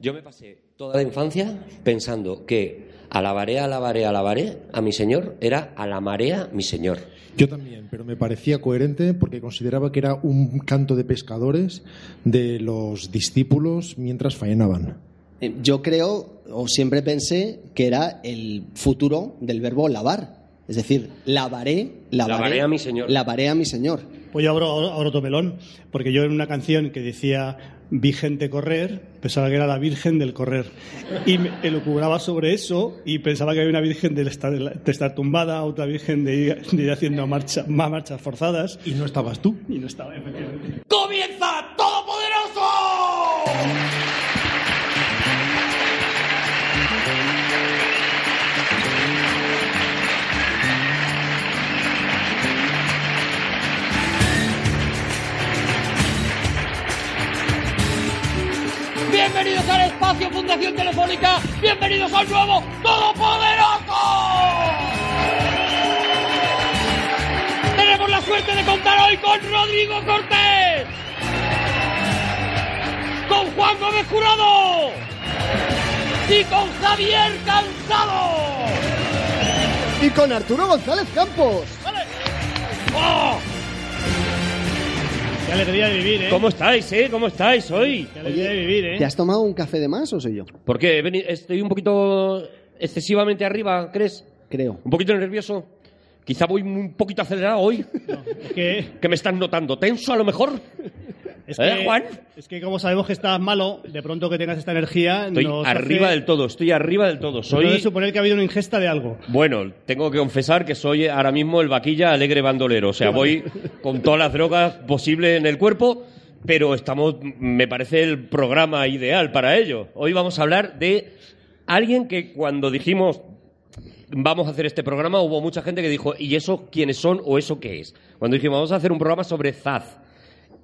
Yo me pasé toda la infancia pensando que alabaré, alabaré, alabaré a mi Señor era a la marea mi Señor. Yo también, pero me parecía coherente porque consideraba que era un canto de pescadores de los discípulos mientras faenaban. Eh, Yo creo, o siempre pensé, que era el futuro del verbo lavar. Es decir, lavaré, lavaré, Lavaré a mi Señor. Lavaré a mi Señor. Pues yo abro, abro otro melón, porque yo en una canción que decía Virgen de correr, pensaba que era la Virgen del correr. Y me elucubraba sobre eso y pensaba que había una Virgen de estar, de estar tumbada, otra Virgen de ir, de ir haciendo marcha, más marchas forzadas. Y no estabas tú. Y no estaba, efectivamente. ¡Comienza Todopoderoso! Bienvenidos al espacio Fundación Telefónica. Bienvenidos al nuevo Todopoderoso. Tenemos la suerte de contar hoy con Rodrigo Cortés, con Juan Gómez Jurado y con Javier Cansado. Y con Arturo González Campos. ¡Oh! Qué alegría de vivir, ¿eh? ¿Cómo estáis, eh? ¿Cómo estáis hoy? Qué alegría de vivir, ¿eh? ¿Te has tomado un café de más o soy yo? Porque estoy un poquito excesivamente arriba, ¿crees? Creo. Un poquito nervioso. Quizá voy un poquito acelerado hoy. Es que, ¿Que me están notando? ¿Tenso a lo mejor? Es, ¿Eh, que, Juan? es que como sabemos que estás malo, de pronto que tengas esta energía... Estoy nos arriba hace- del todo, estoy arriba del todo. Soy... suponer que ha habido una ingesta de algo. Bueno, tengo que confesar que soy ahora mismo el vaquilla alegre bandolero. O sea, voy con todas las drogas posibles en el cuerpo, pero estamos, me parece el programa ideal para ello. Hoy vamos a hablar de alguien que cuando dijimos vamos a hacer este programa hubo mucha gente que dijo, ¿y eso quiénes son o eso qué es? Cuando dijimos vamos a hacer un programa sobre Zaz.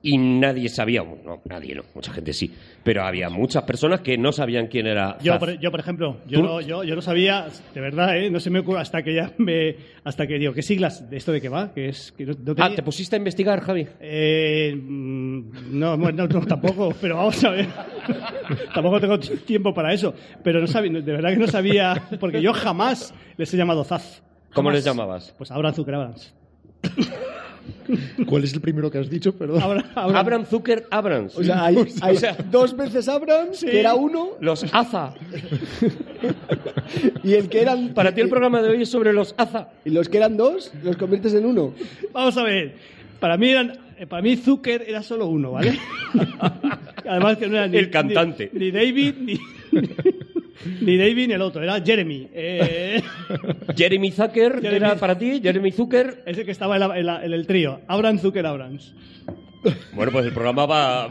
Y nadie sabía, no, nadie no, mucha gente sí, pero había muchas personas que no sabían quién era Yo, por, yo, por ejemplo, yo no, yo, yo no sabía, de verdad, ¿eh? no se me ocurre hasta que ya me. Hasta que digo, ¿qué siglas de esto de qué va? Que es, que no, no Ah, ¿te pusiste a investigar, Javi? Eh, mm, no, bueno, no, tampoco, pero vamos a ver. tampoco tengo tiempo para eso. Pero no sabía, de verdad que no sabía, porque yo jamás les he llamado Zaz. ¿Cómo les llamabas? Pues Abraham Zucker Abrams. ¿Cuál es el primero que has dicho? Perdón. Abra- Abraham- Abraham Zucker Abrams. O sea, hay, hay dos veces Abrams, que era uno, Los AZA. y el que eran. Para ti el programa de hoy es sobre los AZA. Y los que eran dos, los conviertes en uno. Vamos a ver. Para mí, eran, eh, para mí Zucker era solo uno, ¿vale? Además que no era ni, El cantante. Ni, ni David, ni, ni David ni el otro. Era Jeremy. Eh, Jeremy Zucker Jeremy- era para ti. Jeremy Zucker. ese que estaba en, la- en la- en el trío. Abraham Zucker Abrams. Bueno, pues el programa va,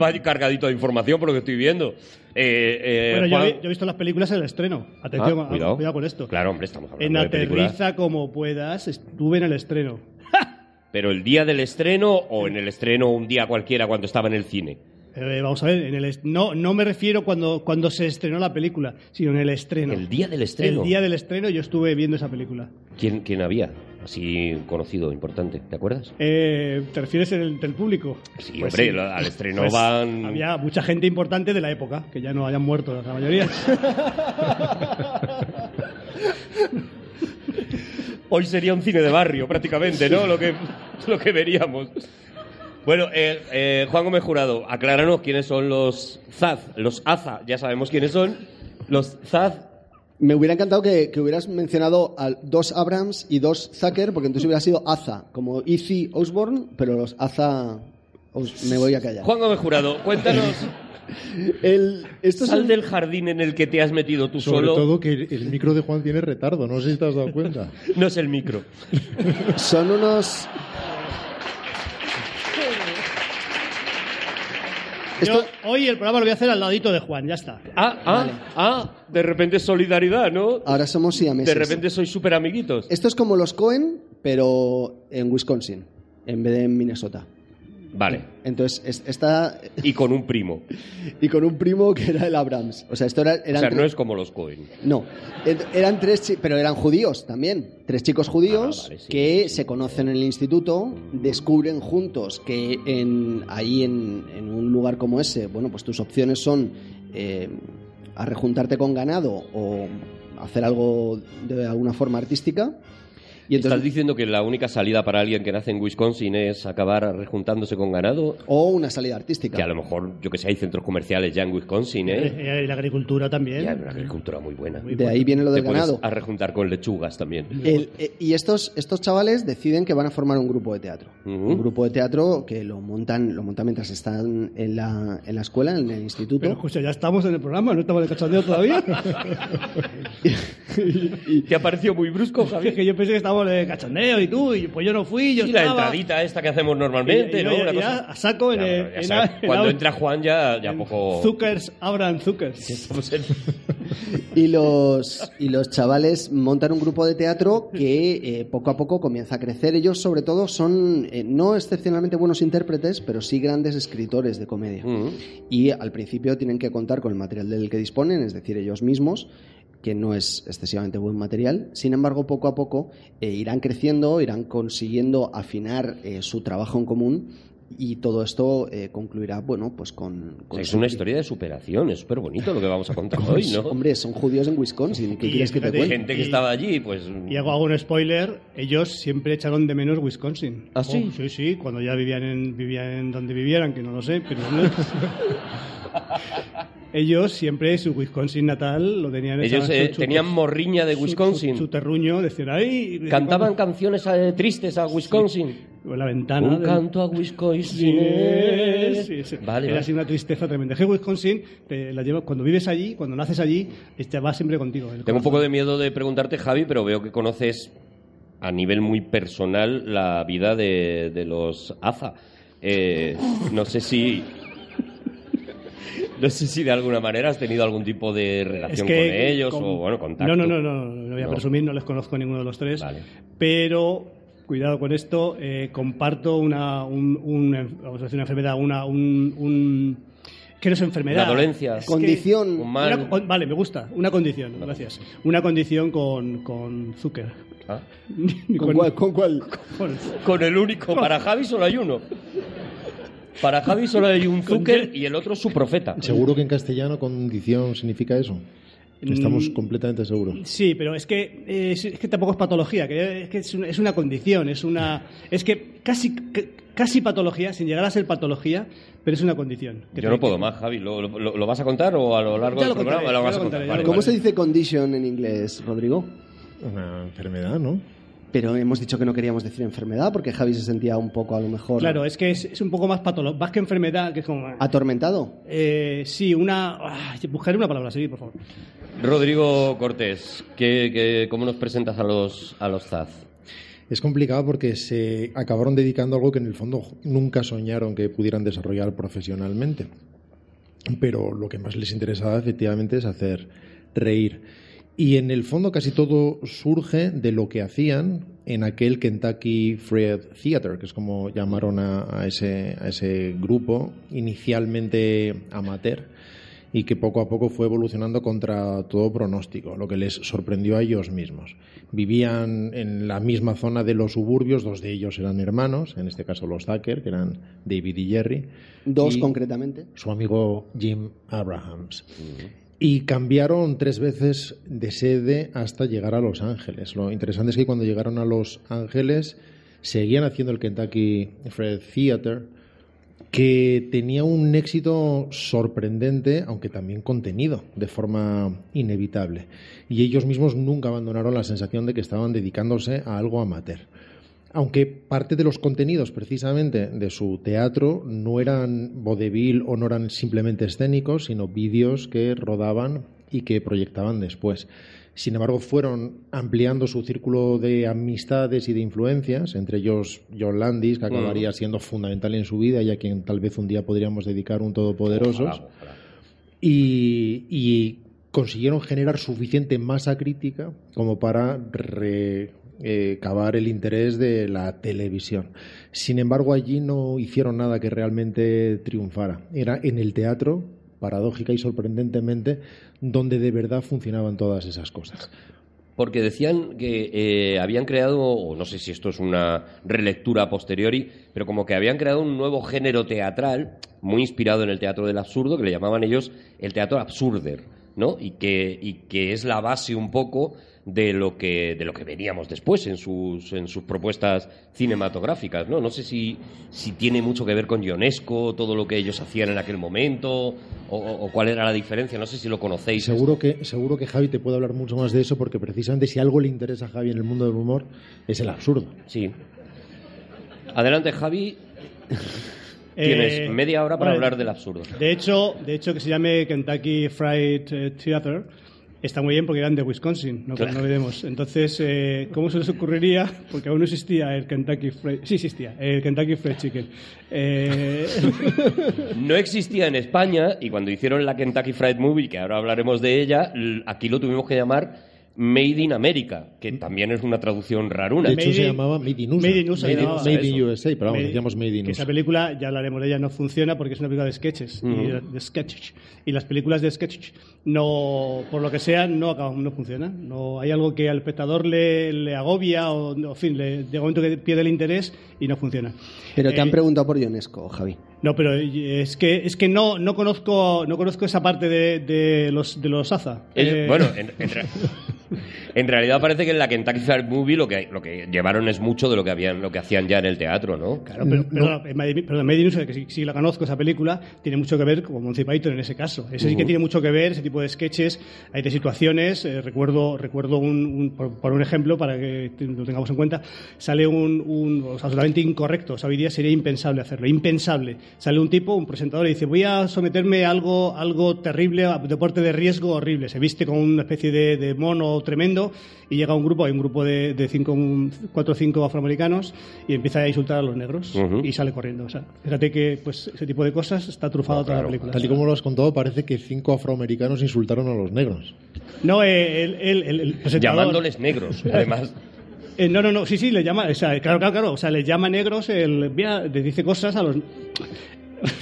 va cargadito de información por lo que estoy viendo. Eh, eh, Bueno, yo, he- yo he visto las películas en el estreno. Atención, Ah, ah, cuidado. cuidado con esto. Claro, hombre, estamos hablando En de películas. Aterriza como puedas, estuve en el estreno. Pero el día del estreno o en el estreno un día cualquiera cuando estaba en el cine. Eh, vamos a ver, en el no, no me refiero cuando, cuando se estrenó la película, sino en el estreno. El día del estreno. El día del estreno yo estuve viendo esa película. ¿Quién, quién había? Así conocido, importante. ¿Te acuerdas? Eh, ¿Te refieres en el, del público? Sí, Pues hombre, sí. al estreno Pues van. Había mucha gente importante de la época, que ya no hayan muerto la mayoría. Hoy sería un cine de barrio, prácticamente, ¿no? Lo que, lo que veríamos. Bueno, eh, eh, Juan Gómez Jurado, acláranos quiénes son los Zaz, los Aza, ya sabemos quiénes son. Los Zaz, Me hubiera encantado que, que hubieras mencionado a dos Abrams y dos Zucker, porque entonces hubiera sido Aza, como Izzy Osborne, pero los Aza. os- me voy a callar. Juan Gómez Jurado, cuéntanos, El, esto es sal un- del jardín en el que te has metido tú Sobre solo. todo que el, el micro de Juan tiene retardo, no sé si te has dado cuenta. No es el micro. son unos. Esto- Yo hoy el programa lo voy a hacer al ladito de Juan, ya está. Ah, ah, ah, de repente solidaridad, ¿no? Ahora somos siameses. De repente sois súper amiguitos. Esto es como los Cohen, pero en Wisconsin, en vez de en Minnesota. Vale. Entonces, es- esta. Y con un primo. Y con un primo que era el Abrams. O sea, esto era, O eran sea, tre- no es como los Cohen. No, eran tres, chi- pero eran judíos también. Tres chicos judíos Ah, vale, sí, que sí, sí. se conocen en el instituto, descubren juntos que en, ahí en, en un lugar como ese, bueno, pues tus opciones son eh, a rejuntarte con ganado o hacer algo de alguna forma artística. Y ¿Estás diciendo que la única salida para alguien que nace en Wisconsin es acabar rejuntándose con ganado? o una salida artística. Que a lo mejor, yo que sé, hay centros comerciales ya en Wisconsin, ¿eh? Eh, Y la agricultura también. Y hay una agricultura muy buena. De ahí viene lo del Te ganado. a rejuntar con lechugas también. El- eh, y estos, estos chavales deciden que van a formar un grupo de teatro. Un grupo de teatro que lo montan, lo montan mientras están en la, en la escuela, en el instituto. Pero escucha, ya estamos en el programa, no estamos de cachondeo todavía. ¿Te ha parecido muy brusco, Javier? que yo pensé que estábamos de cachondeo y tú, y pues yo no fui, yo Y la estaba. entradita esta que hacemos normalmente, Y- y ¿no? ya- Una ya cosa- a saco en Ya, el- en sabes, la- en Cuando la- entra Juan ya, ya poco... Zuckers, Abraham Zuckers. En- Y los, y los chavales montan un grupo de teatro que eh, poco a poco comienza a crecer. Ellos, sobre todo, son eh, no excepcionalmente buenos intérpretes, pero sí grandes escritores de comedia. Mm. Y al principio tienen que contar con el material del que disponen, es decir, ellos mismos, que no es excesivamente buen material. Sin embargo, poco a poco eh, irán creciendo, irán consiguiendo afinar eh, su trabajo en común. Y todo esto eh, concluirá, bueno, pues con... con Es una historia de superación, es súper bonito lo que vamos a contar hoy, ¿no? Hombre, son judíos en Wisconsin. ¿Qué Y quieres que te cuente? gente que Y- estaba allí, pues... Y hago, hago un spoiler, ellos siempre echaron de menos Wisconsin. ¿Ah, sí? Oh, sí, sí, cuando ya vivían en, vivían en donde vivieran, que no lo sé, pero... ellos siempre su Wisconsin natal lo tenían... Ellos eh, su- su- tenían morriña de su- Wisconsin. Su, su terruño, decían ahí... Cantaban canciones eh, tristes a Wisconsin. En la ventana... Un del- canto a Wisconsin. Sí, sí, sí. Vale, Era vale. así una tristeza tremenda. Que Wisconsin, te la llevas- cuando vives allí, cuando naces allí, este va siempre contigo. Tengo un poco de miedo de preguntarte, Javi, pero veo que conoces a nivel muy personal la vida de, de los AZA. Eh, no sé si... No sé si de alguna manera has tenido algún tipo de Es relación que con ellos con- o, bueno, contacto. No, no, no, no, no, no voy a No. presumir, no les conozco a ninguno de los tres. Vale. Pero, cuidado con esto, eh, comparto una, un- un- vamos a decir una enfermedad, una, un, un- que no es enfermedad. Una dolencia. Es que- Condición. Un mal. una vale, me gusta, una condición, gracias. Una condición con, con Zucker. Ah. ¿Con cuál? ¿Con cuál? con- Con el único. Para Javi solo hay uno. Para Javi solo hay un Zucker y el otro su profeta. Seguro que en castellano condición significa eso. Estamos Mm. completamente seguros. Sí, pero es que, es, es que tampoco es patología, que es que es una, es una condición, es una es que casi casi patología, sin llegar a ser patología, pero es una condición. Que Yo no puedo más, Javi. ¿Lo, lo- lo vas a contar o a lo largo Ya del lo programa contaré, lo vas lo a contar? contaré, Vale, ¿Cómo vale. se dice condition en inglés, Rodrigo? Una enfermedad, ¿no? Pero hemos dicho que no queríamos decir enfermedad porque Javi se sentía un poco a lo mejor Claro, es que es, es un poco más patológico, más que enfermedad, que es como... atormentado. Eh, sí, una... ah, buscaré una palabra, sí, por favor. Rodrigo Cortés, ¿qué, qué- cómo nos presentas a los, a los Zaz? Es complicado porque se acabaron dedicando a algo que en el fondo nunca soñaron que pudieran desarrollar profesionalmente. Pero lo que más les interesaba efectivamente es hacer reír. Y en el fondo casi todo surge de lo que hacían en aquel Kentucky Fried Theater, que es como llamaron a, a ese, a ese grupo, inicialmente amateur, y que poco a poco fue evolucionando contra todo pronóstico, lo que les sorprendió a ellos mismos. Vivían en la misma zona de los suburbios, dos de ellos eran hermanos, en este caso los Tucker, que eran David y Jerry. Dos y concretamente. Su amigo Jim Abrahams. Y cambiaron tres veces de sede hasta llegar a Los Ángeles. Lo interesante es que cuando llegaron a Los Ángeles seguían haciendo el Kentucky Fried Theater, que tenía un éxito sorprendente, aunque también contenido, de forma inevitable. Y ellos mismos nunca abandonaron la sensación de que estaban dedicándose a algo amateur. Aunque parte de los contenidos precisamente de su teatro no eran vodevil o no eran simplemente escénicos, sino vídeos que rodaban y que proyectaban después. Sin embargo, fueron ampliando su círculo de amistades y de influencias, entre ellos John Landis, que acabaría siendo fundamental en su vida y a quien tal vez un día podríamos dedicar un Todopoderosos. Y, y consiguieron generar suficiente masa crítica como para recabar el interés de la televisión. Sin embargo, allí no hicieron nada que realmente triunfara. Era en el teatro, paradójica y sorprendentemente, donde de verdad funcionaban todas esas cosas. porque decían que eh, habían creado, o no sé si esto es una relectura posteriori, pero como que habían creado un nuevo género teatral, muy inspirado en el teatro del absurdo, que le llamaban ellos el teatro absurder, ¿no? Y que, y que es la base un poco de lo que de lo que veníamos después en sus en sus propuestas cinematográficas no no sé si, si tiene mucho que ver con Ionesco todo lo que ellos hacían en aquel momento o, cuál era la diferencia no sé si lo conocéis. Seguro que, seguro que Javi te puede hablar mucho más de eso porque precisamente si algo le interesa a Javi en el mundo del humor es el absurdo. sí. Adelante Javi. Tienes Eh, media hora para bueno, hablar del absurdo. De hecho, de hecho, que se llame Kentucky Fried eh, Theater está muy bien porque eran de Wisconsin, no, Claro. no olvidemos. Entonces, eh, ¿cómo se les ocurriría? Porque aún no existía el Kentucky Fried... Sí, existía, el Kentucky Fried Chicken. Eh, No existía en España y cuando hicieron la Kentucky Fried Movie, que ahora hablaremos de ella, aquí lo tuvimos que llamar Made in America, que también es una traducción raruna. De hecho, Made se in- llamaba Made in USA. Made in USA, Made, no, Made in eso. USA, pero vamos, Me- decíamos Made in que esa USA. película, ya hablaremos de ella, no funciona porque es una película de sketches. Y, de sketches. y las películas de sketches, no, por lo que sea, no, acaban- no funcionan. No, hay algo que al espectador le, le agobia o, en fin, le, de momento que pierde el interés y no funciona. Pero te han Eh, preguntado por Ionesco, Javi. No, pero es que, es que no, no, conozco, no conozco esa parte de, de los, de los Aza. Es- Eh, Bueno, en, en en realidad parece que en la Kentucky Fried Movie lo que, lo que llevaron es mucho de lo que, habían, lo que hacían ya en el teatro, ¿no? Claro, pero, Made in- perdona, Made que sí, sí la conozco, esa película, tiene mucho que ver con Monty Python en ese caso. Ese sí que tiene mucho que ver, ese tipo de sketches, hay de situaciones. eh, recuerdo recuerdo un, un- por, por un ejemplo, para que lo tengamos en cuenta, sale un, un o sea, absolutamente incorrecto. O sea, hoy día sería impensable hacerlo, impensable. Sale un tipo, un presentador, y dice, voy a someterme a algo, algo terrible, a deporte de riesgo horrible. Se viste con una especie de, de mono tremendo y llega un grupo, hay un grupo de, de cinco, un- cuatro o cinco afroamericanos y empieza a insultar a los negros y sale corriendo. O sea, fíjate que pues, ese tipo de cosas está trufado No, toda claro. la película. Tal y como lo has contado, parece que cinco afroamericanos insultaron a los negros. No, eh, el, el- el- el presentador... Llamándoles negros, además. Eh, no, no, no, sí, sí, le llama, o sea, claro, claro, claro, o sea, le llama negros, el, mira, le dice cosas a los...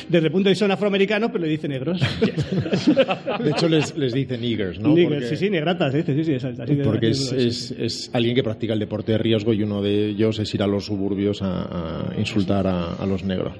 Desde el punto de vista son afroamericanos, pero le dice negros. De hecho, les, les dicen niggers, ¿no? Niggers, Porque- sí, sí, negratas, dice, sí, sí, es así de- Porque es, de- es, es alguien que practica el deporte de riesgo y uno de ellos es ir a los suburbios a, a insultar a, a los negros.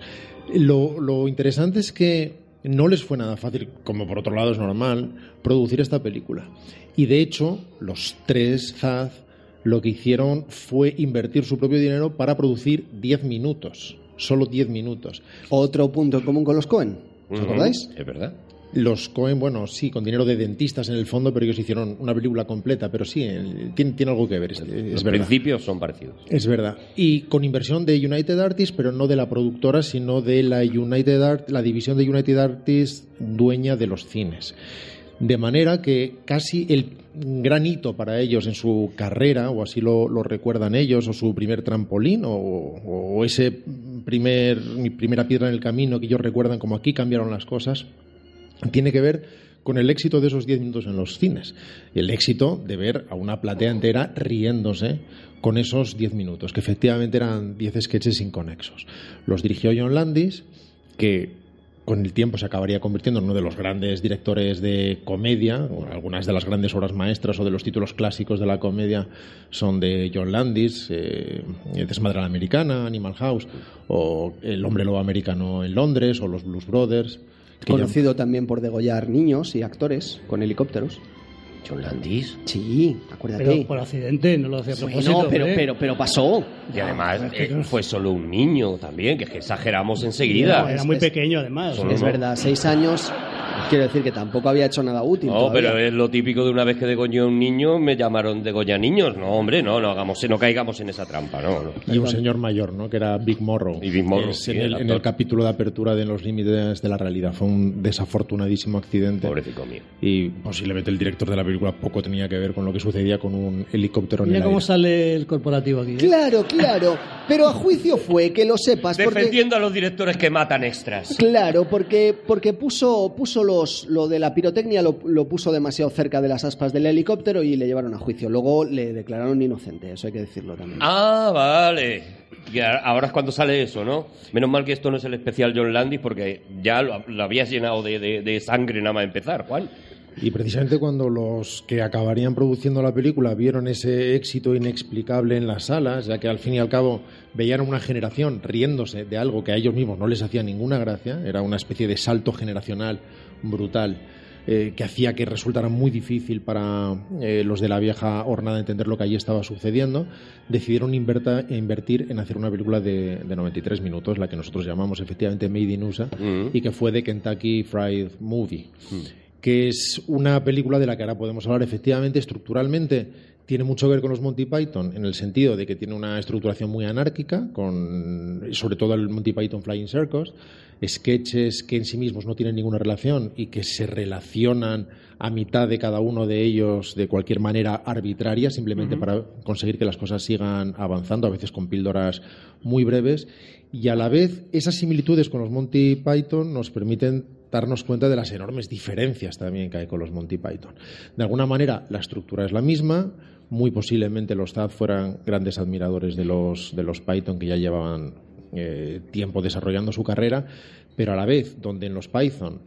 Lo, lo interesante es que no les fue nada fácil, como por otro lado es normal, producir esta película. Y de hecho, los tres Zaz lo que hicieron fue invertir su propio dinero para producir 10 minutos. Solo 10 minutos. Otro punto en común con los Cohen. ¿Os acordáis? Es verdad. Los Cohen, bueno, sí, con dinero de dentistas en el fondo, pero ellos hicieron una película completa, pero sí, tiene, tiene algo que ver, es, es Los verdad. principios son parecidos. Es verdad. Y con inversión de United Artists, pero no de la productora, sino de la United Art, la división de United Artists dueña de los cines. De manera que casi el gran hito para ellos en su carrera, o así lo, recuerdan ellos, o su primer trampolín, o, o ese primer, mi primera piedra en el camino que ellos recuerdan como aquí cambiaron las cosas, tiene que ver con el éxito de esos 10 minutos en los cines. El éxito de ver a una platea entera riéndose con esos 10 minutos, que efectivamente eran 10 sketches inconexos. Los dirigió John Landis, que con el tiempo se acabaría convirtiendo en uno de los grandes directores de comedia. Algunas de las grandes obras maestras o de los títulos clásicos de la comedia son de John Landis, eh, Desmadre Americana, Animal House, o El hombre lobo americano en Londres, o Los Blues Brothers. Conocido también por degollar niños y actores con helicópteros. John Landis. Sí, acuérdate. Pero por accidente, no lo hacía a propósito. Bueno, pero, ¿eh? pero, pero pasó. Y además eh, no- fue solo un niño también, que es que exageramos No, enseguida. era muy pequeño, además. Es no. verdad, seis años. Quiero decir que tampoco había hecho nada útil. No, todavía. pero es lo típico de una vez que degolló a un niño, me llamaron degolla niños. No, hombre, no, no hagamos, no caigamos en esa trampa, no. no. Y un señor mayor, ¿no? Que era Big Morrow. Y Big Morrow, Es sí, en, el el, en actor. el capítulo de apertura de Los Límites de la Realidad. Fue un desafortunadísimo accidente. Pobrecito mío. Y posiblemente el director de la película poco tenía que ver con lo que sucedía con un helicóptero en Mira el cómo aire. sale el corporativo aquí. ¿eh? Claro, claro. Pero a juicio fue que lo sepas. Porque, Defendiendo a los directores que matan extras. claro, porque, porque puso, puso los, lo de la pirotecnia, lo, lo puso demasiado cerca de las aspas del helicóptero y le llevaron a juicio. Luego le declararon inocente, eso hay que decirlo también. Ah, vale. Y ahora es cuando sale eso, ¿no? Menos mal que esto no es el especial John Landis porque ya lo, lo habías llenado de, de- de sangre nada más empezar, Juan. Y precisamente cuando los que acabarían produciendo la película vieron ese éxito inexplicable en las salas, ya que al fin y al cabo veían a una generación riéndose de algo que a ellos mismos no les hacía ninguna gracia, era una especie de salto generacional brutal. eh, que hacía que resultara muy difícil para eh, los de la vieja hornada entender lo que allí estaba sucediendo, decidieron inverta- invertir en hacer una película de, de 93 minutos, la que nosotros llamamos efectivamente Made in USA, Mm. y que fue de Kentucky Fried Movie que es una película de la que ahora podemos hablar efectivamente estructuralmente. Tiene mucho que ver con los Monty Python en el sentido de que tiene una estructuración muy anárquica con sobre todo el Monty Python Flying Circus sketches que en sí mismos no tienen ninguna relación y que se relacionan a mitad de cada uno de ellos de cualquier manera arbitraria simplemente para conseguir que las cosas sigan avanzando a veces con píldoras muy breves. Y a la vez esas similitudes con los Monty Python nos permiten darnos cuenta de las enormes diferencias también que hay con los Monty Python. De alguna manera, la estructura es la misma, muy posiblemente los Zad fueran grandes admiradores de los, de los Python que ya llevaban eh, tiempo desarrollando su carrera, pero a la vez, donde en los Python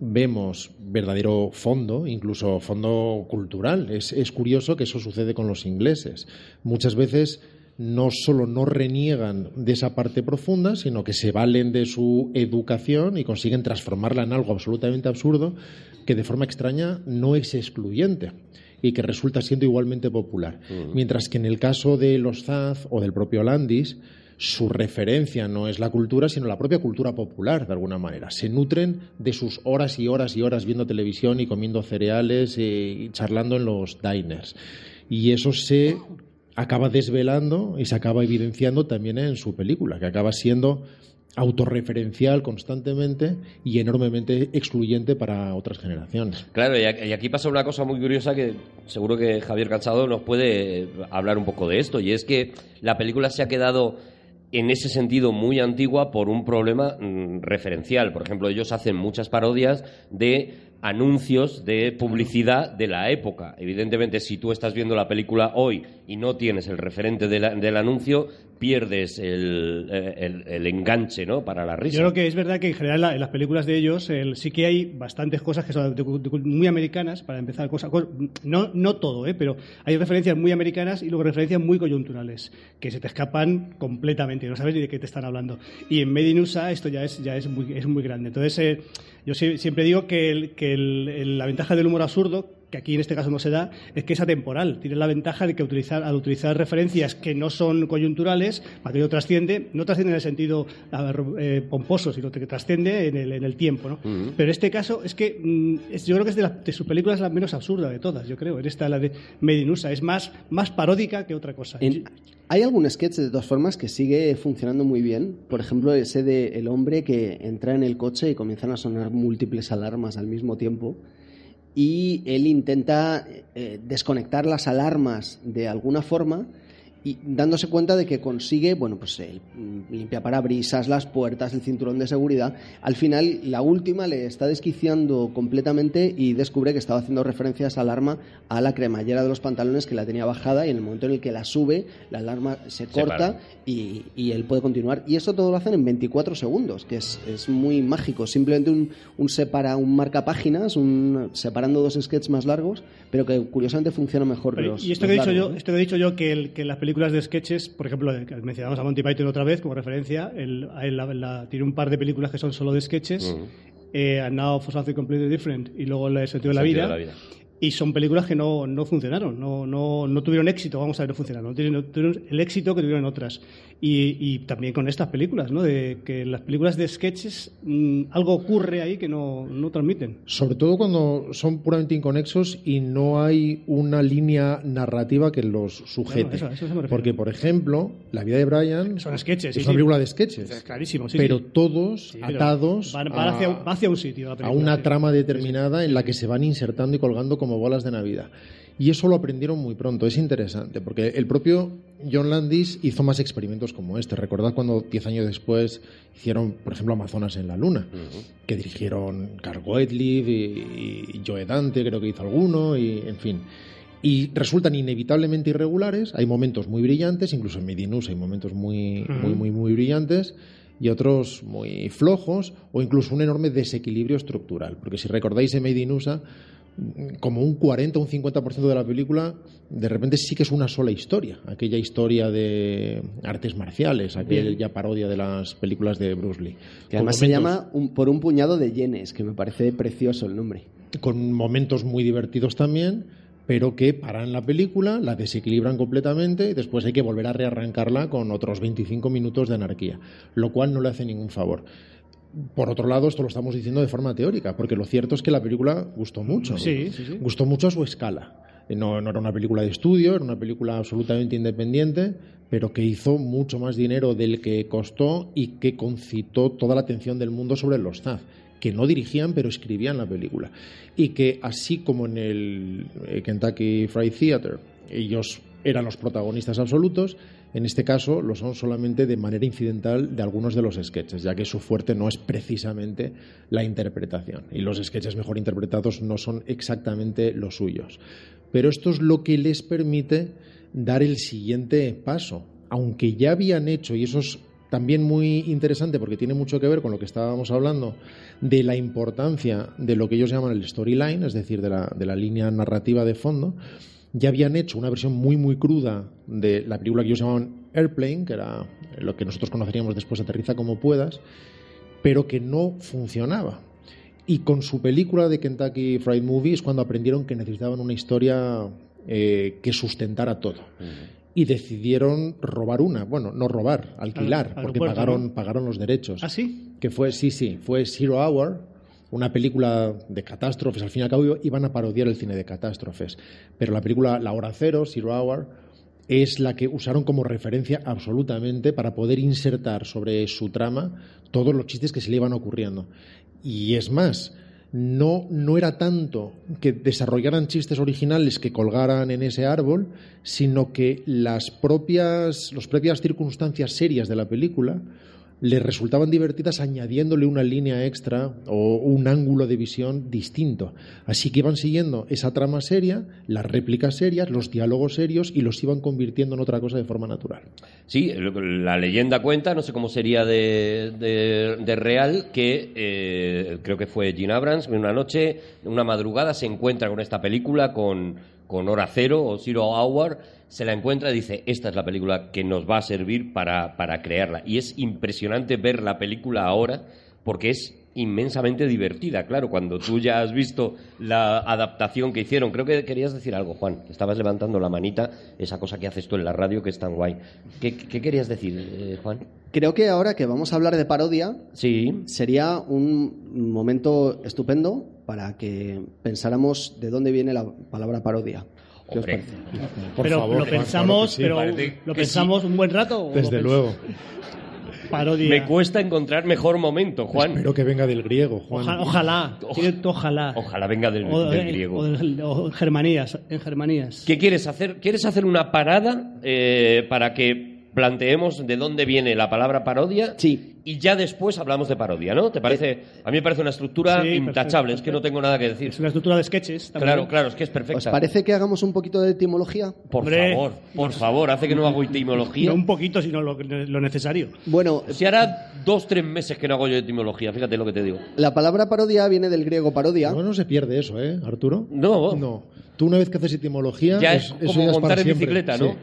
vemos verdadero fondo, incluso fondo cultural. Es, es curioso que eso sucede con los ingleses. Muchas veces no solo no reniegan de esa parte profunda, sino que se valen de su educación y consiguen transformarla en algo absolutamente absurdo que de forma extraña no es excluyente y que resulta siendo igualmente popular. Mientras que en el caso de los Zaz o del propio Landis, su referencia no es la cultura, sino la propia cultura popular, de alguna manera. Se nutren de sus horas y horas y horas viendo televisión y comiendo cereales eh, y charlando en los diners. Y eso se acaba desvelando y se acaba evidenciando también en su película, que acaba siendo autorreferencial constantemente y enormemente excluyente para otras generaciones. Claro, y aquí pasa una cosa muy curiosa que seguro que Javier Cansado nos puede eh, hablar un poco de esto, y es que la película se ha quedado en ese sentido muy antigua por un problema mm, referencial. Por ejemplo, ellos hacen muchas parodias de anuncios de publicidad de la época. Evidentemente, si tú estás viendo la película hoy y no tienes el referente del anuncio, pierdes el, eh, el- el enganche ¿no? para la risa. Yo creo que es verdad que en general en las películas de ellos el- sí que hay bastantes cosas que son muy americanas, para empezar, cosas, cos- no, no todo, ¿eh? pero hay referencias muy americanas y luego referencias muy coyunturales, que se te escapan completamente, no sabes ni de qué te están hablando. Y en Made in USA esto ya es, ya es, muy, es muy grande. Entonces, eh, yo sie- siempre digo que, que la ventaja del humor absurdo que aquí en este caso no se da, es que es atemporal. Tiene la ventaja de que utilizar, al utilizar referencias que no son coyunturales, aquello trasciende, no trasciende en el sentido eh, pomposo, sino que trasciende en el, en el tiempo. ¿no? Pero en este caso es que mm, es- yo creo que es de, la- de sus películas la menos absurda de todas, yo creo. En esta, la de Made in USA, es más, más paródica que otra cosa. En- hay algún sketch de todas formas que sigue funcionando muy bien. Por ejemplo, ese de el hombre que entra en el coche y comienzan a sonar múltiples alarmas al mismo tiempo. Y él intenta eh, desconectar las alarmas de alguna forma y dándose cuenta de que consigue, bueno, pues el mm, limpia parabrisas, las puertas, el cinturón de seguridad. Al final, la última le está desquiciando completamente y descubre que estaba haciendo referencia a esa alarma a la cremallera de los pantalones que la tenía bajada y en el momento en el que la sube, la alarma se corta para. y, y él puede continuar. Y eso todo lo hacen en 24 segundos, que es, es muy mágico. Simplemente un, un separa, un marca páginas, un, separando dos sketches más largos, pero que curiosamente funciona mejor que Pero, los y esto los que, he dicho largos, yo, ¿no? esto que he dicho yo, que, el- que las películas de sketches, por ejemplo, mencionamos a Monty Python otra vez como referencia, el- el- la- la- tiene un par de películas que son solo de sketches, eh, And Now for Something Completely Different y luego El sentido de la, Sentido de la vida. Y son películas que no, no funcionaron, no, no, no tuvieron éxito, vamos a ver, no funcionaron, no tuvieron, el éxito que tuvieron otras. Y, y también con estas películas, ¿no? De que las películas de sketches, mm, algo ocurre ahí que no, no transmiten. Sobre todo cuando son puramente inconexos y no hay una línea narrativa que los sujete. Claro, eso- eso se me refiero. Porque, por ejemplo, La vida de Brian Son sketches, es sí, una película de sketches. Es clarísimo, sí, pero sí. todos atados van- van a, hacia, va hacia un sitio. la a película, una sí. trama determinada en la que se van insertando y colgando como bolas de Navidad. Y eso lo aprendieron muy pronto, es interesante, porque el propio John Landis hizo más experimentos como este. Recordad cuando diez años después hicieron, por ejemplo, Amazonas en la Luna, que dirigieron Carl Gottlieb y, y Joe Dante, creo que hizo alguno, y en fin. Y resultan inevitablemente irregulares, hay momentos muy brillantes, incluso en Medinus hay momentos muy, muy, muy, muy brillantes, y otros muy flojos, o incluso un enorme desequilibrio estructural. Porque si recordáis en Made in USA, como un 40 o un 50% de la película, de repente sí que es una sola historia. Aquella historia de artes marciales, aquella parodia de las películas de Bruce Lee. Que además se llama un- Por un puñado de yenes, que me parece precioso el nombre. con momentos muy divertidos también, pero que paran la película, la desequilibran completamente y después hay que volver a rearrancarla con otros 25 minutos de anarquía, lo cual no le hace ningún favor. Por otro lado, esto lo estamos diciendo de forma teórica, porque lo cierto es que la película gustó mucho. Sí, sí, sí. Gustó mucho a su escala. No, no era una película de estudio, era una película absolutamente independiente, pero que hizo mucho más dinero del que costó y que concitó toda la atención del mundo sobre los Zaz, que no dirigían pero escribían la película. Y que así como en el eh, Kentucky Fried Theater, ellos eran los protagonistas absolutos, en este caso lo son solamente de manera incidental de algunos de los sketches, ya que su fuerte no es precisamente la interpretación. Y los sketches mejor interpretados no son exactamente los suyos. Pero esto es lo que les permite dar el siguiente paso. Aunque ya habían hecho, y eso es también muy interesante porque tiene mucho que ver con lo que estábamos hablando de la importancia de lo que ellos llaman el storyline, es decir, de la, de la línea narrativa de fondo, ya habían hecho una versión muy, muy cruda de la película que ellos llamaban Airplane, que era lo que nosotros conoceríamos después Aterriza como puedas, pero que no funcionaba. Y con su película de Kentucky Fried Movie es cuando aprendieron que necesitaban una historia eh, que sustentara todo. Y decidieron robar una, bueno, no robar, alquilar, Al- porque pagaron, ¿no? pagaron los derechos. ¿Ah, sí? Que fue, sí, sí, fue Zero Hour, una película de catástrofes. Al fin y al cabo iban a parodiar el cine de catástrofes. Pero la película La Hora Cero, Zero Hour, es la que usaron como referencia absolutamente para poder insertar sobre su trama todos los chistes que se le iban ocurriendo. Y es más, no, no era tanto que desarrollaran chistes originales que colgaran en ese árbol, sino que las propias, las propias circunstancias serias de la película le resultaban divertidas añadiéndole una línea extra o un ángulo de visión distinto. Así que iban siguiendo esa trama seria, las réplicas serias, los diálogos serios y los iban convirtiendo en otra cosa de forma natural. Sí, la leyenda cuenta, no sé cómo sería de, de- de real, que eh, creo que fue Gene Abrams, en una noche, una madrugada, se encuentra con esta película, con, con Hora Cero o Zero Hour, se la encuentra y dice, esta es la película que nos va a servir para, para crearla. Y es impresionante ver la película ahora, porque es inmensamente divertida, claro, cuando tú ya has visto la adaptación que hicieron. Creo que querías decir algo, Juan. Estabas levantando la manita, esa cosa que haces tú en la radio que es tan guay. ¿Qué, qué querías decir, eh, Juan? Creo que ahora que vamos a hablar de parodia, Sí. sería un momento estupendo para que pensáramos de dónde viene la palabra parodia. ¿Qué os Hombre. parece? Por pero favor, lo pensamos, claro que sí. pero lo pensamos un buen rato. o Desde luego. Parodia. Me cuesta encontrar mejor momento, Juan. Espero que venga del griego, Juan. Oja- ojalá. Ojalá. Ojalá venga del, O, del griego. o del- o Germanías. En Germanías. ¿Qué quieres hacer? ¿Quieres hacer una parada eh, para que planteemos de dónde viene la palabra parodia? Sí. Y ya después hablamos de parodia, ¿no? ¿Te parece? A mí me parece una estructura Sí, intachable, perfecto, es que no tengo nada que decir. Es una estructura de sketches. también. Claro, claro, es que es ¿Os perfecta. parece que hagamos un poquito de etimología? Por Hombre. favor, por favor, hace que no hago etimología. No un poquito, sino lo, lo necesario. Bueno, Si hará dos, tres meses que no hago yo etimología, fíjate lo que te digo. la palabra parodia viene del griego parodia. No, no se pierde eso, ¿eh, Arturo? No, No. Tú una vez que haces etimología... ya es- es eso como ya es para montar en siempre. bicicleta, ¿no? Sí.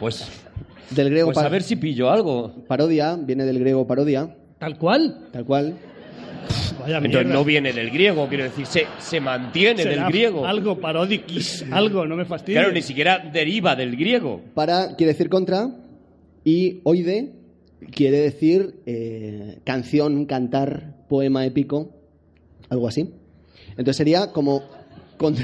Pues, Del griego pues a ver si pillo algo. parodia, viene del griego parodia, Tal cual. tal cual. Vaya Entonces mierda. no viene del griego, quiero decir, se, se mantiene Será del griego. Algo parodikis. Algo, no me fastidies. Claro, ni siquiera deriva del griego. Para quiere decir contra y oide quiere decir eh, canción, cantar, poema épico, algo así. Entonces sería como... con-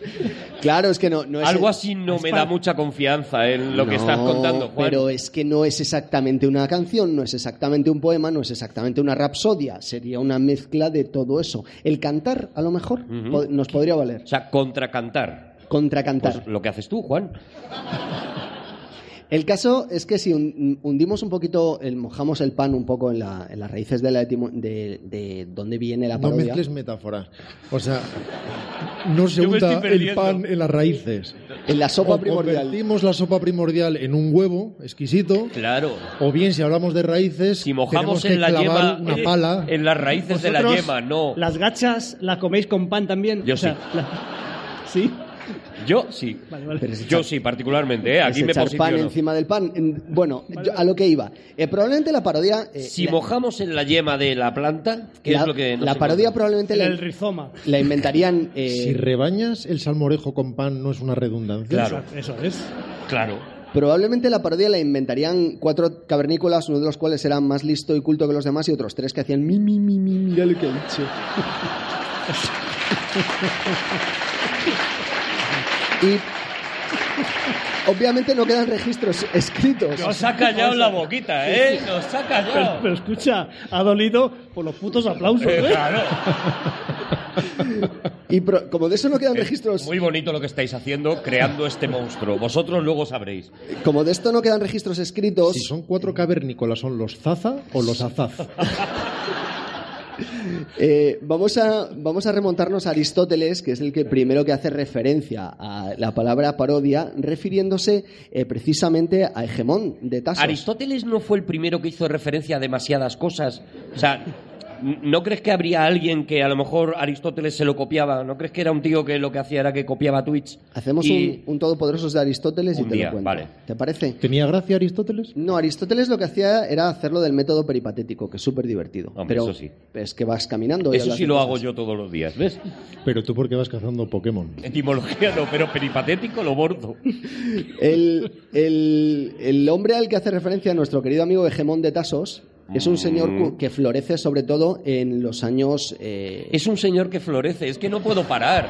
claro, es que no, no es... Algo así no es me para- da mucha confianza en lo que estás contando, Juan. Pero es que no es exactamente una canción, no es exactamente un poema, no es exactamente una rapsodia. Sería una mezcla de todo eso. El cantar, a lo mejor, nos podría valer. O sea, contracantar. Contracantar. Pues lo que haces tú, Juan. El caso es que si hun- hundimos un poquito, el, mojamos el pan un poco en, la- en las raíces de, la etimo- de, de dónde viene la No parodia. mezcles metáforas. O sea, no se unta el pan en las raíces. En la sopa o primordial. convertimos la sopa primordial en un huevo exquisito, Claro. o bien si hablamos de raíces, Si mojamos que en la yema, una eh, pala. en las raíces de la ¿Vosotros yema, no. ¿Las gachas las coméis con pan también? Yo O sea, sí. la- ¿Sí? Yo sí. Vale, vale. Pero es Yo echar- sí, particularmente, ¿eh? Aquí es me echar pan posiciono. encima del pan. En- Bueno, yo- a lo que iba. Eh, probablemente la parodia. eh, Si la, mojamos en la yema de la planta, ¿qué la- es lo que nos la parodia probablemente la, el rizoma. la inventarían. eh, Si rebañas el salmorejo con pan, ¿no es una redundancia? Claro. Eso es. Claro. Probablemente la parodia la inventarían cuatro cavernícolas, uno de los cuales era más listo y culto que los demás, y otros tres que hacían mi, mi, mi, mi, mira lo que ha dicho. y obviamente no quedan registros escritos. Nos ha callado la boquita, ¿eh? Nos ha Pero, callado. pero escucha, ha dolido por los putos aplausos, Eh, ¿eh? claro. Y pro- como de eso no quedan registros, Muy bonito lo que estáis haciendo creando este monstruo. Vosotros luego sabréis. como de esto no quedan registros escritos, Si son cuatro cavernícolas, ¿son los Zaza o los Azaz? Eh, vamos, a, vamos a remontarnos a Aristóteles, que es el que primero que hace referencia a la palabra parodia, refiriéndose eh, precisamente a Hegemón de Tasos. Aristóteles no fue el primero que hizo referencia a demasiadas cosas. O sea, ¿no crees que habría alguien que a lo mejor Aristóteles se lo copiaba? ¿No crees que era un tío que lo que hacía era que copiaba tweets? Hacemos Y- un, un todopoderosos de Aristóteles y te día, lo cuento. vale. ¿Te parece? ¿Tenía gracia Aristóteles? No, Aristóteles lo que hacía era hacerlo del método peripatético, que es súper divertido. Hombre, Pero eso sí. es que vas caminando. y Eso sí lo cosas. hago yo todos los días, ¿ves? Pero tú porque vas cazando Pokémon. Etimología no, pero peripatético lo bordo. El, el- el hombre al que hace referencia nuestro querido amigo Hegemón de Tasos es un señor Mm. que florece sobre todo en los años eh, Es un señor que florece, es que no puedo parar.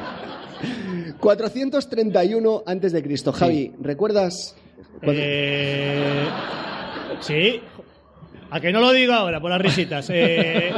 431 antes de Cristo. Javi, ¿recuerdas? cuando- Eh, sí. A que no lo digo ahora, por las risitas. Eh,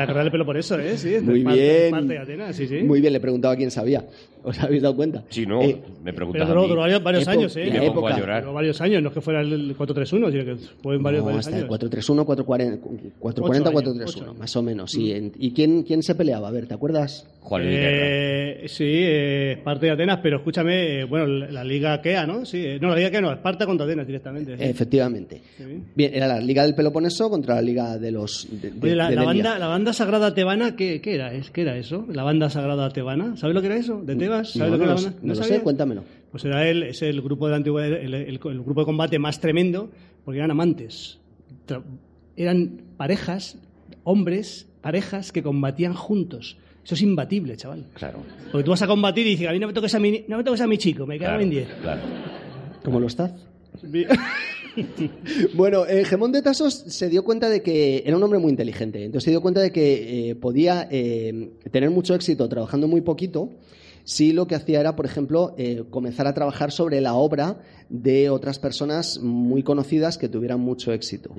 la carrera del pelo por eso, ¿eh? Sí, Muy parte- bien. parte de Atenas, sí, sí. Muy bien, le preguntaba quién sabía. ¿Os habéis dado cuenta? Si no, Eh, me preguntas Pero a duró, varios, varios Epo- años, ¿eh? me la pongo época. a llorar. Duró varios años, no es que fuera el 431, sino que fue en varios, no, varios hasta el años. 431, 440, 440 Ocho años, 431, ocho años. más o menos. sí. ¿Y quién, quién se peleaba? A ver, ¿te acuerdas? Juan Luis Guerra. Eh, sí, eh, parte de Atenas, pero escúchame, eh, bueno, la, Liga Kea, ¿no? Sí, eh, no, la Liga Kea no, Esparta contra Atenas directamente. sí. Efectivamente. Sí. Bien, era la Liga del Peloponeso contra la Liga de los. De, de- Oye, la, de la banda, la banda sagrada tebana, ¿qué, qué era? ¿Es- ¿Qué era eso? ¿La banda sagrada tebana? ¿Sabes lo que era eso? ¿De Tebas? No, ¿Sabes lo que no era la sé, banda? no lo sé, cuéntamelo. Pues era el, es el grupo de la el, el- el grupo de combate más tremendo, porque eran amantes. Tra- Eran parejas, hombres, parejas que combatían juntos. Eso es imbatible, chaval. Claro. Porque tú vas a combatir y dices, a mí no me toques a mi, no me toques a mi chico, me cago Claro, en 10. claro. ¿Cómo lo estás? Bueno, eh, Gemón de Tasos se dio cuenta de que era un hombre muy inteligente. Entonces se dio cuenta de que eh, podía eh, tener mucho éxito trabajando muy poquito si lo que hacía era, por ejemplo, eh, comenzar a trabajar sobre la obra de otras personas muy conocidas que tuvieran mucho éxito.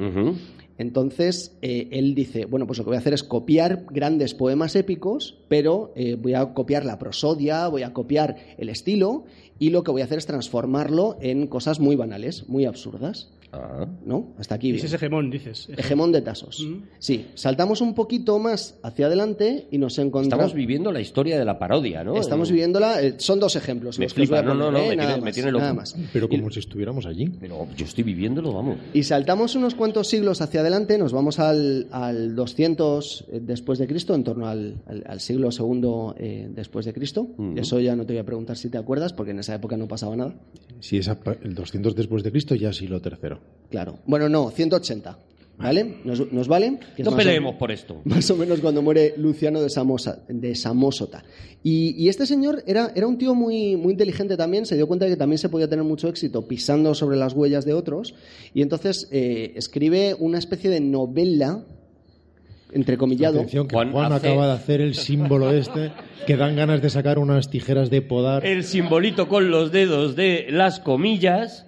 Entonces, eh, él dice, bueno, pues lo que voy a hacer es copiar grandes poemas épicos, pero eh, voy a copiar la prosodia, voy a copiar el estilo, y lo que voy a hacer es transformarlo en cosas muy banales, muy absurdas. Ah. ¿No? Hasta aquí. Dices bien. hegemón, dices. Hegemón de Tasos. Mm. Sí, saltamos un poquito más hacia adelante y nos encontramos... Estamos viviendo la historia de la parodia, ¿no? Estamos Eh, viviéndola, eh, son dos ejemplos. Me los que os voy a flipa, no, no, no, ¿eh? me nada, tiene- me más, tiene loco. nada más. Pero como si estuviéramos allí. Pero yo estoy viviéndolo, vamos. Y saltamos unos cuantos siglos hacia adelante, nos vamos al, al 200 después de Cristo, en torno al, al- al siglo segundo eh, después de Cristo. Ujú. Eso ya no te voy a preguntar si te acuerdas, porque en esa época no pasaba nada. Si es el 200 después de Cristo, ya siglo tercero. Claro. Bueno, no, 180. ¿Vale? ¿Nos, nos vale? Que No o- peleemos por esto. más o menos cuando muere Luciano de, Samosa, de Samosata. Y, y este señor era, era un tío muy, muy inteligente también, se dio cuenta de que también se podía tener mucho éxito pisando sobre las huellas de otros, y entonces eh, escribe una especie de novela, entrecomillado, Atención, que Juan Juan, hace- acaba de hacer el símbolo este, que dan ganas de sacar unas tijeras de podar. El simbolito con los dedos de las comillas.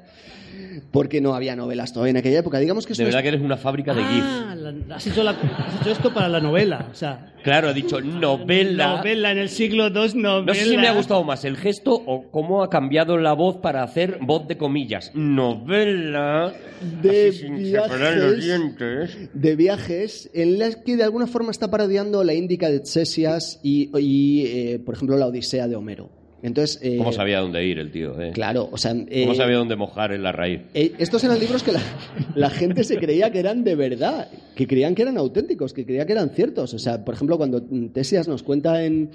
Porque no había novelas todavía en aquella época. Digamos que es De verdad que eres una fábrica de GIF. Ah, la- has, hecho la- has hecho esto para la novela. O sea, Claro, ha dicho novela. novela en el siglo II, novela. No sé si me ha gustado más el gesto o cómo ha cambiado la voz para hacer voz de comillas. Novela. De así separar los viajes. dientes. de viajes en las que de alguna forma está parodiando la Índica de Ctesias y, y, eh, por ejemplo, la Odisea de Homero. Entonces, eh, ¿Cómo sabía dónde ir el tío? eh? Claro, o sea, eh, ¿Cómo sabía dónde mojar en la raíz? eh, estos eran libros que la, la gente se creía que eran de verdad, que creían que eran auténticos, que creía que eran ciertos. O sea, por ejemplo, cuando Tesias nos cuenta en,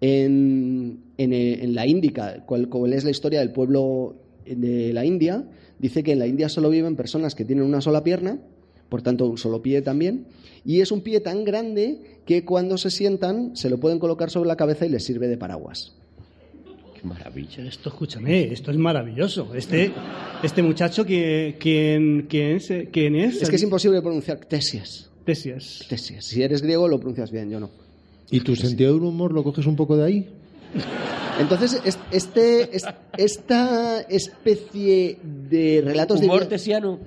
en, en, eh, en la Índica cuál, cuál es la historia del pueblo de la India, dice que en la India solo viven personas que tienen una sola pierna, por tanto un solo pie también, y es un pie tan grande que cuando se sientan se lo pueden colocar sobre la cabeza y les sirve de paraguas. Qué maravilla. Esto, escúchame, esto es maravilloso. Este, este muchacho, que, ¿quién, quién, es, ¿quién es? Es que es imposible pronunciar Tesias. Tesias. Tesias. Si eres griego lo pronuncias bien, yo no. ¿Y tu sentido del humor lo coges un poco de ahí? Entonces, es- este, es- esta especie de relatos de Humor via- tesiano.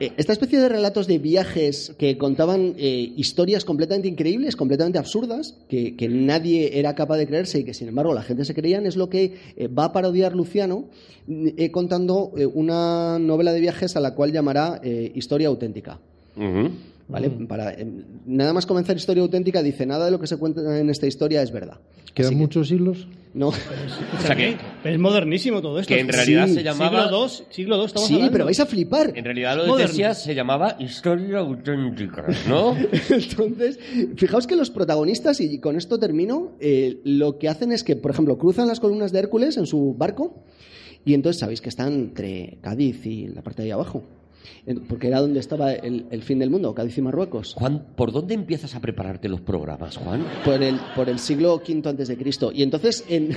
Eh, esta especie de relatos de viajes que contaban eh, historias completamente increíbles, completamente absurdas, que, nadie era capaz de creerse y que sin embargo la gente se creían, es lo que eh, va a parodiar Luciano mm, contando una novela de viajes a la cual llamará Historia auténtica. ¿Vale? Para, eh, nada más comenzar Historia auténtica dice nada de lo que se cuenta en esta historia es verdad. ¿Quedan que- muchos siglos? No. O sea que, Es modernísimo todo esto. que en realidad Sí, se llamaba. Siglo II, siglo II estamos Sí, hablando. pero vais a flipar. En realidad lo de Moderno. Tesias se llamaba Historia auténtica, ¿no? Entonces, fijaos que los protagonistas, y con esto termino, eh, lo que hacen es que, por ejemplo, cruzan las columnas de Hércules en su barco y entonces sabéis que están entre Cádiz y la parte de ahí abajo, porque era donde estaba el, el fin del mundo, Cádiz y Marruecos, Juan, ¿por dónde empiezas a prepararte los programas, Juan? por el, por el siglo V antes de Cristo. Y entonces, en,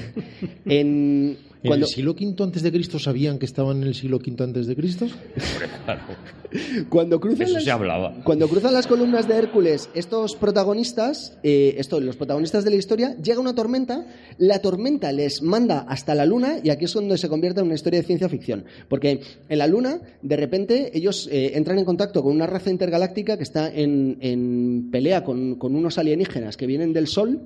en- ¿En cuando, el siglo V antes de Cristo sabían que estaban en el siglo V antes de Cristo? cuando cruzan Eso las- se hablaba. Cuando cruzan las columnas de Hércules, estos protagonistas, eh, esto, los protagonistas de la historia, llega una tormenta, la tormenta les manda hasta la luna y aquí es donde se convierte en una historia de ciencia ficción. Porque en la luna, de repente, ellos eh, entran en contacto con una raza intergaláctica que está en, en pelea con, con unos alienígenas que vienen del Sol.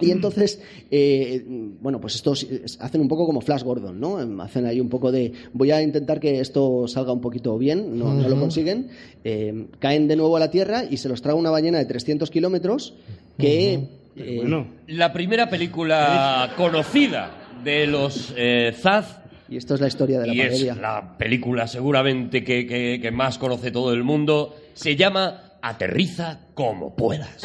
Y entonces, eh, bueno, pues estos hacen un poco como Flash Gordon, ¿no? Em, Hacen ahí un poco de, voy a intentar que esto salga un poquito bien, no, no lo consiguen, eh, caen de nuevo a la Tierra y se los traga una ballena de 300 kilómetros que... eh, Bueno, La primera película conocida de los eh, Zaz. Y esto es la historia de la y es la película seguramente que, que- que más conoce todo el mundo, se llama Aterriza como puedas.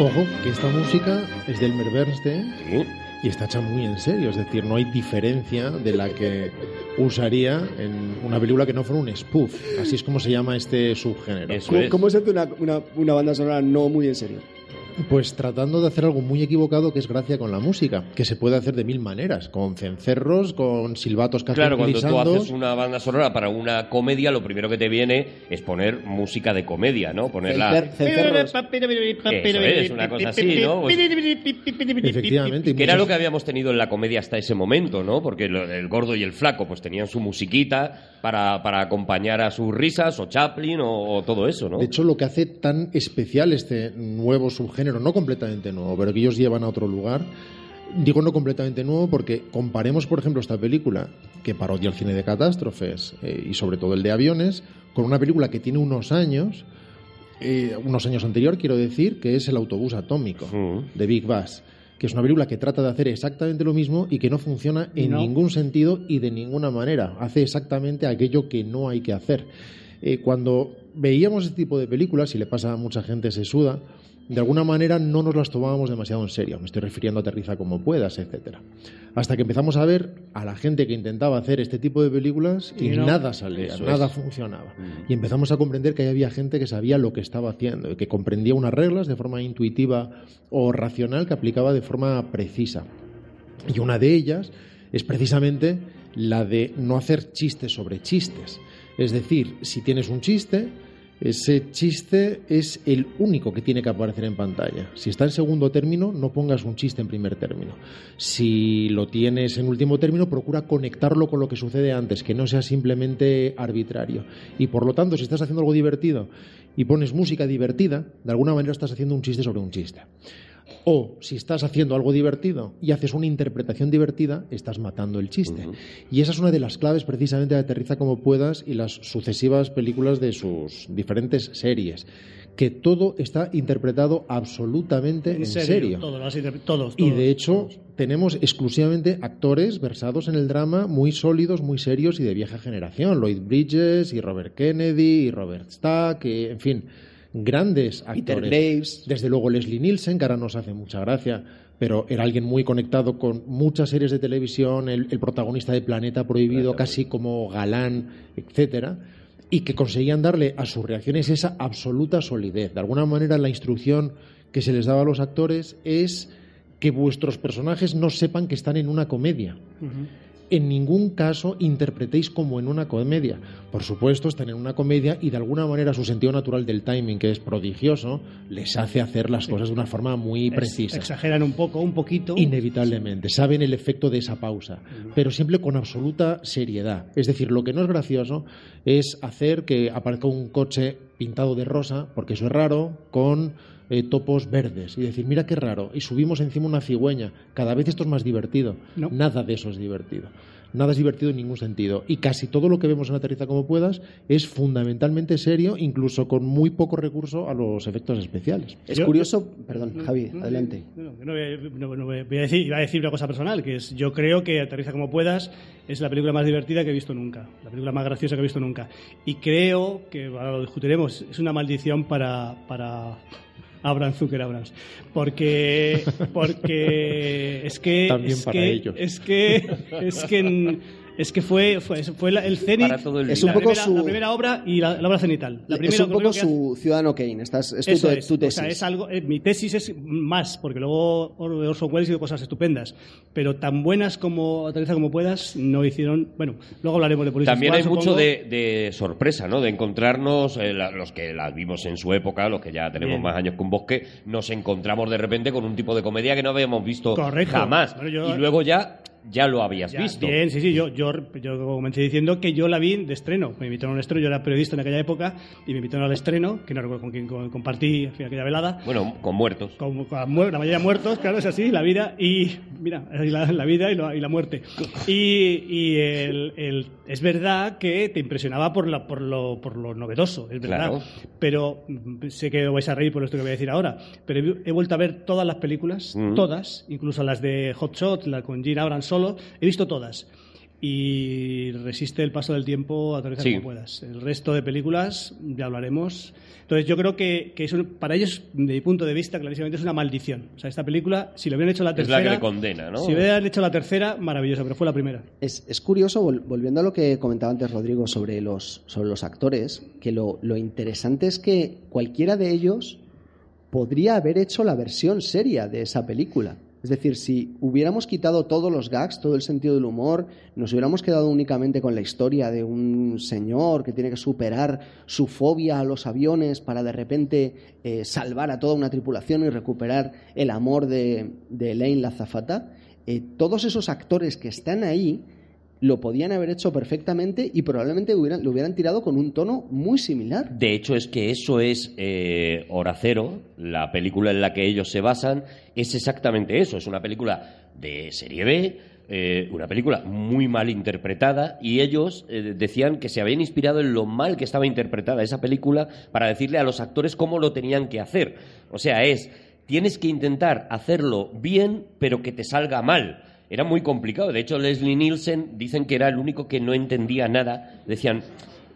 Ojo, que esta música es del Elmer Bernstein Sí. y está hecha muy en serio. Es decir, no hay diferencia de la que usaría en una película que no fuera un spoof. Así es como se llama este subgénero. Eso ¿Cómo, es. cómo se hace una, una- una banda sonora no muy en serio? Pues tratando de hacer algo muy equivocado que es gracia con la música, que se puede hacer de mil maneras, con cencerros, con silbatos Claro, cuando tú haces una banda sonora para una comedia, lo primero que te viene es poner música de comedia, ¿no? Ponerla... Cencer- cencerros. Eso es, una cosa así, ¿no? Pues- Efectivamente. Que era lo que habíamos tenido en la comedia hasta ese momento, ¿no? Porque el gordo y el flaco pues tenían su musiquita para, para acompañar a sus risas, o Chaplin, o, o todo eso, ¿no? De hecho, lo que hace tan especial este nuevo subgénero, no completamente nuevo, pero que ellos llevan a otro lugar, digo no completamente nuevo porque comparemos, por ejemplo, esta película que parodia el cine de catástrofes eh, y sobre todo el de aviones, con una película que tiene unos años, eh, unos años anterior, quiero decir, que es El autobús atómico Mm. de Big Bass, que es una película que trata de hacer exactamente lo mismo y que no funciona en No. ningún sentido y de ninguna manera. Hace exactamente aquello que no hay que hacer. Eh, cuando veíamos este tipo de películas, y le pasa a mucha gente, se suda, de alguna manera no nos las tomábamos demasiado en serio. Me estoy refiriendo a Aterriza como puedas, etcétera. Hasta que empezamos a ver a la gente que intentaba hacer este tipo de películas y, Y no. nada salía, nada es. funcionaba. Y empezamos a comprender que había gente que sabía lo que estaba haciendo y que comprendía unas reglas de forma intuitiva o racional que aplicaba de forma precisa. Y una de ellas es precisamente la de no hacer chistes sobre chistes. Es decir, si tienes un chiste, ese chiste es el único que tiene que aparecer en pantalla. Si está en segundo término, no pongas un chiste en primer término. Si lo tienes en último término, procura conectarlo con lo que sucede antes, que no sea simplemente arbitrario. Y por lo tanto, si estás haciendo algo divertido y pones música divertida, de alguna manera estás haciendo un chiste sobre un chiste. O si estás haciendo algo divertido y haces una interpretación divertida, estás matando el chiste. Y esa es una de las claves precisamente de Aterriza como puedas y las sucesivas películas de sus diferentes series. Que todo está interpretado absolutamente en, serio. Todo, lo has interpre- todos, Y de hecho, todos. tenemos exclusivamente actores versados en el drama muy sólidos, muy serios y de vieja generación. Lloyd Bridges y Robert Kennedy y Robert Stack, y, en fin, grandes Peter actores. Graves. Desde luego Leslie Nielsen, que ahora nos hace mucha gracia, pero era alguien muy conectado con muchas series de televisión, el, el protagonista de Planeta Prohibido, casi como galán, etcétera, y que conseguían darle a sus reacciones esa absoluta solidez. De alguna manera, la instrucción que se les daba a los actores es que vuestros personajes no sepan que están en una comedia. En ningún caso interpretéis como en una comedia. Por supuesto, están en una comedia y de alguna manera su sentido natural del timing, que es prodigioso, les hace hacer las cosas de una forma muy Es- precisa. Exageran un poco, un poquito. Inevitablemente, saben el efecto de esa pausa, pero siempre con absoluta seriedad. Es decir, lo que no es gracioso es hacer que aparezca un coche pintado de rosa, porque eso es raro, con eh, topos verdes y decir, mira qué raro, y subimos encima una cigüeña. Cada vez esto es más divertido. No. Nada de eso es divertido. Nada es divertido en ningún sentido. Y casi todo lo que vemos en Aterriza como puedas es fundamentalmente serio, incluso con muy poco recurso a los efectos especiales. Es Yo- curioso, perdón, Javi, No, adelante. No, no, no voy a- no- no voy a- voy a decir, iba a decir una cosa personal, que es yo creo que Aterriza como puedas es la película más divertida que he visto nunca, la película más graciosa que he visto nunca. Y creo que, ahora lo discutiremos, es una maldición para, para Abraham Zucker Abrams. Porque, porque es que... También es para que, ellos. Es que, es que, en- es que fue, fue, fue la- el todo el Es un la, poco primera, su- la primera obra y la, la obra cenital. La primera es un poco que hace- su Ciudadano Kane. Estás, es tu, eso es. tu O tesis. sea, es algo, eh, mi tesis es más, porque luego Or- Orson Welles hizo cosas estupendas, pero tan buenas como Aterriza como puedas, no hicieron. Bueno, luego hablaremos de Police También hay mucho supongo. de, de sorpresa, ¿no? De encontrarnos, eh, la- los que las vimos en su época, los que ya tenemos Bien. más años que un bosque, nos encontramos de repente con un tipo de comedia que no habíamos visto Correcto. jamás. Bueno, yo- Y luego ya, ya lo habías Ya, visto. Bien, sí, sí, yo, yo, yo comencé diciendo que yo la vi de estreno. Me invitaron a un estreno, yo era periodista en aquella época, y me invitaron al estreno, que no recuerdo con quién co- compartí en fin, aquella velada. Bueno, con muertos. Con, con la, mayoría muertos, claro, es así, la vida y. Mira, la, la vida y, lo- y la muerte. Y, y el, el- es verdad que te impresionaba por, la, por, lo, por lo novedoso, es verdad. Claro. Pero sé que vais a reír por esto que voy a decir ahora. Pero he, he vuelto a ver todas las películas, Mm. todas, incluso las de Hot Shot, la con Gene Abrams solo, he visto todas. Y resiste el paso del tiempo a Sí. como puedas. El resto de películas ya hablaremos. Entonces yo creo que, que es un- para ellos, de mi punto de vista, clarísimamente es una maldición. O sea, esta película, si lo hubieran hecho la Es tercera... la que le condena, ¿no? Si hubieran hecho la tercera, maravillosa, pero fue la primera. Es, es curioso, vol- volviendo a lo que comentaba antes Rodrigo sobre los, sobre los actores, que lo, lo interesante es que cualquiera de ellos podría haber hecho la versión seria de esa película. Es decir, si hubiéramos quitado todos los gags, todo el sentido del humor, nos hubiéramos quedado únicamente con la historia de un señor que tiene que superar su fobia a los aviones para de repente eh, salvar a toda una tripulación y recuperar el amor de, de Elaine la azafata, eh, todos esos actores que están ahí lo podían haber hecho perfectamente y probablemente hubieran, lo hubieran tirado con un tono muy similar. De hecho, es que eso es eh, Hora Cero, la película en la que ellos se basan, es exactamente eso. Es una película de serie B, eh, una película muy mal interpretada, y ellos eh, decían que se habían inspirado en lo mal que estaba interpretada esa película para decirle a los actores cómo lo tenían que hacer. O sea, es, tienes que intentar hacerlo bien, pero que te salga mal. Era muy complicado. De hecho, Leslie Nielsen dicen que era el único que no entendía nada. Decían,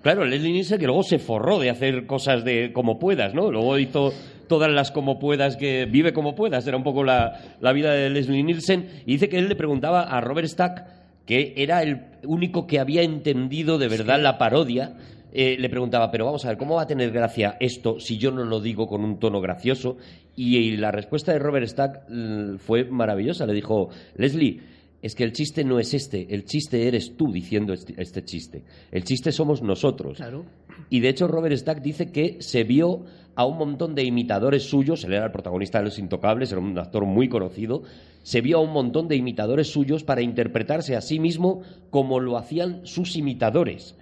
claro, Leslie Nielsen que luego se forró de hacer cosas de como puedas, ¿no? Luego hizo todas las como puedas que vive como puedas. Era un poco la, la vida de Leslie Nielsen. Y dice que él le preguntaba a Robert Stack, que era el único que había entendido de verdad la parodia. eh, le preguntaba, pero vamos a ver, ¿cómo va a tener gracia esto si yo no lo digo con un tono gracioso? Y, la respuesta de Robert Stack mm, fue maravillosa. Le dijo, Leslie, es que el chiste no es este, el chiste eres tú diciendo este, este chiste. El chiste somos nosotros. Claro. Y de hecho Robert Stack dice que se vio a un montón de imitadores suyos, él era el protagonista de Los Intocables, era un actor muy conocido, se vio a un montón de imitadores suyos para interpretarse a sí mismo como lo hacían sus imitadores,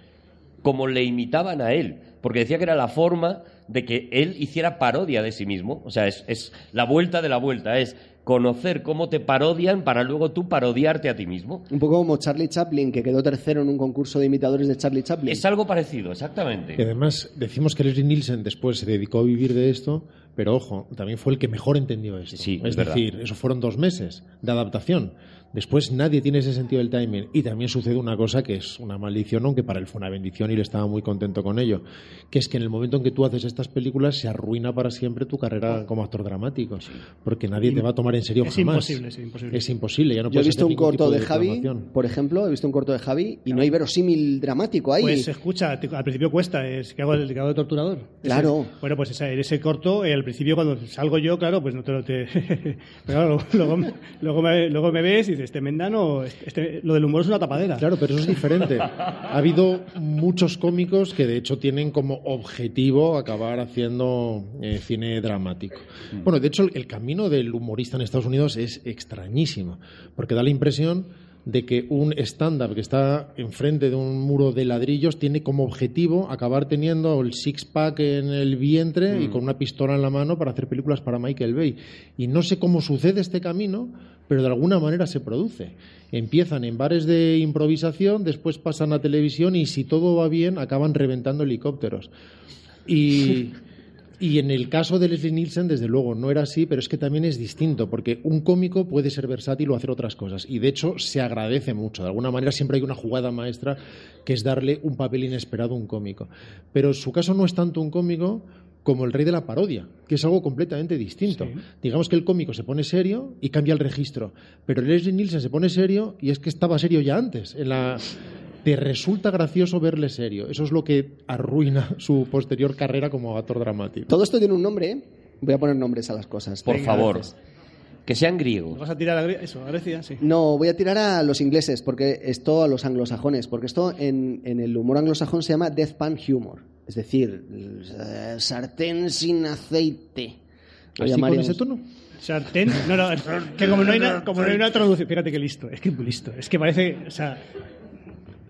como le imitaban a él, porque decía que era la forma de que él hiciera parodia de sí mismo, o sea, es, es la vuelta de la vuelta, es conocer cómo te parodian para luego tú parodiarte a ti mismo. Un poco como Charlie Chaplin, que quedó tercero en un concurso de imitadores de Charlie Chaplin. Es algo parecido, Y exactamente. además decimos que Leslie Nielsen después se dedicó a vivir de esto, pero ojo, también fue el que mejor entendió esto. Sí, es es verdad. decir, eso fueron dos meses de adaptación. Después nadie tiene ese sentido del timing. Y también sucede una cosa que es una maldición, aunque para él fue una bendición y él estaba muy contento con ello, que es que en el momento en que tú haces estas películas se arruina para siempre tu carrera como actor dramático, porque nadie te va a tocar en serio Es jamás. imposible, es imposible. Es imposible, ya no Yo he puedes visto un corto de Javi, por ejemplo, he visto un corto de Javi y no hay verosímil dramático ahí. Pues escucha, te- al principio cuesta, es que hago el que hago de torturador. Claro. Ese- bueno, pues esa- en ese corto, eh, al principio cuando salgo yo, claro, pues no te lo te. Pero claro, luego, luego, me, luego me ves y dices, este mendano, este, este- lo del humor es una tapadera. Claro, pero eso es diferente. Ha habido muchos cómicos que de hecho tienen como objetivo acabar haciendo eh, cine dramático. Bueno, de hecho el, el camino del humorista en Estados Unidos es extrañísimo, porque da la impresión de que un stand-up que está enfrente de un muro de ladrillos tiene como objetivo acabar teniendo el six-pack en el vientre y con una pistola en la mano para hacer películas para Michael Bay. Y no sé cómo sucede este camino, pero de alguna manera se produce. Empiezan en bares de improvisación, después pasan a televisión y si todo va bien acaban reventando helicópteros. Y, y en el caso de Leslie Nielsen, desde luego, no era así, pero es que también es distinto, porque un cómico puede ser versátil o hacer otras cosas. Y de hecho se agradece mucho. De alguna manera siempre hay una jugada maestra que es darle un papel inesperado a un cómico. Pero su caso no es tanto un cómico como el rey de la parodia, que es algo completamente distinto. Digamos que el cómico se pone serio y cambia el registro, pero Leslie Nielsen se pone serio y es que estaba serio ya antes. En la... Te resulta gracioso verle serio. Eso es lo que arruina su posterior carrera como actor dramático. Todo esto tiene un nombre, ¿eh? Voy a poner nombres a las cosas. Por Venga, favor, gracias. que sean ¿Nos griegos. ¿Vas a tirar a Gre- eso, a Grecia? Sí. No, voy a tirar a los ingleses, porque esto a los anglosajones, porque esto en, en el humor anglosajón se llama deathpan humor, es decir, eh, sartén sin aceite. Lo ¿Así con ese tono? Sartén. No, no, que como no, hay una, como no hay una traducción. Fíjate qué listo. Es que muy listo. Es que parece. O sea,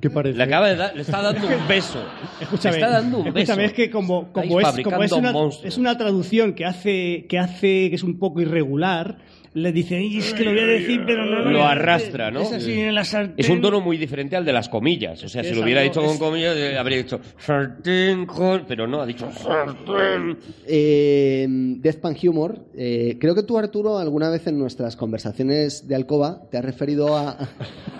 ¿Qué parece? Le, acaba de dar- le está dando un beso. escúchame. Le está dando un escúchame, beso. es que como, como, es, como es, una, monstruos. es una traducción que hace, que hace que es un poco irregular, le dicen, "Ay, es que lo voy a decir, pero no Lo arrastra, ¿no? Es así en la sartén. Es un tono muy diferente al de las comillas. O sea, si lo hubiera dicho con comillas, eh, habría dicho sartén. Pero no, ha dicho sartén. Eh, Deathpan Humor. eh, creo que tú, Arturo, alguna vez en nuestras conversaciones de Alcoba te has referido a,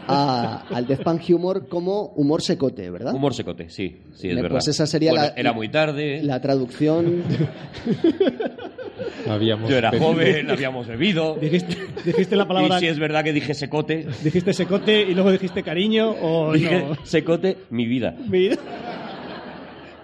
a- al Deathpan Humor como humor secote, ¿verdad? Humor secote, sí, sí, es Pues verdad. esa sería Bueno, la- Era muy tarde, La traducción. Habíamos yo era pedido- joven, habíamos bebido. Dijiste, dijiste la palabra. Y si es verdad que dije secote, Dijiste secote y luego dijiste cariño o dije no. secote, mi vida. Mira.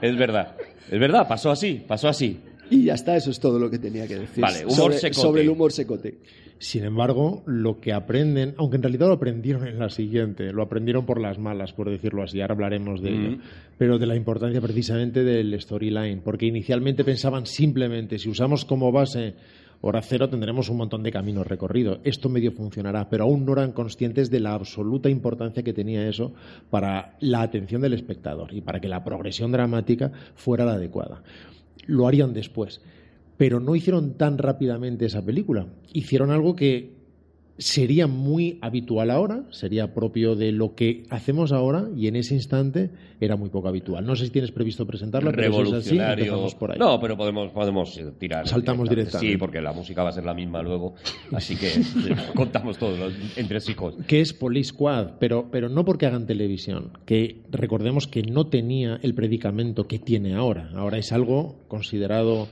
Es verdad. Es verdad, pasó así, pasó así. Y ya está, eso es todo lo que tenía que decir. Vale, humor sobre, secote. sobre el humor secote. Sin embargo, lo que aprenden, aunque en realidad lo aprendieron en la siguiente, lo aprendieron por las malas, por decirlo así, ahora hablaremos de ello, Mm. pero de la importancia precisamente del storyline, porque inicialmente pensaban simplemente, si usamos como base hora cero tendremos un montón de caminos recorridos, esto medio funcionará, pero aún no eran conscientes de la absoluta importancia que tenía eso para la atención del espectador y para que la progresión dramática fuera la adecuada. Lo harían después pero no hicieron tan rápidamente esa película. Hicieron algo que sería muy habitual ahora, sería propio de lo que hacemos ahora y en ese instante era muy poco habitual. No sé si tienes previsto presentarla, pero si es así, Revolucionario. empezamos por ahí. No, pero podemos, podemos tirar. Saltamos directamente. Sí, porque la música va a ser la misma luego. Así que contamos todos los entresijos. que es Police Squad, pero, pero no porque hagan televisión, que recordemos que no tenía el predicamento que tiene ahora. Ahora es algo considerado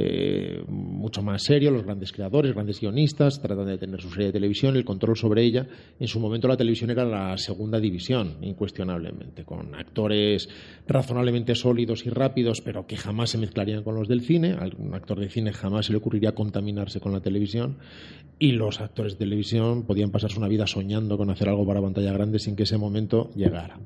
eh, mucho más serio, los grandes creadores, grandes guionistas, tratan de tener su serie de televisión, el control sobre ella. En su momento la televisión era la segunda división, incuestionablemente, con actores razonablemente sólidos y rápidos, pero que jamás se mezclarían con los del cine. A un actor de cine jamás se le ocurriría contaminarse con la televisión. Y los actores de televisión podían pasarse una vida soñando con hacer algo para pantalla grande sin que ese momento llegara.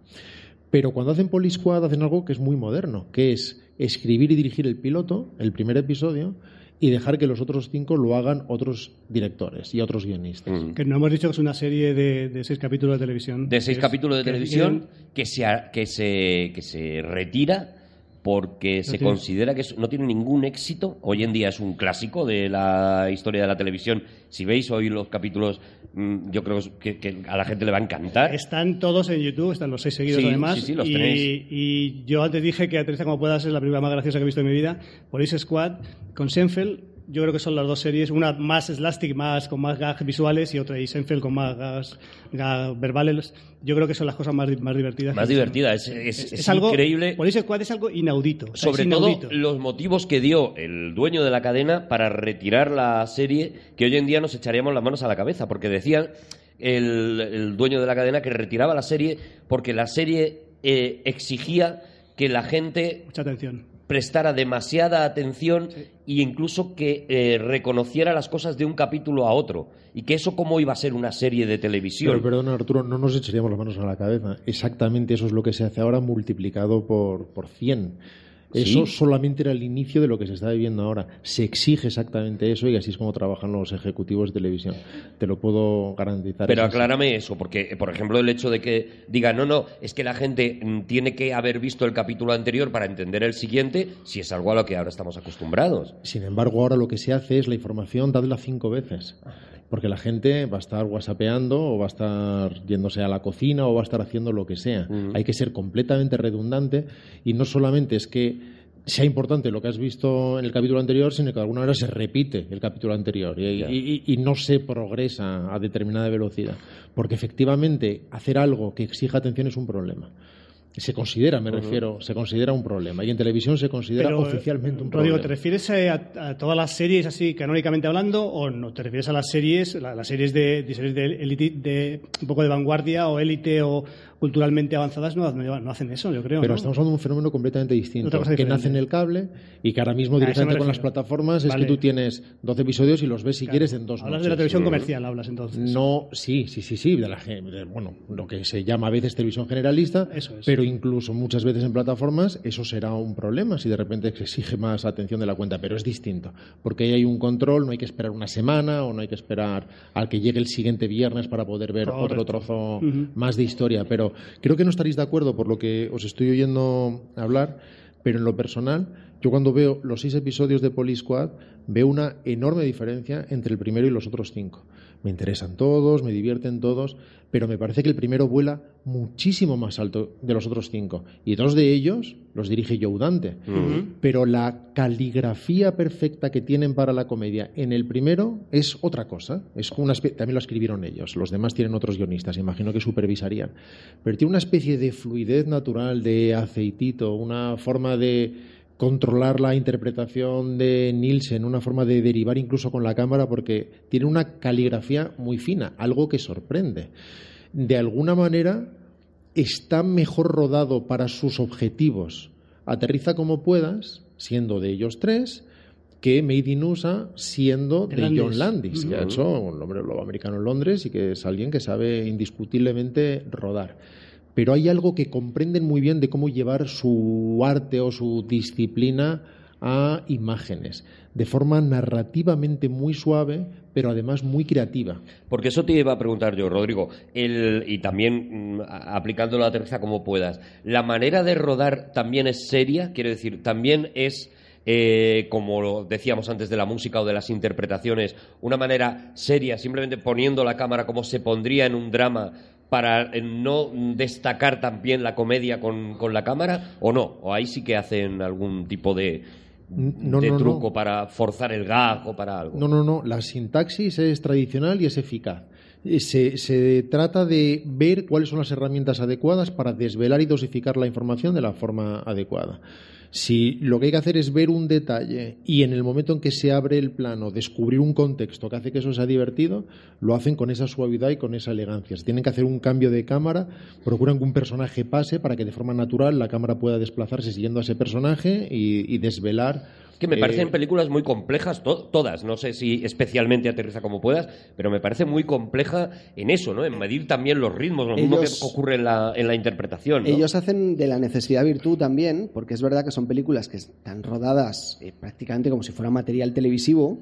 Pero cuando hacen Polisquad hacen algo que es muy moderno, que es escribir y dirigir el piloto, el primer episodio, y dejar que los otros cinco lo hagan otros directores y otros guionistas. Que no hemos dicho que es una serie de, de seis capítulos de televisión. De seis es- capítulos de que televisión que se, que se, que se retira porque se tiene- considera que no tiene ningún éxito. Hoy en día es un clásico de la historia de la televisión. Si veis hoy los capítulos, mm, yo creo que, que a la gente le va a encantar. Están todos en YouTube, están los seis seguidos Sí, además. sí, sí, los y, tenéis. y yo antes dije que Aterriza como puedas es la película más graciosa que he visto en mi vida. Police Squad con Seinfeld. Yo creo que son las dos series, una más slastic, más con más gags visuales y otra y Seinfeld con más gags, gags verbales. Yo creo que son las cosas más, más divertidas. Más que he visto. divertida, es, es- Es, es es algo, increíble. Police Squad es algo inaudito. o sea, Sobre todo los motivos que dio el dueño de la cadena para retirar la serie, que hoy en día nos echaríamos las manos a la cabeza, porque decían el, el dueño de la cadena que retiraba la serie porque la serie eh, exigía que la gente Mucha atención. Prestara demasiada atención e incluso que eh, reconociera las cosas de un capítulo a otro. Y que eso cómo iba a ser una serie de televisión. Pero perdona, Arturo, no nos echaríamos las manos a la cabeza. Exactamente eso es lo que se hace ahora multiplicado por, por 100. Eso Sí. solamente era el inicio de lo que se está viviendo ahora. Se exige exactamente eso y así es como trabajan los ejecutivos de televisión. Te lo puedo garantizar. Pero aclárame eso, porque, por ejemplo, el hecho de que diga, no, no, es que la gente mm, tiene que haber visto el capítulo anterior para entender el siguiente, si es algo a lo que ahora estamos acostumbrados. Sin embargo, ahora lo que se hace es la información, dadla cinco veces. Porque la gente va a estar whatsappeando o va a estar yéndose a la cocina o va a estar haciendo lo que sea. Hay que ser completamente redundante y no solamente es que sea importante lo que has visto en el capítulo anterior, sino que de alguna manera se repite el capítulo anterior y, y no se progresa a determinada velocidad. Porque efectivamente hacer algo que exija atención es un problema. Se considera, me refiero, se considera un problema. Y en televisión se considera Pero, oficialmente un Rodrigo, problema. ¿te refieres a, a todas las series así canónicamente hablando o no? ¿Te refieres a las series, la- las series de, de series de, élite- de un poco de vanguardia o élite o culturalmente avanzadas no, hacen eso, yo creo. Pero ¿no? estamos hablando de un fenómeno completamente distinto, que nace en el cable y que ahora mismo directamente me con las plataformas es que tú tienes 12 episodios y los ves si Claro. quieres en dos Hablas noches. de la televisión comercial, hablas entonces. No, sí, sí, sí, sí, de la, de, bueno, lo que se llama a veces televisión generalista, Eso es. pero incluso muchas veces en plataformas eso será un problema si de repente se exige más atención de la cuenta, pero es distinto, porque ahí hay un control, no hay que esperar una semana o no hay que esperar al que llegue el siguiente viernes para poder ver otro trozo más de historia, pero creo que no estaréis de acuerdo por lo que os estoy oyendo hablar, pero en lo personal, yo cuando veo los seis episodios de Police Squad veo una enorme diferencia entre el primero y los otros cinco. Me interesan todos, me divierten todos, pero me parece que el primero vuela muchísimo más alto de los otros cinco. Y dos de ellos los dirige Joe Dante. Pero la caligrafía perfecta que tienen para la comedia en el primero es otra cosa. Es una también lo escribieron ellos. Los demás tienen otros guionistas, imagino que supervisarían. Pero tiene una especie de fluidez natural, de aceitito, una forma de controlar la interpretación de Nielsen, una forma de derivar incluso con la cámara, porque tiene una caligrafía muy fina, algo que sorprende. De alguna manera está mejor rodado para sus objetivos. Aterriza como puedas, siendo de ellos tres, que Made in USA siendo De Landis. John Landis, que ha hecho un hombre lobo americano en Londres y que es alguien que sabe indiscutiblemente rodar. Pero hay algo que comprenden muy bien de cómo llevar su arte o su disciplina a imágenes, de forma narrativamente muy suave, pero además muy creativa. Porque eso te iba a preguntar yo, Rodrigo, y también mm, a- aplicándolo a aterriza como puedas. ¿La manera de rodar también es seria? Quiero decir, también es, eh, como decíamos antes de la música o de las interpretaciones, una manera seria, simplemente poniendo la cámara como se pondría en un drama para eh, no destacar también la comedia con, con la cámara, o no? ¿O ahí sí que hacen algún tipo de, No, de no, no. truco para forzar el gag o para algo? No, no, no. La sintaxis es tradicional y es eficaz. Eh, Se, se trata de ver cuáles son las herramientas adecuadas para desvelar y dosificar la información de la forma adecuada. Si lo que hay que hacer es ver un detalle y en el momento en que se abre el plano descubrir un contexto que hace que eso sea divertido, lo hacen con esa suavidad y con esa elegancia. Si tienen que hacer un cambio de cámara, procuran que un personaje pase para que de forma natural la cámara pueda desplazarse siguiendo a ese personaje y, y desvelar Que me eh, parecen películas muy complejas, to- todas. No sé si especialmente aterriza como puedas, pero me parece muy compleja en eso, ¿no? En medir también los ritmos, lo mismo que ocurre en la, en la interpretación. ¿no? Ellos hacen de la necesidad virtud también, porque es verdad que son películas que están rodadas eh, prácticamente como si fuera material televisivo,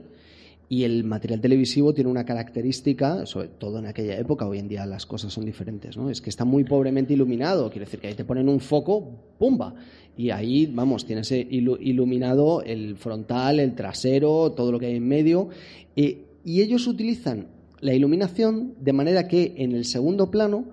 y el material televisivo tiene una característica, sobre todo en aquella época, hoy en día las cosas son diferentes, ¿no? Es que está muy pobremente iluminado, quiere decir que ahí te ponen un foco, ¡pumba! Y ahí, vamos, tienes ilu- iluminado el frontal, el trasero, todo lo que hay en medio, eh, y ellos utilizan la iluminación de manera que en el segundo plano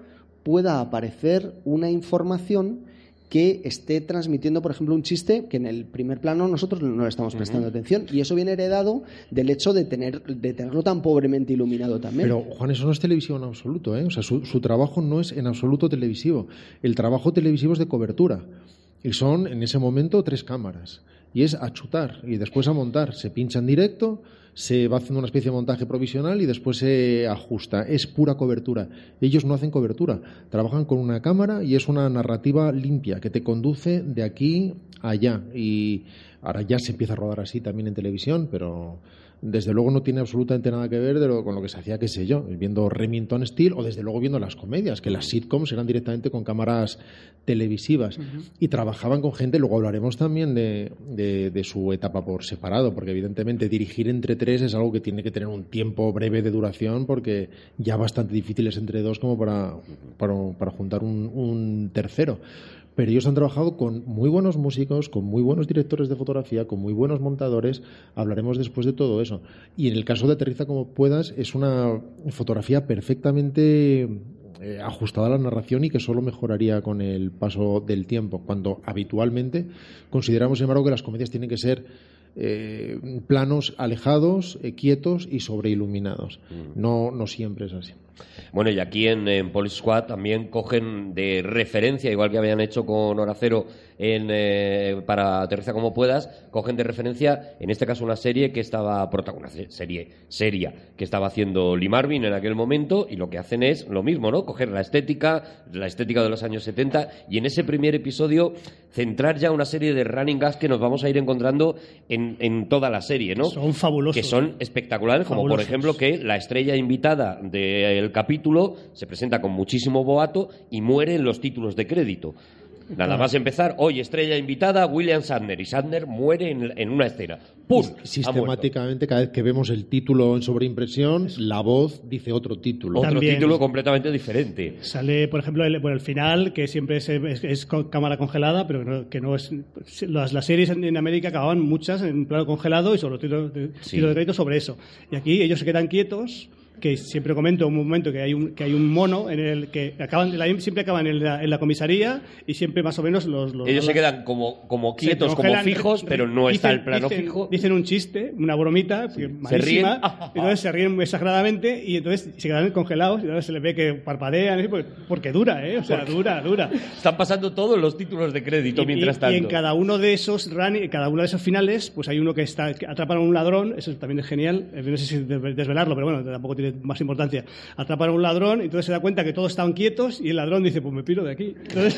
pueda aparecer una información que esté transmitiendo, por ejemplo, un chiste que en el primer plano nosotros no le estamos prestando atención. Y eso viene heredado del hecho de, tener, de tenerlo tan pobremente iluminado también. Pero, Juan, eso no es televisivo en absoluto, ¿eh? O sea, su, su trabajo no es en absoluto televisivo. El trabajo televisivo es de cobertura. Y son, en ese momento, tres cámaras. Y es a chutar y después a montar. Se pincha en directo, se va haciendo una especie de montaje provisional y después se ajusta. Es pura cobertura. Ellos no hacen cobertura. Trabajan con una cámara y es una narrativa limpia que te conduce de aquí a allá. Y ahora ya se empieza a rodar así también en televisión, pero desde luego no tiene absolutamente nada que ver de lo- con lo que se hacía, qué sé yo, viendo Remington Steel o desde luego viendo las comedias, que las sitcoms eran directamente con cámaras televisivas y trabajaban con gente, luego hablaremos también de, de- de su etapa por separado, porque evidentemente dirigir entre tres es algo que tiene que tener un tiempo breve de duración, porque ya bastante difícil es entre dos como para, para, para juntar un, un tercero pero ellos han trabajado con muy buenos músicos, con muy buenos directores de fotografía, con muy buenos montadores. Hablaremos después de todo eso. Y en el caso de Aterriza como puedas, es una fotografía perfectamente eh, ajustada a la narración y que solo mejoraría con el paso del tiempo, cuando habitualmente consideramos, sin embargo, que las comedias tienen que ser eh, planos alejados, eh, quietos y sobreiluminados. No, no siempre es así. Bueno, y aquí en, en Police Squad también cogen de referencia, igual que habían hecho con Hora Cero en, eh, para Aterriza como puedas, cogen de referencia, en este caso, una serie que estaba protagonizada, serie seria que estaba haciendo Lee Marvin en aquel momento, y lo que hacen es lo mismo, ¿no? Coger la estética, la estética de los años 70, y en ese primer episodio centrar ya una serie de running gags que nos vamos a ir encontrando en, en toda la serie, ¿no? Son fabulosos. Que son espectaculares, como por ejemplo que la estrella invitada del capítulo se presenta con muchísimo boato y muere en los títulos de crédito. Nada más empezar, hoy estrella invitada, William Shatner, y Shatner muere en, en una escena. ¡Pum! Sistemáticamente, cada vez que vemos el título en sobreimpresión, la voz dice otro título. Otro También. título completamente diferente. Sale, por ejemplo, el, bueno, el final, que siempre es, es- es con cámara congelada, pero que no, que no es. Las, las series en, en América acababan muchas en plano congelado y sobre títulos de, Sí. títulos de crédito sobre eso. Y aquí ellos se quedan quietos. Que siempre comento un momento que hay un, que hay un mono en el que acaban, la- siempre acaban en la, en la comisaría y siempre más o menos los. los Ellos se los- quedan como, como se quietos, como fijos, pero no dicen- está el plano dicen- fijo. Dicen un chiste, una bromita, que malísima, ríen. y entonces se ríen exageradamente y entonces se quedan congelados y entonces se les ve que parpadean, porque, dura, ¿eh? O sea, dura, dura. Están pasando todos los títulos de crédito Y, mientras y- tanto. y en cada uno de esos run, en cada uno de esos finales, pues hay uno que está que atrapan a un ladrón, eso también es genial, no sé si de- desvelarlo, pero bueno, tampoco tiene más importancia. Atrapan a un ladrón y entonces se da cuenta que todos están quietos y el ladrón dice, pues me piro de aquí. Entonces,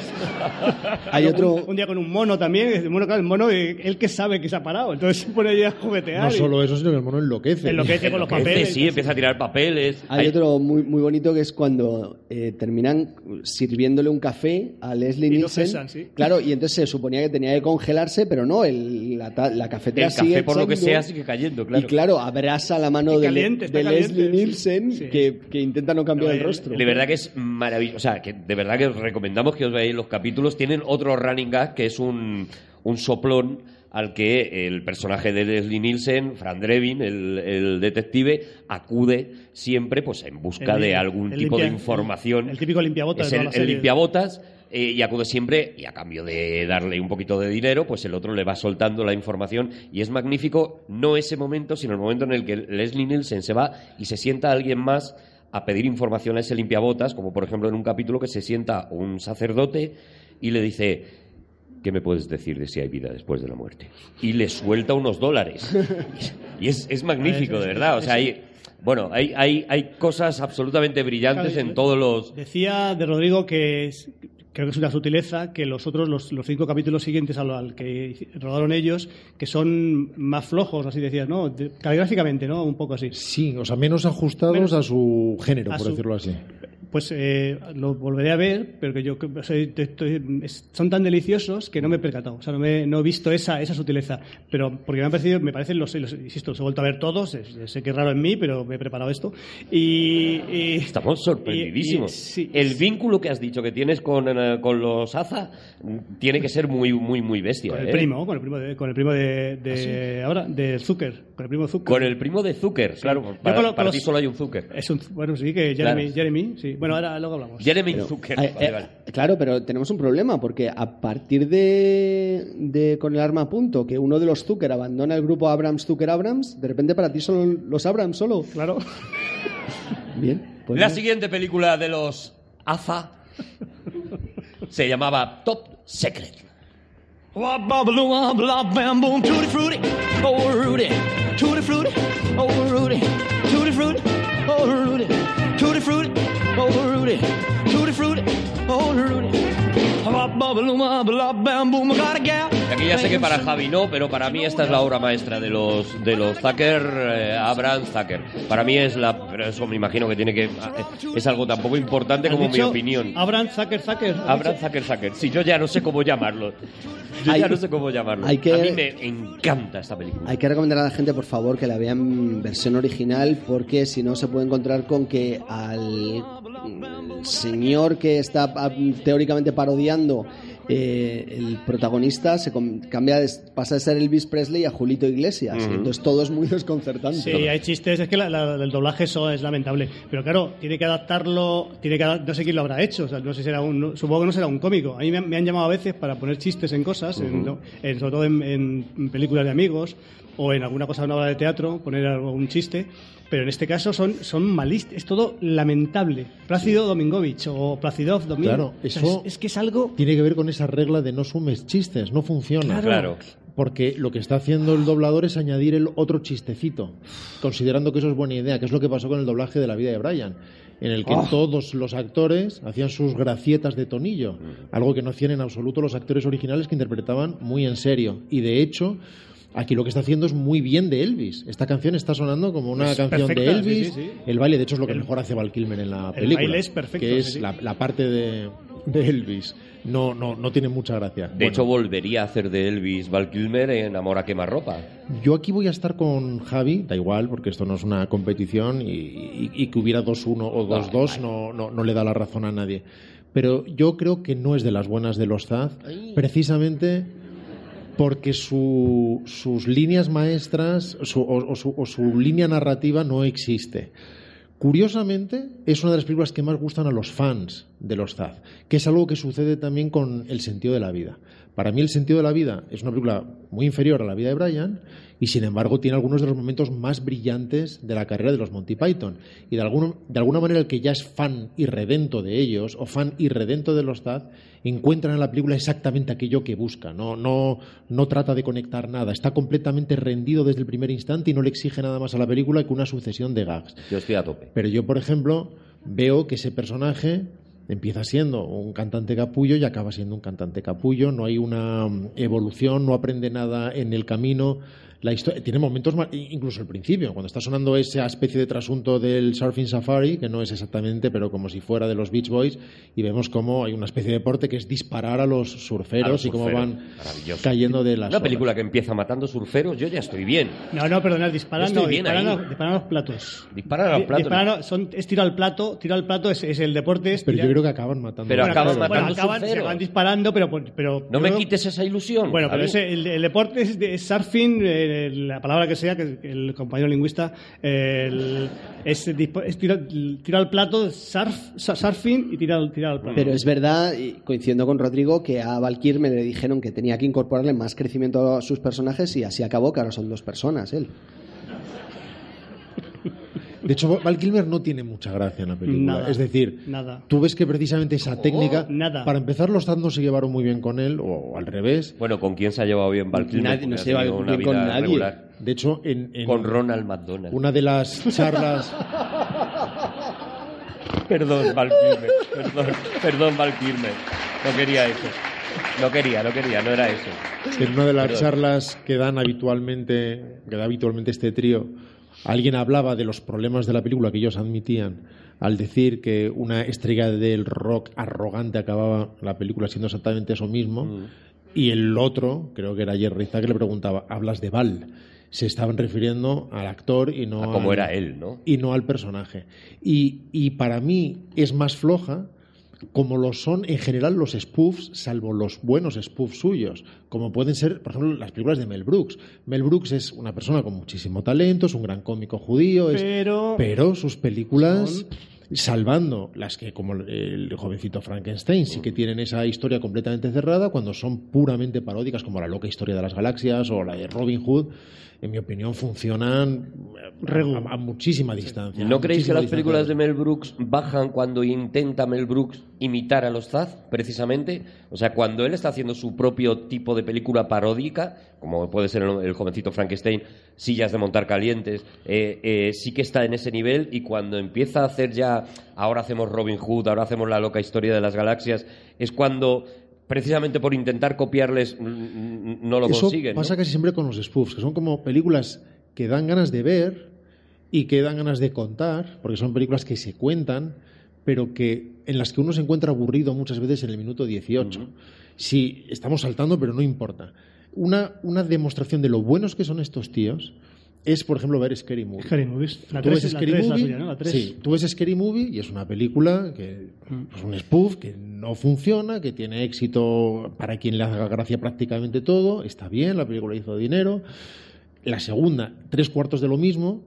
Hay otro- un, un día con un mono también, el mono, claro, el mono, eh, él que sabe que se ha parado, entonces se pone ahí a juguetear. No y- solo eso, sino que el mono enloquece. Enloquece con los Enloquece, papeles. Sí, empieza a tirar papeles. Hay otro muy, muy bonito que es cuando eh, terminan sirviéndole un café a Leslie Y lo Nielsen. cesan, sí. Claro, y entonces se suponía que tenía que congelarse, pero no, el, la, la cafetera El sigue café, por lo que echando. sea, sigue cayendo, claro. Y claro, abraza la mano de, caliente, de Leslie sí. Nielsen Sí. que, que intenta no cambiar No, el el- rostro. De verdad que es maravilloso. O sea, que de verdad que os recomendamos que os veáis los capítulos. Tienen otro running gag que es un, un soplón al que el personaje de Leslie Nielsen, Fran Drebin, el, el detective, acude siempre pues en busca El- de algún tipo de información. el- el típico limpiabotas Es de el, toda la el serie. limpiabotas eh, y acude siempre y a cambio de darle un poquito de dinero, pues el otro le va soltando la información y es magnífico no ese momento, sino el momento en el que Leslie Nielsen se va y se sienta alguien más a pedir información a ese limpiabotas, como por ejemplo en un capítulo que se sienta un sacerdote y le dice, ¿qué me puedes decir de si hay vida después de la muerte? Y le suelta unos dólares. y es, es magnífico, de verdad. O sea, hay, bueno, hay, hay, hay cosas absolutamente brillantes en todos los... Decía de Rodrigo que creo que es una sutileza que los otros, los, los cinco capítulos siguientes al, al que rodaron ellos, que son más flojos, así decías, ¿no? De- caligráficamente, ¿no? Un poco así. Sí, o sea, menos ajustados Menos- a su género, a por su- decirlo así. Pues eh, lo volveré a ver, pero que yo te- estoy- es- son tan deliciosos que no me he percatado. O sea, no, me- no he visto esa, esa sutileza. Pero porque me han parecido, me parecen los, los- insisto, los he vuelto a ver todos. sé que es raro en mí, pero me he preparado esto. Y. y- Estamos sorprendidísimos. y- y- sí, el vínculo que has dicho que tienes con, eh, con los Aza tiene que ser muy, muy, muy bestia. Con el ¿eh? primo, con el primo de, con el primo de, de- ahora, de Zucker, con el primo de Zucker. Con el primo de Zucker, claro. Para, para los- ti solo hay un Zucker. Es un, bueno, sí, que Jeremy, Claro. Jeremy, sí. Bueno, ahora luego hablamos. Jeremy Pero, Zucker. eh, vale, eh, vale. Claro, pero tenemos un problema porque a partir de, de con el arma a punto que uno de los Zucker abandona el grupo Abrams Zucker Abrams, de repente para ti son los Abrams solo. Claro. Bien. pues La bien. siguiente película de los Aza se llamaba Top Secret. Tutti frutti, oh Rudy, tutti frutti, oh Rudy, tutti frutti, oh Rudy, tutti frutti, oh Rudy, oh Aquí ya sé que para Javi no, pero para mí esta es la obra maestra de los de los Zucker, eh, Abraham Zucker. Para mí es la, pero eso me imagino que tiene que eh, es algo tan poco importante ¿Has como mi opinión. Abraham Zucker, Zucker. ¿has Abraham? Zucker Zucker. Sí, yo ya no sé cómo llamarlo. Yo Hay- ya no sé cómo llamarlo. hay que- A mí me encanta esta película. Hay que recomendar a la gente, por favor, que la vean en versión original, porque si no se puede encontrar con que al señor que está ah, teóricamente parodiando eh, el protagonista se cambia, de- pasa de ser Elvis Presley a Julito Iglesias. Entonces todo es muy desconcertante. Sí, hay chistes, es que la- la- el doblaje eso es lamentable. Pero claro, tiene que adaptarlo, tiene que no sé quién lo habrá hecho, o sea, no sé si será un, no- supongo que no será un cómico. A mí me, han- me han llamado a veces para poner chistes en cosas, en- en- sobre todo en, en películas de amigos o en alguna cosa, una obra de teatro, poner algún chiste. Pero en este caso son, son malísimos, es todo lamentable. Plácido Domingovich o Placidov Domingo. Claro, O sea, eso es, es que es algo... Tiene que ver con esa regla de no sumes chistes, no funciona. Claro. Porque lo que está haciendo el doblador es añadir el otro chistecito, considerando que eso es buena idea, que es lo que pasó con el doblaje de La vida de Brian, en el que todos los actores hacían sus gracietas de tonillo, algo que no hacían en absoluto los actores originales que interpretaban muy en serio. Y de hecho, aquí lo que está haciendo es muy bien de Elvis. Esta canción está sonando como una Es canción de Elvis. sí, sí, sí. El baile, de hecho, es lo que mejor hace Val Kilmer en la el película. baile es perfecto, Que es sí. la, la parte de, de Elvis. No, no, no tiene mucha gracia. De Bueno, hecho, volvería a hacer de Elvis Val Kilmer en Amor a quemarropa. Yo aquí voy a estar con Javi, da igual, porque esto no es una competición y, y- y que hubiera 2-1 o 2-2 no, no, no le da la razón a nadie. Pero yo creo que no es de las buenas de los Zaz, precisamente porque su- sus líneas maestras o su, o su línea narrativa no existe. Curiosamente, es una de las películas que más gustan a los fans de los Zaz, que es algo que sucede también con El sentido de la vida. Para mí, El sentido de la vida es una película muy inferior a la vida de Brian y, sin embargo, tiene algunos de los momentos más brillantes de la carrera de los Monty Python. Y de, alguna- de alguna manera, el que ya es fan irredento de ellos o fan irredento de los Zaz encuentra en la película exactamente aquello que busca. No, no, no trata de conectar nada. Está completamente rendido desde el primer instante y no le exige nada más a la película que una sucesión de gags. Yo estoy a tope. Pero yo, por ejemplo, veo que ese personaje empieza siendo un cantante capullo y acaba siendo un cantante capullo. No hay una mm, evolución, no aprende nada en el camino. La historia tiene momentos, incluso al principio, cuando está sonando esa especie de trasunto del Surfing Safari, que no es exactamente, pero como si fuera de los Beach Boys, y vemos cómo hay una especie de deporte que es disparar a los surferos, A los y cómo van cayendo de las Una olas. película que empieza matando surferos, yo ya estoy bien. No, no, perdonad, disparan, no, disparan, los platos. Disparan a los platos. disparan a- son, es tiro al plato, tiro al plato es, es el deporte. Es Pero yo creo que acaban matando. Pero acaban matando bueno, acaban, se surferos. van disparando, pero, pero No me quites esa ilusión. Bueno, pero ese, el, el deporte es, de- surfing, eh, la palabra que sea, que el compañero lingüista, el- es, es tiro al plato, surf, su- surfing y tirar, tirar al plato. Pero es verdad, coincidiendo con Rodrigo, que a Valkyr me le dijeron que tenía que incorporarle más crecimiento a sus personajes y así acabó, que ahora son dos personas él. De hecho, Val Kilmer no tiene mucha gracia en la película. Nada, es decir, nada. tú ves que precisamente esa técnica, Nada. para empezar, los no se llevaron muy bien con él, o al revés. Bueno, ¿con quién se ha llevado bien Val Kilmer? Nadie- no se lleva bien una con nadie. regular. De hecho, en, en Con Ronald McDonald. una de las charlas, Perdón, Val Kilmer. Perdón, perdón, Val Kilmer. No quería eso. No quería, no quería, no era eso. en una de las Perdón. charlas que dan habitualmente, que da habitualmente este trío, alguien hablaba de los problemas de la película que ellos admitían al decir que una estrella del rock arrogante acababa la película siendo exactamente eso mismo. Mm. Y el otro, creo que era Jerry que le preguntaba, ¿hablas de Val? Se estaban refiriendo al actor y no A cómo al- era él, ¿no? y no al personaje. Y, y para mí es más floja como lo son en general los spoofs, salvo los buenos spoofs suyos, como pueden ser, por ejemplo, las películas de Mel Brooks. Mel Brooks es una persona con muchísimo talento, es un gran cómico judío, es- Pero- pero sus películas, salvando las que, como el jovencito Frankenstein, sí que tienen esa historia completamente cerrada, cuando son puramente paródicas, como la loca historia de las galaxias o la de Robin Hood, en mi opinión funcionan Regu. a, a muchísima distancia. ¿No creéis que las películas de. Mel Brooks bajan cuando intenta Mel Brooks imitar a los Zaz, precisamente? O sea, cuando él está haciendo su propio tipo de película paródica, como puede ser el, el jovencito Frankenstein, sillas de montar calientes, eh, eh, sí que está en ese nivel y cuando empieza a hacer ya, ahora hacemos Robin Hood, ahora hacemos la loca historia de las galaxias, es cuando precisamente por intentar copiarles no lo Eso consiguen. ¿no? pasa casi siempre con los spoofs, que son como películas que dan ganas de ver y que dan ganas de contar, porque son películas que se cuentan, pero que en las que uno se encuentra aburrido muchas veces en el minuto 18. Sí, estamos saltando, pero no importa. Una, una demostración de lo buenos que son estos tíos es, por ejemplo, ver Scary Movie. Scary Movies. La Tú 3 ves la Movie, suya, ¿no? La 3. sí, tú ves Scary Movie y es una película que es un spoof que no funciona, que tiene éxito para quien le haga gracia prácticamente todo, está bien, la película hizo dinero. La segunda, tres cuartos de lo mismo,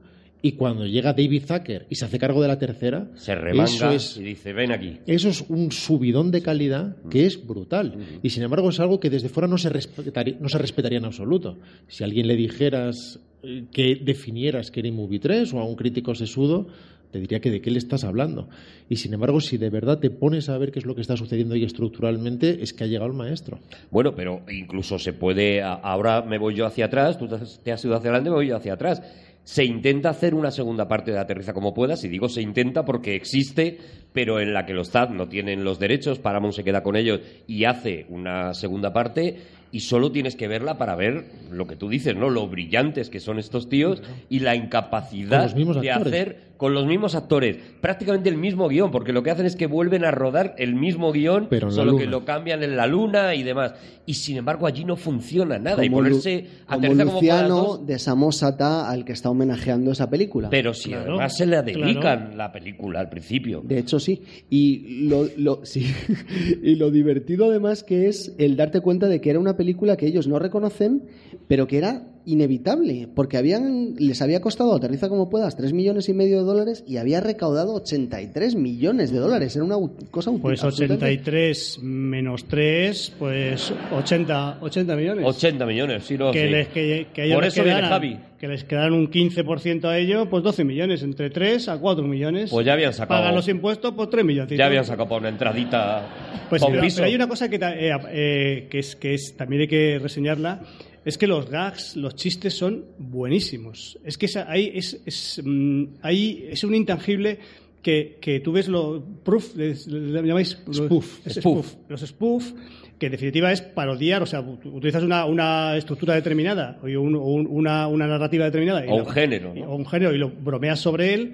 y cuando llega David Zucker y se hace cargo de la tercera, Se remanga es y dice, ven aquí. eso es un subidón de calidad que es brutal. Y sin embargo es algo que desde fuera no se, respetaría, no se respetaría en absoluto. Si a alguien le dijeras eh, que definiera Scary Movie 3 o a un crítico sesudo, te diría que de qué le estás hablando. Y sin embargo, si de verdad te pones a ver qué es lo que está sucediendo ahí estructuralmente, es que ha llegado el maestro. Bueno, pero incluso se puede. Ahora me voy yo hacia atrás, tú te has- te has ido hacia adelante, me voy yo hacia atrás. Se intenta hacer una segunda parte de Aterriza como puedas, y digo se intenta porque existe, pero en la que los ZAD no tienen los derechos, Paramount se queda con ellos y hace una segunda parte, y solo tienes que verla para ver lo que tú dices, ¿no? Lo brillantes que son estos tíos y la incapacidad de hacer con los mismos actores, prácticamente el mismo guion, porque lo que hacen es que vuelven a rodar el mismo guion, Pero solo que lo cambian en la luna y demás. Y sin embargo allí no funciona nada. y Como Lu- ponerse a como como Luciano dos, de Samosata al que está homenajeando esa película. pero si Claro, además se la dedican claro. la película al principio. De hecho, sí. Y lo, lo- sí. y lo divertido además que es el darte cuenta de que era una película que ellos no reconocen, pero que era inevitable, porque habían, les había costado, aterriza como puedas, 3 millones y medio de dólares y había recaudado 83 millones de dólares. Era una cosa auti- Pues absolutamente- 83 menos 3, pues 80, 80 millones. 80 millones, sí, no, que, sí. les, que, que a ellos Por les eso viene quedaran- Javi. Que les quedaran un 15% a ellos, pues 12 millones. Entre 3 a 4 millones. Pues ya habían sacado- Pagan los impuestos, pues 3 millones. Ya habían sacado para una entradita Pues, para un pero, piso. pero hay una cosa que, eh, eh, que, es, que es también hay que reseñarla, es que los gags, los chistes son buenísimos. Es que esa- ahí es, es, mm, ahí es un intangible que, que tú ves lo proof, le, le llamáis Spoof. Es Spoof. Los spoof, que en definitiva es parodiar, o sea, utilizas una, una estructura determinada o un- o un- una, una narrativa determinada. y O un género, ¿no? o un género y lo bromeas sobre él,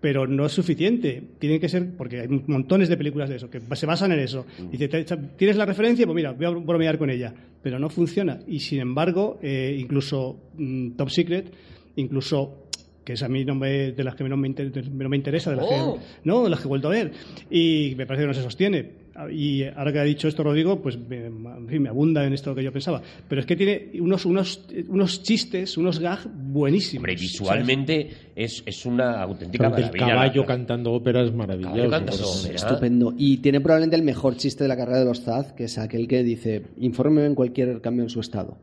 pero no es suficiente. Tiene que ser, porque hay montones de películas de eso, que se basan en eso. Mm. Dice, "Te- ¿tienes la referencia? Pues mira, voy a bromear con ella. Pero no funciona. Y sin embargo, eh, incluso mm, Top Secret, incluso que es a mí no me- de las que menos me, inter- me interesa, de las, Oh. que, no, de las que he vuelto a ver. Y me parece que no se sostiene. Y ahora que ha dicho esto Rodrigo, pues me, en fin, me abunda en esto que yo pensaba. Pero es que tiene unos, unos, unos chistes, unos gags buenísimos. Hombre, visualmente es, es una auténtica el maravilla. caballo la- cantando ópera es Caballo maravilloso. cantando ópera. Estupendo. Y tiene probablemente el mejor chiste de la carrera de los Zaz, que es aquel que dice, infórmeme en cualquier cambio en su estado.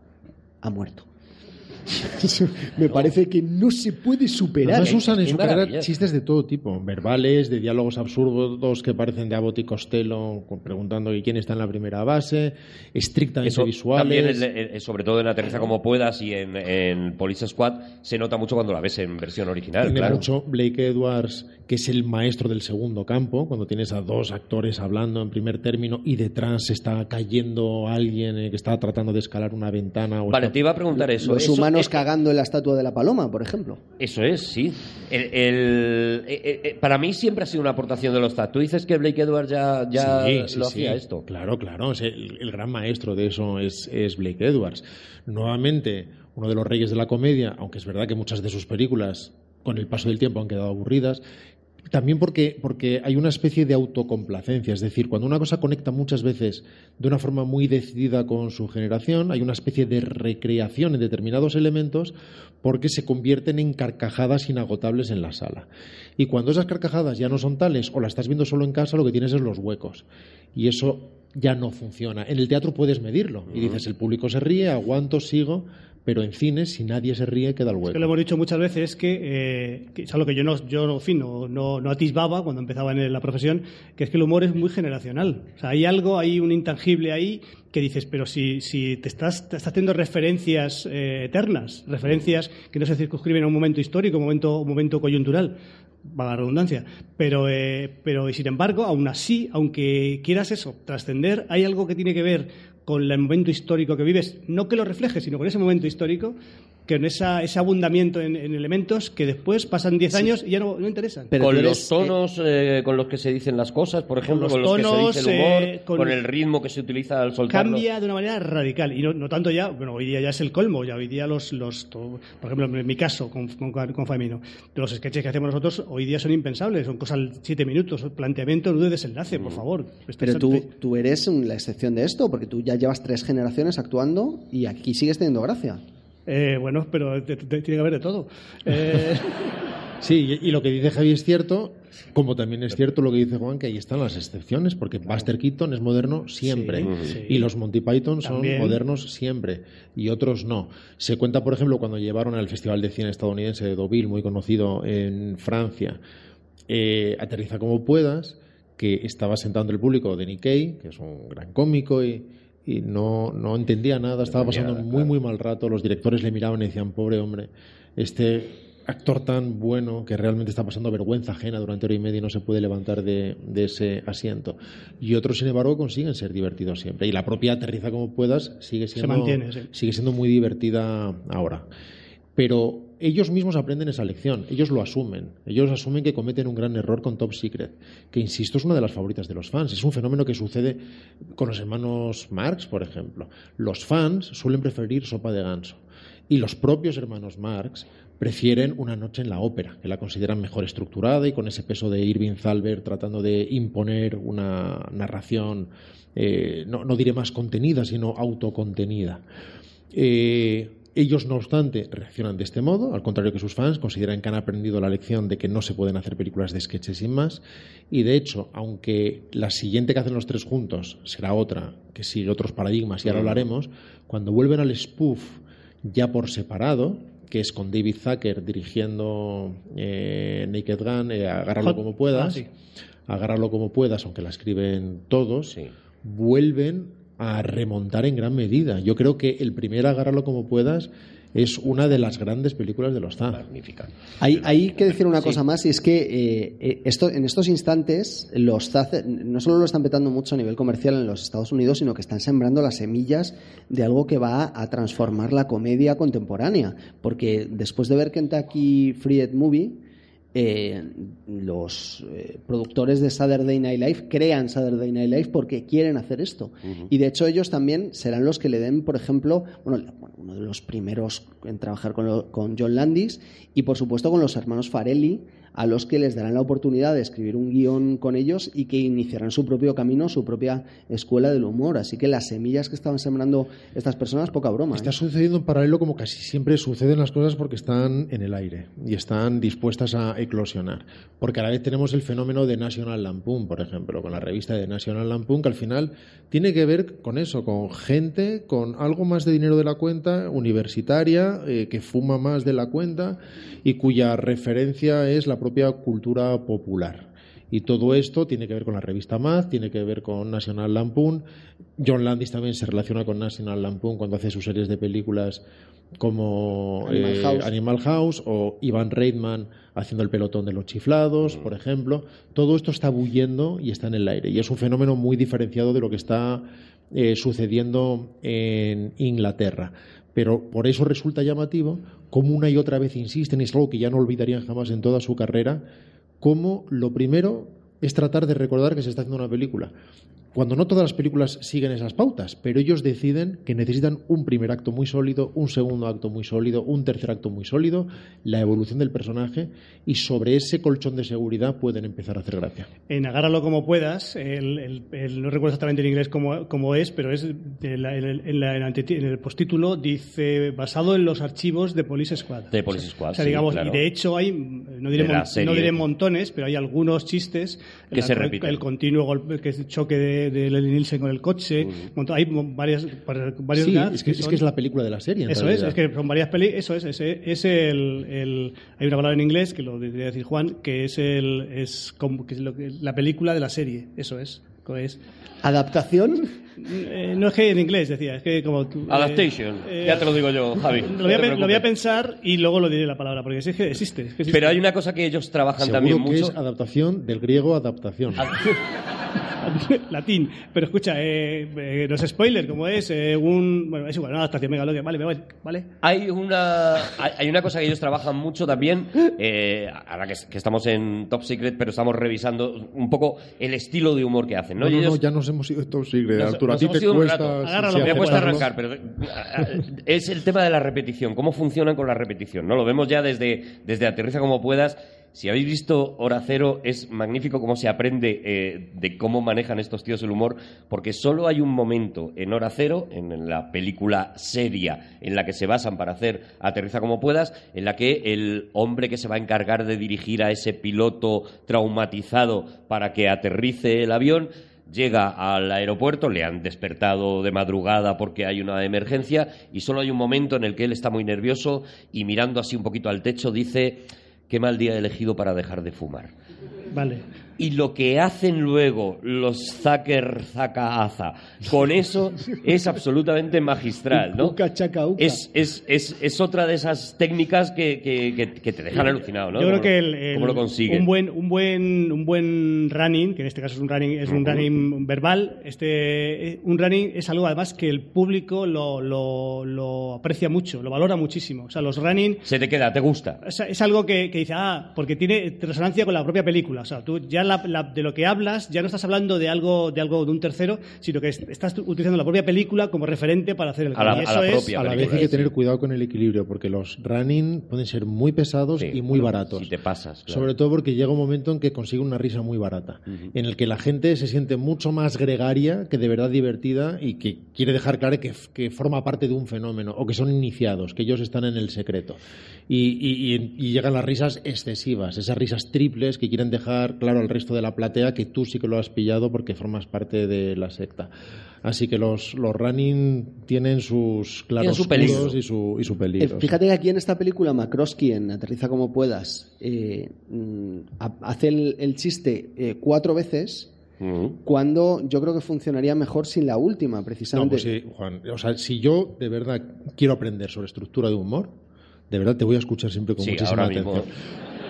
Ha muerto. Me parece que no se puede superar. Además usan en qué su carrera maravilla. chistes de todo tipo, verbales, de diálogos absurdos que parecen de Abbott y Costello, preguntando que quién está en la primera base, estrictamente Eso también, visuales. el- el- sobre todo en Aterriza como puedas y en, en Police Squad, se nota mucho cuando la ves en versión original, Tiene claro. mucho Blake Edwards, que es el maestro del segundo campo, cuando tienes a dos actores hablando en primer término y detrás está cayendo alguien eh, que está tratando de escalar una ventana. O Vale, está- te iba a preguntar eso. Los Eso- humanos es- cagando en la estatua de la paloma, por ejemplo. Eso es, sí. El, el- eh, eh, eh, para mí siempre ha sido una aportación de los Zad. Tú dices que Blake Edwards ya, ya Sí, sí, lo sí. hacía esto. Claro, claro. el, el gran maestro de eso es, es Blake Edwards. Nuevamente, uno de los reyes de la comedia, aunque es verdad que muchas de sus películas, con el paso del tiempo, han quedado aburridas. También porque, porque hay una especie de autocomplacencia, es decir, cuando una cosa conecta muchas veces de una forma muy decidida con su generación, hay una especie de recreación en determinados elementos porque se convierten en carcajadas inagotables en la sala. Y cuando esas carcajadas ya no son tales o las estás viendo solo en casa, lo que tienes es los huecos. Y eso ya no funciona. En el teatro puedes medirlo y dices, el público se ríe, aguanto, sigo, pero en cine, si nadie se ríe, queda el Es hueco. que lo hemos dicho muchas veces que, eh, que es algo que yo no, yo no, en fin, no, no, no atisbaba cuando empezaba en la profesión, que es que el humor es muy generacional. O sea, hay algo, hay un intangible ahí que dices, pero si, si te estás, te estás haciendo referencias eh, eternas, referencias que no se circunscriben a un momento histórico, un momento, un momento coyuntural, va la redundancia, pero, eh, pero y sin embargo, aún así, aunque quieras eso, trascender, hay algo que tiene que ver con el momento histórico que vives, no que lo reflejes, sino con ese momento histórico, con esa, ese abundamiento en, en elementos que después pasan 10 años y ya no, no interesan. Pero con los eres, tonos eh, con los que se dicen las cosas, por ejemplo, los con los, tonos, que se dice el humor, eh, con... con- el ritmo que se utiliza al soltarlo. Cambia de una manera radical y no, no tanto ya, bueno, hoy día ya es el colmo, ya hoy día los, los por ejemplo, en mi caso con, con, con Famino, los sketches que hacemos nosotros hoy día son impensables, son cosas al 7 minutos, planteamiento, nudo de desenlace, por favor. Pero tú, tú eres la excepción de esto, porque tú ya llevas tres generaciones actuando y aquí sigues teniendo gracia. Eh, bueno, pero tiene que haber de todo. Eh, Sí, y y lo que dice Javi es cierto, como también es cierto lo que dice Juan, que ahí están las excepciones, porque Buster Keaton es moderno siempre, Sí, sí. y los Monty Python son También. modernos siempre, y otros no. Se cuenta, por ejemplo, cuando llevaron al Festival de Cine estadounidense de Deauville, muy conocido en Francia, eh, Aterriza como puedas, que estaba sentado entre el público Denny Kay, que es un gran cómico y, y no, no entendía nada, estaba pasando muy, muy mal rato, los directores le miraban y decían, pobre hombre, este actor tan bueno que realmente está pasando vergüenza ajena durante hora y media y no se puede levantar de, de ese asiento. Y otros, sin embargo, consiguen ser divertidos siempre. Y la propia Aterriza como puedas sigue siendo, mantiene, sí. sigue siendo muy divertida ahora. Pero ellos mismos aprenden esa lección, ellos lo asumen. Ellos asumen que cometen un gran error con Top Secret, que insisto es una de las favoritas de los fans. Es un fenómeno que sucede con los hermanos Marx, por ejemplo. Los fans suelen preferir Sopa de Ganso. Y los propios hermanos Marx prefieren Una noche en la ópera, que la consideran mejor estructurada y con ese peso de Irving Thalberg tratando de imponer una narración, eh, no, no diré más contenida, sino autocontenida. Eh, ellos, no obstante, reaccionan de este modo, al contrario que sus fans, consideran que han aprendido la lección de que no se pueden hacer películas de sketches sin más. Y de hecho, aunque la siguiente que hacen los tres juntos será otra, que sigue otros paradigmas, y ahora hablaremos, cuando vuelven al spoof ya por separado, que es con David Zucker dirigiendo eh, Naked Gun, eh, agárralo como puedas, ah, sí. agárralo como puedas, aunque la escriben todos, Sí. vuelven a remontar en gran medida. Yo creo que el primer agárralo como puedas es una de las grandes películas de los ZA. Magnífica. Hay, hay que decir una cosa más y es que eh, eh, esto, en estos instantes los ZAZ no solo lo están petando mucho a nivel comercial en los Estados Unidos, sino que están sembrando las semillas de algo que va a transformar la comedia contemporánea. Porque después de ver Kentucky Fried Movie, eh, los eh, productores de Saturday Night Live crean Saturday Night Live porque quieren hacer esto. Y de hecho ellos también serán los que le den, por ejemplo, bueno, bueno, uno de los primeros en trabajar con, lo- con John Landis y por supuesto con los hermanos Farelli a los que les darán la oportunidad de escribir un guion con ellos y que iniciarán su propio camino, su propia escuela del humor. Así que las semillas que estaban sembrando estas personas, poca broma. Está ¿eh? sucediendo en paralelo como casi siempre suceden las cosas porque están en el aire y están dispuestas a eclosionar. Porque a la vez tenemos el fenómeno de National Lampoon, por ejemplo, con la revista de National Lampoon, que al final tiene que ver con eso, con gente con algo más de dinero de la cuenta, universitaria, eh, que fuma más de la cuenta y cuya referencia es la propia cultura popular. Y todo esto tiene que ver con la revista Mad, tiene que ver con National Lampoon. John Landis también se relaciona con National Lampoon cuando hace sus series de películas como Animal eh, House. Animal House o Ivan Reitman haciendo el pelotón de los chiflados, por ejemplo. Todo esto está bullendo y está en el aire. Y es un fenómeno muy diferenciado de lo que está eh, sucediendo en Inglaterra. Pero por eso resulta llamativo cómo una y otra vez insisten, y es algo que ya no olvidarían jamás en toda su carrera, cómo lo primero es tratar de recordar que se está haciendo una película. Cuando no todas las películas siguen esas pautas, pero ellos deciden que necesitan un primer acto muy sólido, un segundo acto muy sólido, un tercer acto muy sólido, la evolución del personaje y sobre ese colchón de seguridad pueden empezar a hacer gracia. En Agárralo como puedas, el, el- el- no recuerdo exactamente en inglés cómo, cómo es, pero es de la- en, la- en el postítulo dice basado en los archivos de Police Squad. De Police Squad, O sea, sí, digamos, claro. y de hecho hay, no diré, mon- no diré montones, pero hay algunos chistes. Que el, se repiten. El continuo golpe, que es el choque de, de Leslie Nielsen con el coche. hay varias, varios Sí, es que, es son- que es la película de la serie. en eso es, realidad. es que son varias peli, eso es, ese, es el, el- hay una palabra en inglés que lo debería decir Juan, que es el, es como que es lo que- la película de la serie, eso es, es. ¿Adaptación? Eh, no es que en inglés decía, es que como tú, eh, Adaptation. eh, ya te lo digo yo, Javi. Lo no voy, a, lo voy pensar y luego lo diré la palabra, porque es que existe. es que existe. Pero hay una cosa que ellos trabajan Seguro también que mucho. es adaptación del griego adaptación. Latín. Pero escucha, eh, eh, no es spoiler, como es eh, un. Bueno, es igual, una adaptación megalodia. Vale, vale, vale. Hay una, hay hay una cosa que ellos trabajan mucho también, eh, ahora que, que estamos en Top Secret, pero estamos revisando un poco el estilo de humor que hacen. ¿no? No, no, no, ellos- ya nos hemos ido de Top Secret, Nos- Arturo. nos a ti te cuesta. Agárralo, me cuesta arrancar, pero eh, es el tema de la repetición. ¿Cómo funcionan con la repetición? ¿no? Lo vemos ya desde, desde Aterriza como puedas. Si habéis visto Hora Cero, es magnífico cómo se aprende eh, de cómo manejan estos tíos el humor, porque solo hay un momento en Hora Cero, en la película seria en la que se basan para hacer Aterriza como puedas, en la que el hombre que se va a encargar de dirigir a ese piloto traumatizado para que aterrice el avión llega al aeropuerto, le han despertado de madrugada porque hay una emergencia y solo hay un momento en el que él está muy nervioso y mirando así un poquito al techo dice qué mal día he elegido para dejar de fumar. Vale. Y lo que hacen luego los Zucker Zakaaza con eso es absolutamente magistral, ¿no? Uca, chaca, uca. Es, es, es, es otra de esas técnicas que, que, que- te dejan alucinado, ¿no? Yo creo que el, el- cómo lo consiguen. un buen un buen un buen running, que en este caso es un running es un running verbal, este eh, un running es algo además que el público lo, lo, lo aprecia mucho, lo valora muchísimo. O sea, los running Se te queda, te gusta. es, es algo que, que dice, ah, porque tiene resonancia con la propia película. O sea, tú ya la- la- de lo que hablas, ya no estás hablando de algo de algo de un tercero, sino que est- estás utilizando la propia película como referente para hacer el A la-. Y a eso la es- propia A la vez hay que tener cuidado con el equilibrio, porque los running pueden ser muy pesados Sí, y muy bueno, baratos. Si te pasas. claro. Sobre todo porque llega un momento en que consigue una risa muy barata, en el que la gente se siente mucho más gregaria que de verdad divertida y que quiere dejar claro que, que forma parte de un fenómeno o que son iniciados, que ellos están en el secreto. Y, y- y- y llegan las risas excesivas, esas risas triples que quieren dejar claro al resto de la platea que tú sí que lo has pillado porque formas parte de la secta. Así que los, los running tienen sus claros su peligro. y su, y su Eh, peligro. fíjate que aquí en esta película, Macrosky, en Aterriza como puedas, eh, mm, ha- hace el, el chiste eh, cuatro veces cuando yo creo que funcionaría mejor sin la última, No, precisamente. pues sí, Juan. O sea, si yo de verdad quiero aprender sobre estructura de humor, de verdad te voy a escuchar siempre con Sí, muchísima ahora mismo.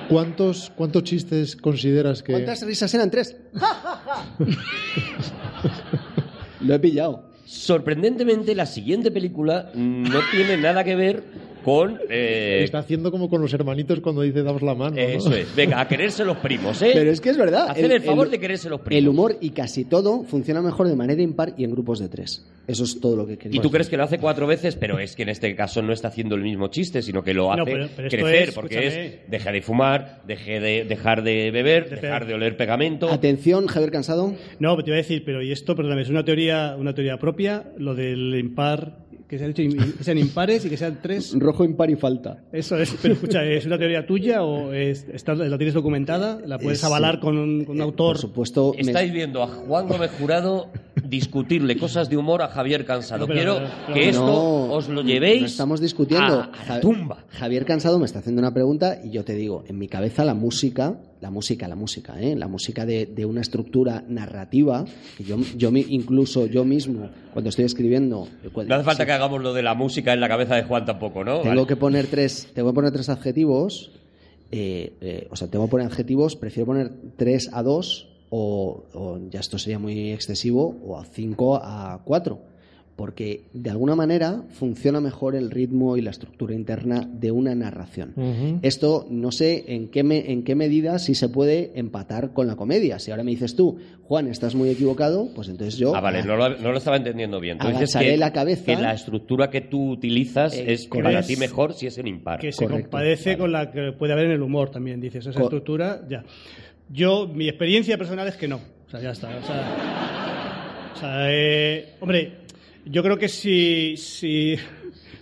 ¿Cuántos, ¿Cuántos chistes consideras que.? ¿Cuántas risas eran? Tres. Lo he pillado. Sorprendentemente, la siguiente película no tiene nada que ver con... eh, Está haciendo como con los hermanitos cuando dice damos la mano. ¿no? eso es. Venga, a quererse los primos, ¿eh? Pero es que es verdad. Hacer el, favor de quererse los primos. El humor y casi todo funciona mejor de manera impar y en grupos de tres. Eso es todo lo que quería. Y tú crees que lo hace cuatro veces, pero es que en este caso no está haciendo el mismo chiste, sino que lo hace No, pero- pero esto crecer, es, porque escúchame. es deja de fumar, deje de dejar de beber, De dejar de oler pegamento. Atención, Javier Cansado. No, te iba a decir, pero y esto, perdóname, es una teoría, una teoría propia, lo del impar, que sean, que sean impares y que sean tres. Rojo, impar y falta. Eso es, pero escucha, ¿es una teoría tuya o es, está- la tienes documentada? ¿La puedes Es, avalar sí. con un, con un Eh, autor? Por supuesto. me- Estáis viendo a Juan Gómez Jurado discutirle cosas de humor a Javier Cansado. No, pero- Quiero pero- que esto No, os lo llevéis no estamos discutiendo. a, a la tumba. Javier Cansado me está haciendo una pregunta y yo te digo, en mi cabeza la música, la música, la música, ¿eh? la música de, de una estructura narrativa, que yo, yo incluso yo mismo, cuando estoy escribiendo... eh, No hace falta sí, que hagamos lo de la música en la cabeza de Juan tampoco, ¿no? Tengo Vale. que poner tres, tengo que poner tres adjetivos, eh, eh, o sea, tengo que poner adjetivos, prefiero poner tres a dos o, o ya esto sería muy excesivo, o a cinco a cuatro. Porque de alguna manera funciona mejor el ritmo y la estructura interna de una narración. Esto no sé en qué, me- en qué medida sí se puede empatar con la comedia. Si ahora me dices tú, Juan, estás muy equivocado, pues entonces yo. Ah, vale, no lo, no lo estaba entendiendo bien. Tú dices que, la cabeza. que la estructura que tú utilizas Eh, es correcto. para ti mejor si es en impar. que se Correcto. compadece con la que puede haber en el humor también, dices. Esa Co- estructura, ya. Yo, mi experiencia personal es que no. O sea, ya está. O sea, o sea, eh, hombre, yo creo que si, si,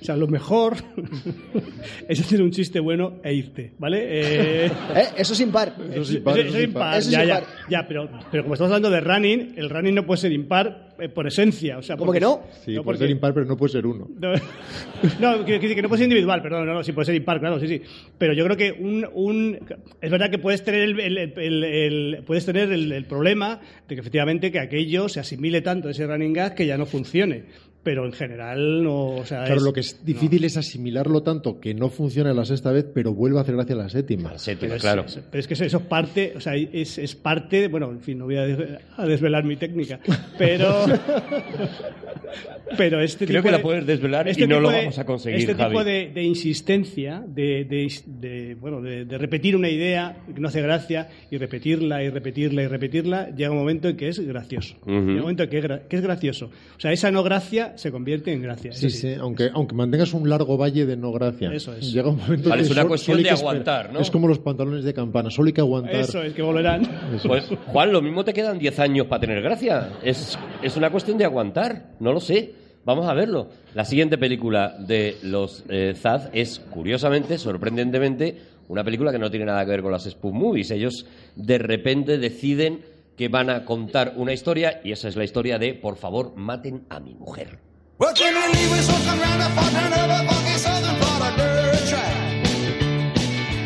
o sea, lo mejor es hacer un chiste bueno e irte, ¿vale? Eh, Eh, eso es impar. Eso es eso- impar, eso eso es es impar, impar. Eso es ya, impar. ya, ya, pero, pero como estamos hablando de running, el running no puede ser impar eh, por esencia. O sea, ¿Cómo porque- que no? Sí, no, puede porque- ser impar, pero no puede ser uno. no, no, quiero decir que no puede ser individual, perdón, no, no, sí puede ser impar, claro, sí, sí. Pero yo creo que un, un es verdad que puedes tener el, el- el- el- puedes tener el, el problema de que efectivamente que aquello se asimile tanto ese running gag que ya no funcione. Pero en general no, o sea, Claro, lo que es difícil es asimilarlo tanto que no funciona la sexta vez, pero vuelve a hacer gracia la séptima. La séptima, Pero es, claro. es- pero es que eso, eso es parte, o sea, es, es parte, de- bueno, en fin, no voy a, des- a desvelar mi técnica, pero, pero este Creo tipo que la de- puedes desvelar este y no tipo lo de- vamos a conseguir, Este Javi. tipo de, de insistencia, de, de- de, bueno, de, de repetir una idea que no hace gracia y repetirla y repetirla y repetirla, llega un momento en que es gracioso. Llega un momento en que es, gra- que es gracioso. O sea, esa no gracia se convierte en gracia. Sí, sí, aunque, aunque mantengas un largo valle de no gracia. Eso es. Llega un momento Vale, que es una sol- cuestión de aguantar, ¿no? Es como los pantalones de campana, solo hay que aguantar. Eso es, que volverán. Eso. Pues, Juan, lo mismo te quedan 10 años para tener gracia. Es, es una cuestión de aguantar, no lo sé. Vamos a verlo. La siguiente película de los eh, Zaz es, curiosamente, sorprendentemente, una película que no tiene nada que ver con las spoof movies. Ellos de repente deciden que van a contar una historia y esa es la historia de Por favor, maten a mi mujer. Well, can we leave us walking around the fucking other fucking southern part of dirt track?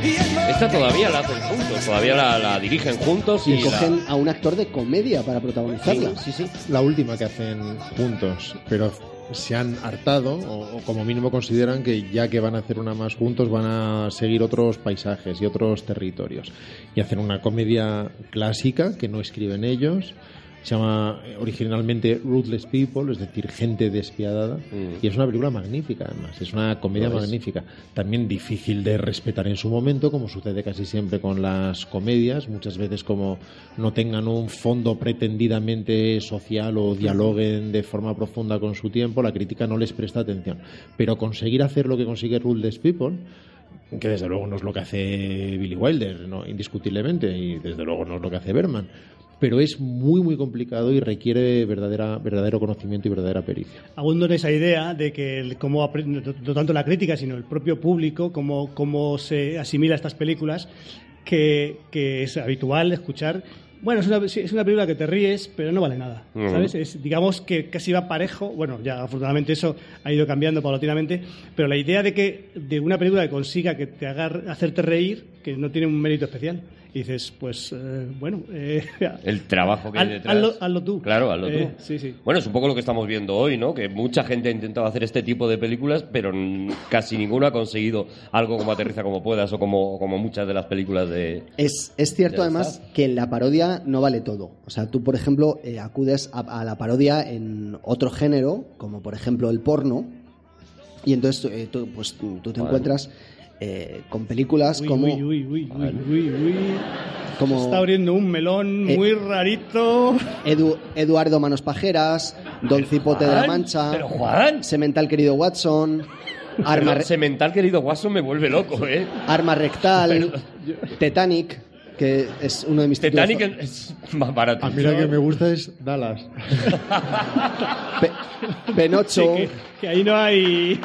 Yeah, Esta todavía la hacen juntos, todavía la, la dirigen juntos y, Y la- cogen a un actor de comedia para protagonizarla. Sí, sí, sí. La última que hacen juntos, pero se han hartado o, o como mínimo consideran que ya que van a hacer una más juntos van a seguir otros paisajes y otros territorios y hacen una comedia clásica que no escriben ellos se llama eh, originalmente Ruthless People, es decir, gente despiadada, Mm. y es una película magnífica, además, es una comedia magnífica, también difícil de respetar en su momento, como sucede casi siempre con las comedias, muchas veces como no tengan un fondo pretendidamente social o dialoguen de forma profunda con su tiempo, la crítica no les presta atención, pero conseguir hacer lo que consigue Ruthless People, que desde luego no es lo que hace Billy Wilder, ¿no? indiscutiblemente, y desde luego no es lo que hace Berman, pero es muy muy complicado y requiere verdadera, verdadero conocimiento y verdadera pericia. abundo en esa idea de que el, apre- no, tanto la crítica, sino el propio público, cómo, cómo se asimila estas películas, que, que es habitual escuchar. Bueno, es una, es una película que te ríes, pero no vale nada. ¿Sabes? Es, digamos que casi va parejo. Bueno, ya afortunadamente eso ha ido cambiando paulatinamente, pero la idea de que de una película que consiga que te haga hacerte reír, que no tiene un mérito especial. Y dices, pues, eh, bueno, eh, El trabajo que hay detrás. hazlo, hazlo tú. Claro, hazlo Eh, tú. sí, sí. Bueno, es un poco lo que estamos viendo hoy, ¿no? Que mucha gente ha intentado hacer este tipo de películas, pero casi ninguno ha conseguido algo como Aterriza como puedas o como, como muchas de las películas de... Es, es cierto además que en la parodia no vale todo. O sea, tú, por ejemplo, eh, acudes a, a la parodia en otro género, como por ejemplo el porno, Y entonces eh, tú, pues, tú, tú te encuentras eh, con películas Uy, como, uy, uy, uy, uy, uy, uy. como Se está abriendo un melón Eh, muy rarito. Edu- Eduardo Manos Pajeras, Don Cipote de la Juan, Mancha, Pero Juan, Semental Querido Watson, Arma, Pero semental querido Guaso me vuelve loco, ¿eh? Arma Rectal, Titanic, que es uno de mis títulos Titanic es más barato. A mí la que me gusta es Dallas. Pe- Penocho. que, que ahí no hay.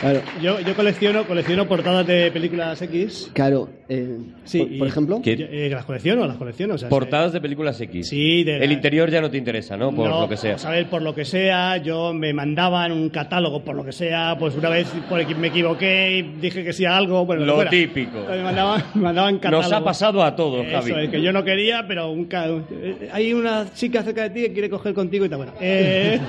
Claro, Yo, yo colecciono, colecciono portadas de películas X. claro, eh, Sí, por, y- por ejemplo, ¿Qué? Yo, eh, las colecciono, las colecciono. O sea, Portadas de películas X. Sí, de El la- interior ya no te interesa, ¿no? Por No, lo que sea. vamos a ver, por lo que sea, yo me mandaban un catálogo, por lo que sea, pues una vez por me equivoqué y dije que sí a algo, bueno, Lo fuera. típico. Me mandaban, me mandaban catálogo. Nos ha pasado a todos, Eso Javi. es, que yo no quería, pero un hay una chica cerca de ti que quiere coger contigo y tal. Bueno, eh,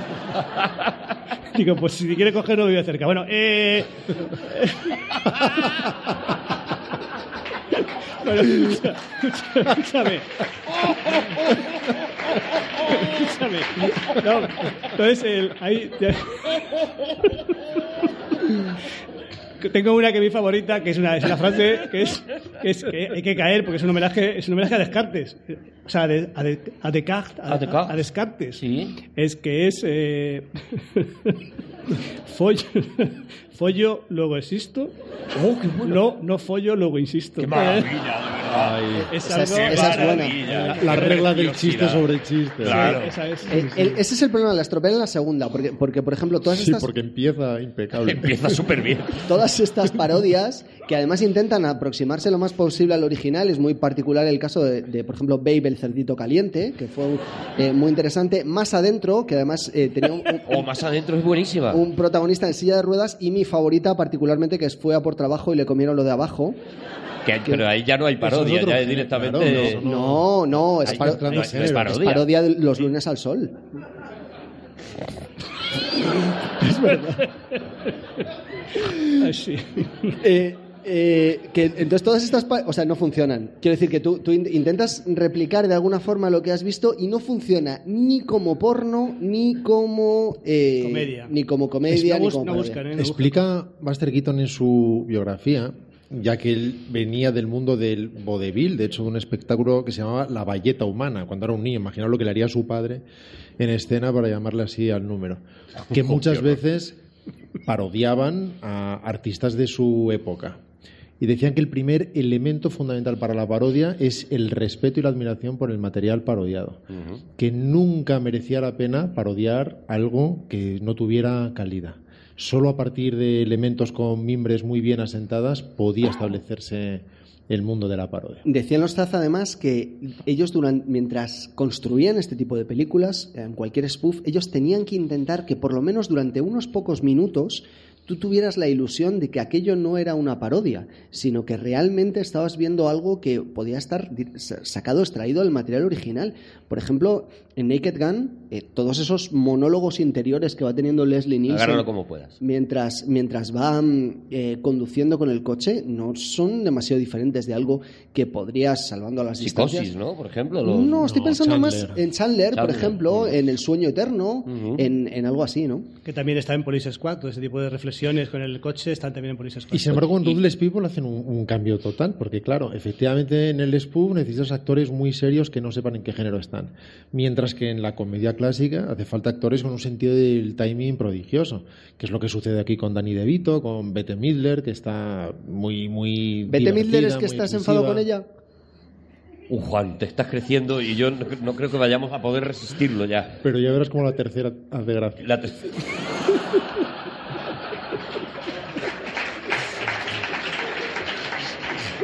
digo, pues si quiere coger no vive cerca. Bueno, eh, bueno, escucha- escucha- escúchame. Escúchame. No, entonces, el, ahí. Tengo una que es mi favorita, que es una, es una frase que es, que es que hay que caer, porque es un homenaje, es un homenaje a Descartes. O sea, a, de- a, de- a Descartes. A, A Descartes. Sí. Es que es. Eh, follo, luego existo. No, no follo, luego insisto. Qué maravilla, de verdad. Es Esa es- algo- esa es buena. La, la Qué regla del chiste sobre el chiste. Claro. Esa es. eh, el- ese es el problema, la estropean en la segunda, porque, porque por ejemplo, todas Sí, estas, porque empieza impecable. Empieza súper bien. todas estas parodias que además intentan aproximarse lo más posible al original, es muy particular el caso de, de, por ejemplo, Babe el cerdito caliente, que fue eh, muy interesante, más adentro, que además eh, tenía un, un- O más adentro es buenísima. un protagonista en silla de ruedas y mi favorita particularmente que fue a por trabajo y le comieron lo de abajo. Que- pero ahí ya no hay parodia, otro ya es directamente. claro, No, no, es, Ahí paro- entrando no, en no es es parodia. parodia de los lunes al sol. Ay, sí. Eh, eh, que entonces todas estas o sea no funcionan quiero decir que tú, tú in- intentas replicar de alguna forma lo que has visto y no funciona ni como porno ni como eh, Comedia. ni como comedia no, ni como no parodia. buscan, ¿eh? No Explica Buster Keaton en su biografía, ya que él venía del mundo del vodevil, de hecho de un espectáculo que se llamaba La Valleta Humana, cuando era un niño. Imaginaos lo que le haría a su padre en escena para llamarle así al número. Que muchas veces parodiaban a artistas de su época. Y decían que el primer elemento fundamental para la parodia es el respeto y la admiración por el material parodiado. Que nunca merecía la pena parodiar algo que no tuviera calidad. Solo a partir de elementos con mimbres muy bien asentadas podía establecerse el mundo de la parodia. Decían los Zaz además que ellos duran- mientras construían este tipo de películas, en cualquier spoof, ellos tenían que intentar que por lo menos durante unos pocos minutos tú tuvieras la ilusión de que aquello no era una parodia, sino que realmente estabas viendo algo que podía estar sacado, extraído del material original. Por ejemplo, en Naked Gun, eh, todos esos monólogos interiores que va teniendo Leslie Nielsen Agárralo como puedas. mientras, mientras va mm, eh, conduciendo con el coche no son demasiado diferentes de algo que podrías, salvando las Psicosis, distancias... ¿no? Por ejemplo. los- No, estoy No, pensando más en Chandler, por ejemplo, mm. en El sueño eterno, en, en algo así, ¿no? Que también está en Police Squad, todo ese tipo de reflexiones con el coche están también en Police Squad. Y sin embargo, en Ruthless People hacen un, un cambio total, porque claro, efectivamente en el spoof necesitas actores muy serios que no sepan en qué género están. Mientras que en la comedia clásica hace falta actores con un sentido del timing prodigioso, que es lo que sucede aquí con Danny DeVito, con Bette Midler, que está muy, muy. Bette Midler es que estás enfadado con ella. Uh, Juan, te estás creciendo y yo no, no creo que vayamos a poder resistirlo ya. Pero ya verás como la tercera hace gracia. La te-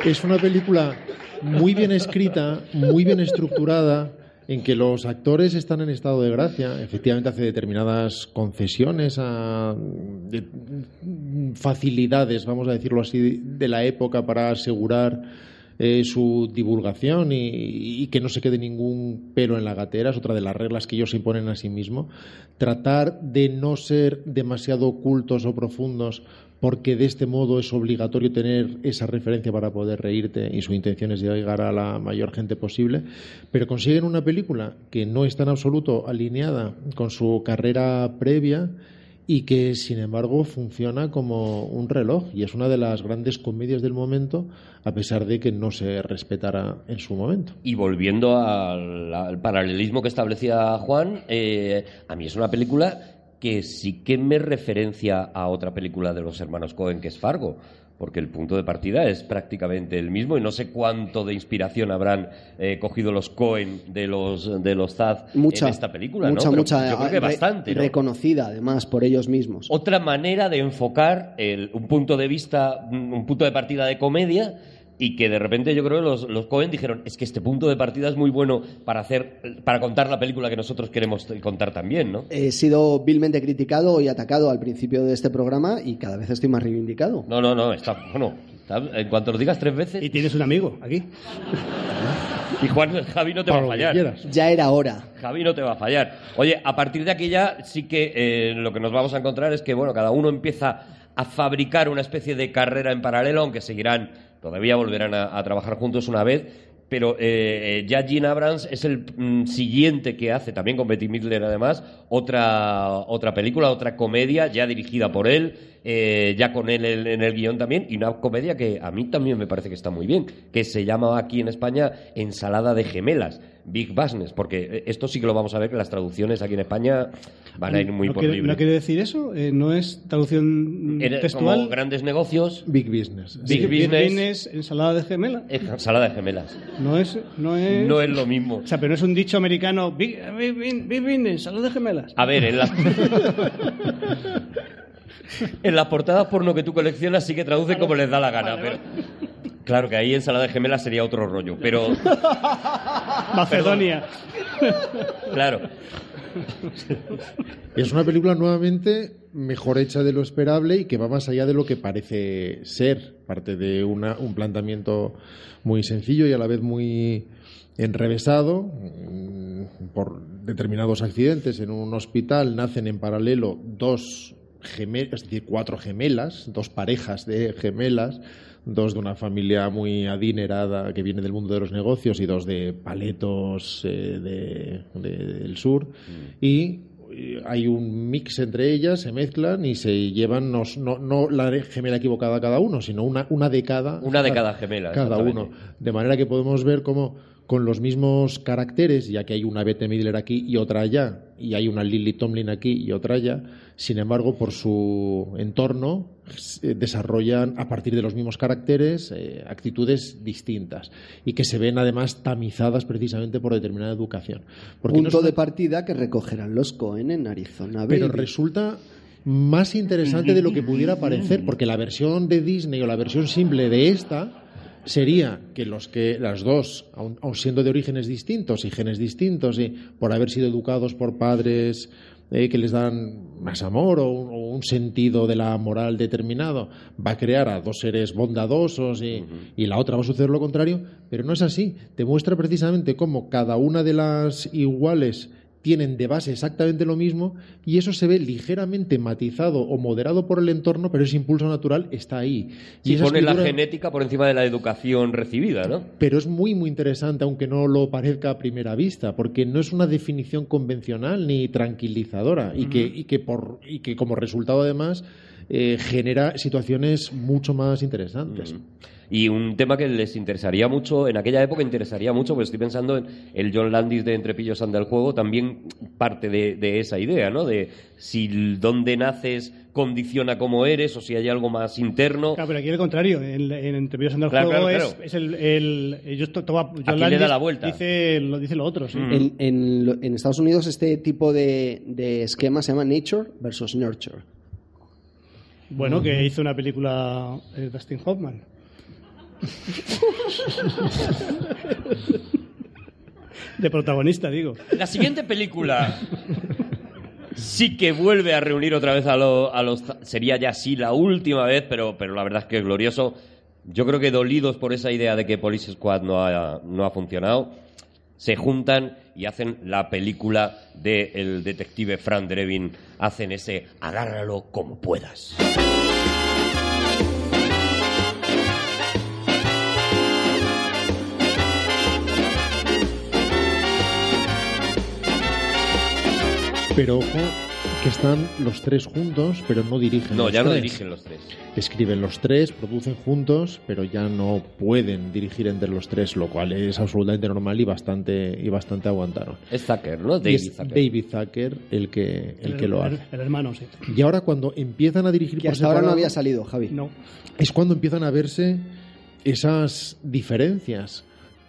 Es una película muy bien escrita, muy bien estructurada, en que los actores están en estado de gracia. Efectivamente hace determinadas concesiones a de- facilidades, vamos a decirlo así, de la época para asegurar eh, su divulgación y, y que no se quede ningún pelo en la gatera, es otra de las reglas que ellos se imponen a sí mismos. Tratar de no ser demasiado ocultos o profundos porque de este modo es obligatorio tener esa referencia para poder reírte y su intención es llegar a la mayor gente posible, pero consiguen una película que no está en absoluto alineada con su carrera previa y que sin embargo funciona como un reloj y es una de las grandes comedias del momento a pesar de que no se respetara en su momento. Y volviendo al, al paralelismo que establecía Juan, eh, a mí es una película que sí que me referencia a otra película de los hermanos Cohen, que es Fargo, porque el punto de partida es prácticamente el mismo y no sé cuánto de inspiración habrán eh, cogido los Cohen de los de los Zaz Mucha, en esta película, mucha, ¿no? Pero mucha, yo creo que re- bastante, ¿no? reconocida además por ellos mismos. otra manera de enfocar el- un punto de vista, un un punto de partida de comedia y que de repente yo creo que los, los Cohen dijeron es que este punto de partida es muy bueno para hacer para contar la película que nosotros queremos contar también, ¿no? He sido vilmente criticado y atacado al principio de este programa y cada vez estoy más reivindicado. No, no, no, está bueno. está- en cuanto lo digas tres veces Y tienes un amigo aquí. y Juan Javi no te Para va a fallar. Ya era hora. Javi no te va a fallar. Oye, a partir de aquí ya sí que eh, lo que nos vamos a encontrar es que, bueno, cada uno empieza a fabricar una especie de carrera en paralelo, aunque seguirán, todavía volverán a, trabajar juntos una vez, pero eh, eh, ya Gene Abrams es el mm, siguiente que hace, también con Betty Midler además, otra, otra película, otra comedia, ya dirigida por él, eh, ya con él en, en el guion también, y una comedia que a mí también me parece que está muy bien, que se llama aquí en España Ensalada de Gemelas. Big Business, porque eh, esto sí que lo vamos a ver que las traducciones aquí en España van a ir muy ¿No por quiere, libre. ¿No quiere decir eso? Eh, ¿No es traducción Era textual? como grandes negocios, Big Business. Big Big Business. business, ensalada de gemela. eh, ensalada de gemelas. No es, no es. No es lo mismo. O sea, pero no es un dicho americano. Big, big, big, business, ensalada de gemelas. A ver, en las... en las portadas porno que tú coleccionas sí que traducen como les da la gana, pero... Claro que ahí ensalada de gemelas sería otro rollo, pero Macedonia. claro. Es una película nuevamente mejor hecha de lo esperable y que va más allá de lo que parece ser, parte de una- un planteamiento muy sencillo y a la vez muy enrevesado. Mm, por determinados accidentes en un hospital nacen en paralelo dos gemelas, es decir, cuatro gemelas, dos parejas de gemelas, dos de una familia muy adinerada que viene del mundo de los negocios y dos de paletos eh, de- de- del sur y eh, hay un mix entre ellas, se mezclan y se llevan no, no, no la gemela equivocada cada uno, sino una, una de cada. Una de cada gemela, Cada uno. De manera que podemos ver cómo con los mismos caracteres, ya que hay una Bette Midler aquí y otra allá, y hay una Lily Tomlin aquí y otra allá, sin embargo, por su entorno desarrollan a partir de los mismos caracteres eh, actitudes distintas y que se ven además tamizadas precisamente por determinada educación. Porque no Punto es de partida que recogerán los Cohen en Arizona. pero resulta más interesante de lo que pudiera parecer, porque la versión de Disney o la versión simple de esta sería que los que las dos, aun, aun siendo de orígenes distintos y genes distintos y por haber sido educados por padres eh, que les dan más amor o un, o un sentido de la moral determinado, va a crear a dos seres bondadosos y, y la otra va a suceder lo contrario, pero no es así. Te muestra precisamente cómo cada una de las iguales tienen de base exactamente lo mismo y eso se ve ligeramente matizado o moderado por el entorno, pero ese impulso natural está ahí. Y pone la genética por encima de la educación recibida, ¿no? pero es muy muy interesante aunque no lo parezca a primera vista porque no es una definición convencional ni tranquilizadora y que y que por y que como resultado además eh, genera situaciones mucho más interesantes Y un tema que les interesaría mucho, en aquella época interesaría mucho, pues estoy pensando en el John Landis de Entre Pillos anda el juego, también parte de, de esa idea, ¿no? De si el dónde naces condiciona cómo eres o si hay algo más interno. Claro, pero aquí al contrario, en, en Entrevistas en el Claro, juego claro, es, claro. es el, el, ellos to- John Aquí le da Landis la vuelta. Dice lo, dice lo otro, sí. Mm. En, en lo- en Estados Unidos este tipo de, de esquema se llama Nature versus Nurture. Bueno, que hizo una película eh, Dustin Hoffman. De protagonista, digo. La siguiente película sí que vuelve a reunir otra vez a, lo- a los... Sería ya sí la última vez, pero, pero la verdad es que es glorioso. Yo creo que dolidos por esa idea de que Police Squad no ha, no ha funcionado, se juntan y hacen la película del detective Frank Drebin. Hacen ese agárralo como puedas. Pero ojo que están los tres juntos, pero no dirigen. No, los ya no dirigen los tres. Escriben los tres, producen juntos, pero ya no pueden dirigir entre los tres, lo cual es absolutamente normal y bastante y bastante aguantaron. Es Zucker, ¿no? David es Zucker. David Zucker el que el que lo el, hace. el hermano, sí. Y ahora cuando empiezan a dirigir Que por hasta ahora no había salido, Javi. No. es cuando empiezan a verse esas diferencias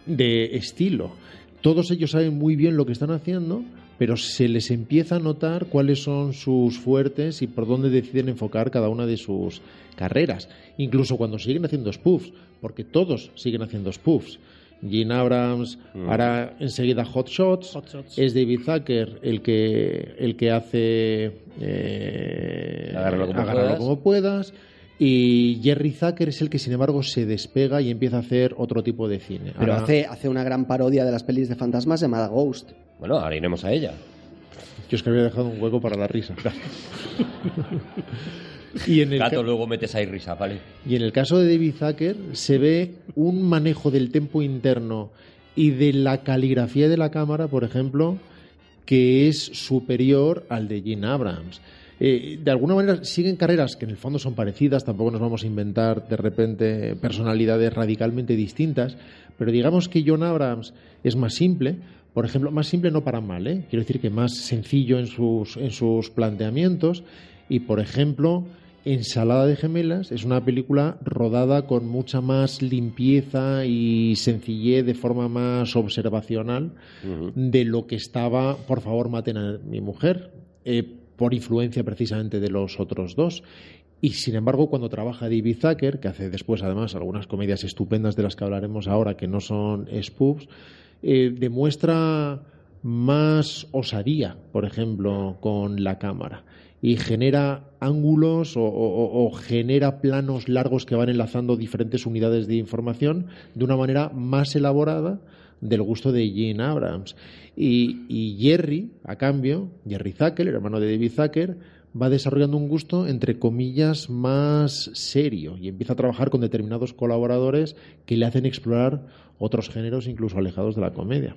de estilo. Todos ellos saben muy bien lo que están haciendo, pero se les empieza a notar cuáles son sus fuertes y por dónde deciden enfocar cada una de sus carreras. Incluso cuando siguen haciendo spoofs, porque todos siguen haciendo spoofs. Gene Abrams, ahora enseguida Hot Shots, Hot Shots. es David Zucker el que, el que hace eh, Agárralo como Agárralo puedas. como puedas. Y Jerry Zucker es el que, sin embargo, se despega y empieza a hacer otro tipo de cine. Pero Ahora, hace, hace una gran parodia de las pelis de fantasmas llamada Ghost. Bueno, ahora iremos a ella. Yo es que había dejado un hueco para la risa. y, en el Gato, ca- luego metes ahí risa, ¿vale? y en el caso de David Zucker se ve un manejo del tempo interno y de la caligrafía de la cámara, por ejemplo, que es superior al de Gene Abrams. Eh, de alguna manera siguen carreras que en el fondo son parecidas, tampoco nos vamos a inventar de repente personalidades radicalmente distintas, pero digamos que John Abrams es más simple, por ejemplo, más simple no para mal, ¿eh? quiero decir que más sencillo en sus, en sus planteamientos. Y, por ejemplo, Ensalada de Gemelas es una película rodada con mucha más limpieza y sencillez de forma más observacional de lo que estaba Por favor, maten a mi mujer, eh, por influencia precisamente de los otros dos. Y sin embargo, cuando trabaja David Zucker, que hace después además algunas comedias estupendas de las que hablaremos ahora, que no son spoofs, eh, demuestra más osadía, por ejemplo, con la cámara. Y genera ángulos o, o- o genera planos largos que van enlazando diferentes unidades de información de una manera más elaborada del gusto de Gene Abrams. Y, Jerry, a cambio, Jerry Zucker, el hermano de David Zucker, va desarrollando un gusto, entre comillas, más serio y empieza a trabajar con determinados colaboradores que le hacen explorar otros géneros incluso alejados de la comedia.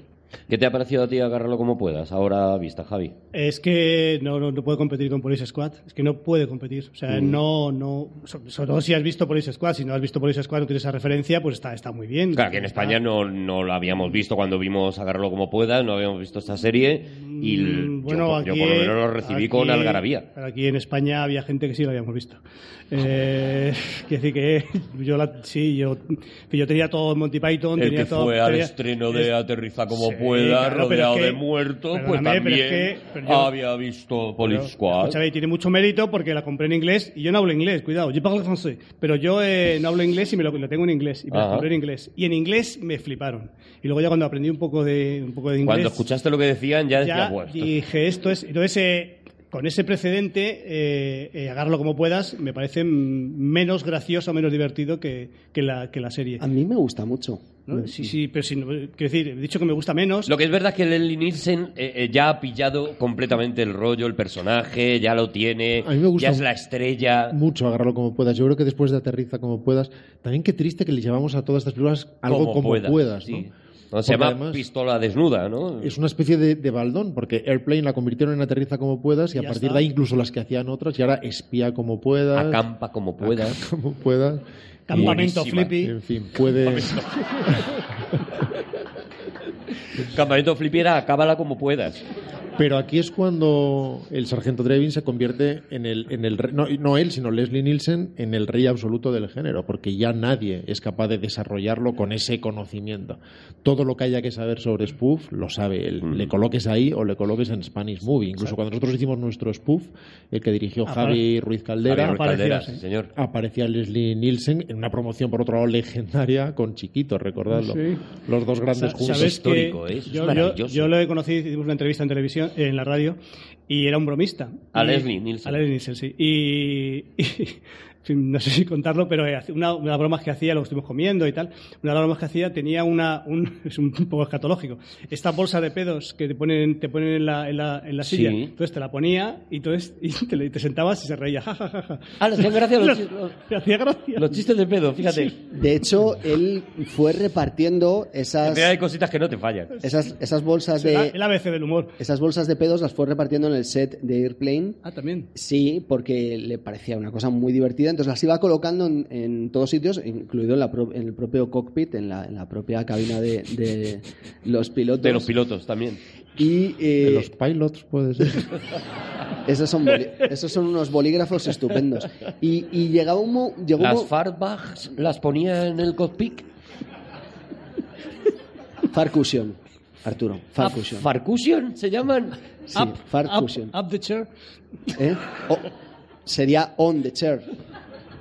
¿Qué te ha parecido a ti agárralo como puedas? Ahora a vista, Javi. Es que no, no, no puede competir con Police Squad. Es que no puede competir. O sea, no, no. so- Sobre todo si has visto Police Squad. Si no has visto Police Squad, no tienes esa referencia, pues está, está muy bien. Claro, que en España no, no la habíamos visto cuando vimos Agárralo como puedas, no habíamos visto esta serie y l- Mm, yo, bueno, aquí, yo por lo menos lo recibí aquí- con algarabía. Aquí en España había gente que sí lo habíamos visto. Eh, quiero decir que yo, la, sí, yo, que yo tenía todo en Monty Python. El tenía que todo, fue al tenía- estreno de es- Aterriza como Sí, pueda, claro, rodeado es que- de muertos, pues perdóname, pero también es que- pero yo- había visto Police Squad. escúchame, tiene mucho mérito porque la compré en inglés y yo no hablo inglés, cuidado, yo parle français, pero yo eh, no hablo inglés y me lo, lo tengo en inglés y me lo compré en inglés. Y en inglés me fliparon. Y luego ya cuando aprendí un poco de, un poco de inglés, Cuando escuchaste lo que decían ya decías, ya bueno, esto- dije esto es... Entonces, eh, con ese precedente, eh, eh, agárralo como puedas, me parece menos gracioso, menos divertido que, que, la, que la serie. A mí me gusta mucho. ¿no? Sí, sí, pero si quiero decir, he dicho que me gusta menos. Lo que es verdad es que Leslie Nielsen eh, eh, ya ha pillado completamente el rollo, el personaje, ya lo tiene, A mí me gusta ya es la estrella. Mucho agarrarlo como puedas. Yo creo que después de aterriza como puedas. También qué triste que le llevamos a todas estas películas algo como, puedas. ¿no? sí. No, se llama además Pistola Desnuda, ¿no? Es una especie de, de baldón, porque Airplane la convirtieron en aterriza como puedas y a partir está. de ahí incluso las que hacían otras y ahora espía como puedas. Acampa como puedas. como puedas. Campamento. Flippy. En fin, puedes. Campamento Flipiera, acábala como puedas. Pero aquí es cuando el sargento Drevin se convierte en el, en el re- no, no él, sino Leslie Nielsen, en el rey absoluto del género, porque ya nadie es capaz de desarrollarlo con ese conocimiento. Todo lo que haya que saber sobre spoof lo sabe él. Mm. Le coloques ahí o le coloques en Spanish Movie. Incluso cuando nosotros hicimos nuestro spoof, el que dirigió Apare- Javi Ruiz Caldera, Ruiz aparecía, Calderas, sí. sí, señor. aparecía Leslie Nielsen en una promoción, por otro lado, legendaria con Chiquito, recordadlo. Sí. Los dos grandes Sa- juntos. ¿Sabes histórico, ¿eh? Eso es yo, yo lo he conocido, hicimos una entrevista en televisión, en la radio, y era un bromista. A Leslie Nielsen. A Leslie Nielsen, sí. Y, y, no sé si contarlo, pero eh, una, una de las bromas que hacía, lo estuvimos comiendo y tal, una de las bromas que hacía tenía una, un, es un poco escatológico, esta bolsa de pedos que te ponen, te ponen en la, en la, en la Sí. silla, entonces te la ponía y, entonces, y te, te sentabas y se reía, ja, ja, ja, ja. Ah, le hacían gracia los, Los- Le hacía gracia. los chistes de pedo, fíjate. De hecho, él fue repartiendo esas, Hay cositas que no te fallan. esas, esas bolsas de el ABC del humor. esas bolsas de pedos las fue repartiendo en en el set de Airplane. Ah, también. Sí, porque le parecía una cosa muy divertida, entonces las iba colocando en, en todos sitios, incluido en, la pro- en el propio cockpit, en la, en la propia cabina de, de los pilotos. De los pilotos también. Y eh, De los pilots puede ser. esos, son esos son unos bolígrafos estupendos. Y, y llegaba un llegó Las las ponía en el cockpit. Farcusion, Arturo, Farcusion. Farcusion se llaman. Sí, Up, Farcusion. up, up the chair. ¿Eh? O- sería on the chair.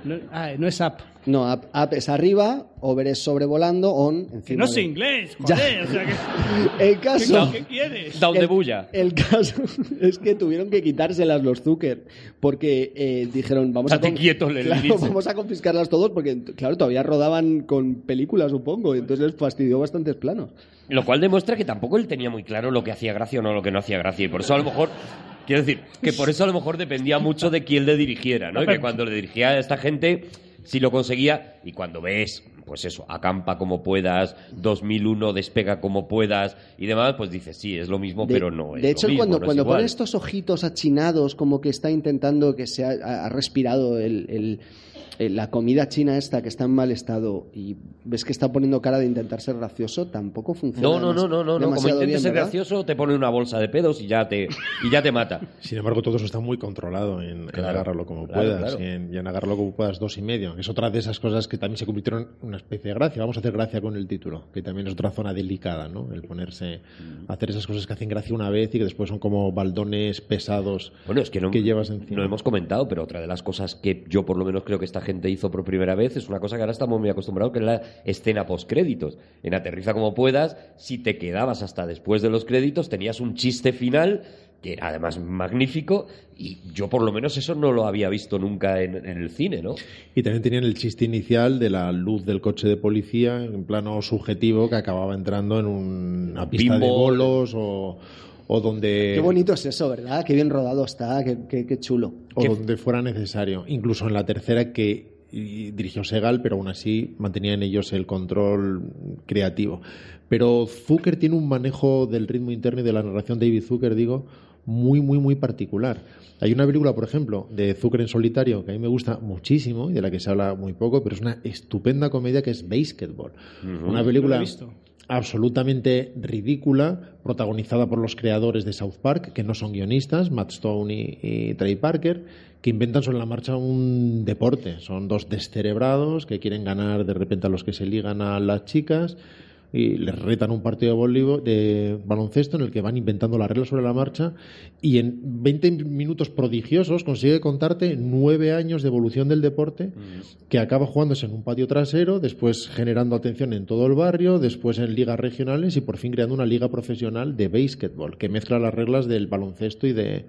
No, ah, no es up. No, up, up es arriba, over es sobrevolando, on encima. Que no sé de- inglés, Ya. joder. O sea, que, El caso, ¿Qué quieres? Down de el, bulla. el caso es que tuvieron que quitárselas los Zucker porque eh, dijeron vamos a Estate con- quieto, Lelí, claro, dice. vamos a confiscarlas todos porque claro todavía rodaban con películas supongo y entonces les fastidió bastantes planos. Lo cual demuestra que tampoco él tenía muy claro lo que hacía gracia o no lo que no hacía gracia. Y por eso a lo mejor, quiero decir, que por eso a lo mejor dependía mucho de quién le dirigiera, ¿no? Y que cuando le dirigía a esta gente, sí lo conseguía. Y cuando ves, pues eso, acampa como puedas, 2001 despega como puedas y demás, pues dices, sí, es lo mismo, De- pero no es de hecho lo mismo, cuando, no cuando pone estos ojitos achinados como que está intentando que se ha, ha respirado el- el- el- la comida china esta que está en mal estado y ves que está poniendo cara de intentar ser gracioso tampoco funciona No, no, no, no, no. Como intentes bien, ser gracioso, te pone una bolsa de pedos y ya te, y ya te mata. Sin embargo, todo eso está muy controlado en, en Claro, agárralo como claro, puedas claro. Y, en, y en agárralo como puedas dos y medio. Es otra de esas cosas que también se convirtieron en una especie de gracia. Vamos a hacer gracia con el título, que también es otra zona delicada, ¿no? El ponerse a hacer esas cosas que hacen gracia una vez y que después son como baldones pesados Bueno, es que no, que llevas encima. no hemos comentado, pero otra de las cosas que yo por lo menos creo que esta gente hizo por primera vez es una cosa que ahora estamos muy acostumbrados, que es la escena postcréditos. En Aterriza como puedas, si te quedabas hasta después de los créditos, tenías un chiste final que era además magnífico y yo por lo menos eso no lo había visto nunca en, en el cine, ¿no? Y también tenían el chiste inicial de la luz del coche de policía en plano subjetivo que acababa entrando en una pista de bolos o, o donde Qué bonito es eso, ¿verdad? Qué bien rodado está, qué, qué- qué chulo. o ¿Qué- donde fuera necesario. Incluso en la tercera que dirigió Segal, pero aún así mantenían ellos el control creativo. Pero Zucker tiene un manejo del ritmo interno y de la narración, David Zucker, digo, muy, muy, muy particular. Hay una película, por ejemplo, de Zucker en solitario que a mí me gusta muchísimo y de la que se habla muy poco, pero es una estupenda comedia que es Basketball. Una película No he visto. Absolutamente ridícula, protagonizada por los creadores de South Park, que no son guionistas, Matt Stone y, Trey Parker, que inventan sobre la marcha un deporte. Son dos descerebrados que quieren ganar de repente a los que se ligan a las chicas y les retan un partido de, de baloncesto en el que van inventando las reglas sobre la marcha y en 20 minutos prodigiosos consigue contarte nueve años de evolución del deporte que acaba jugándose en un patio trasero, después generando atención en todo el barrio, después en ligas regionales y por fin creando una liga profesional de básquetbol que mezcla las reglas del baloncesto y de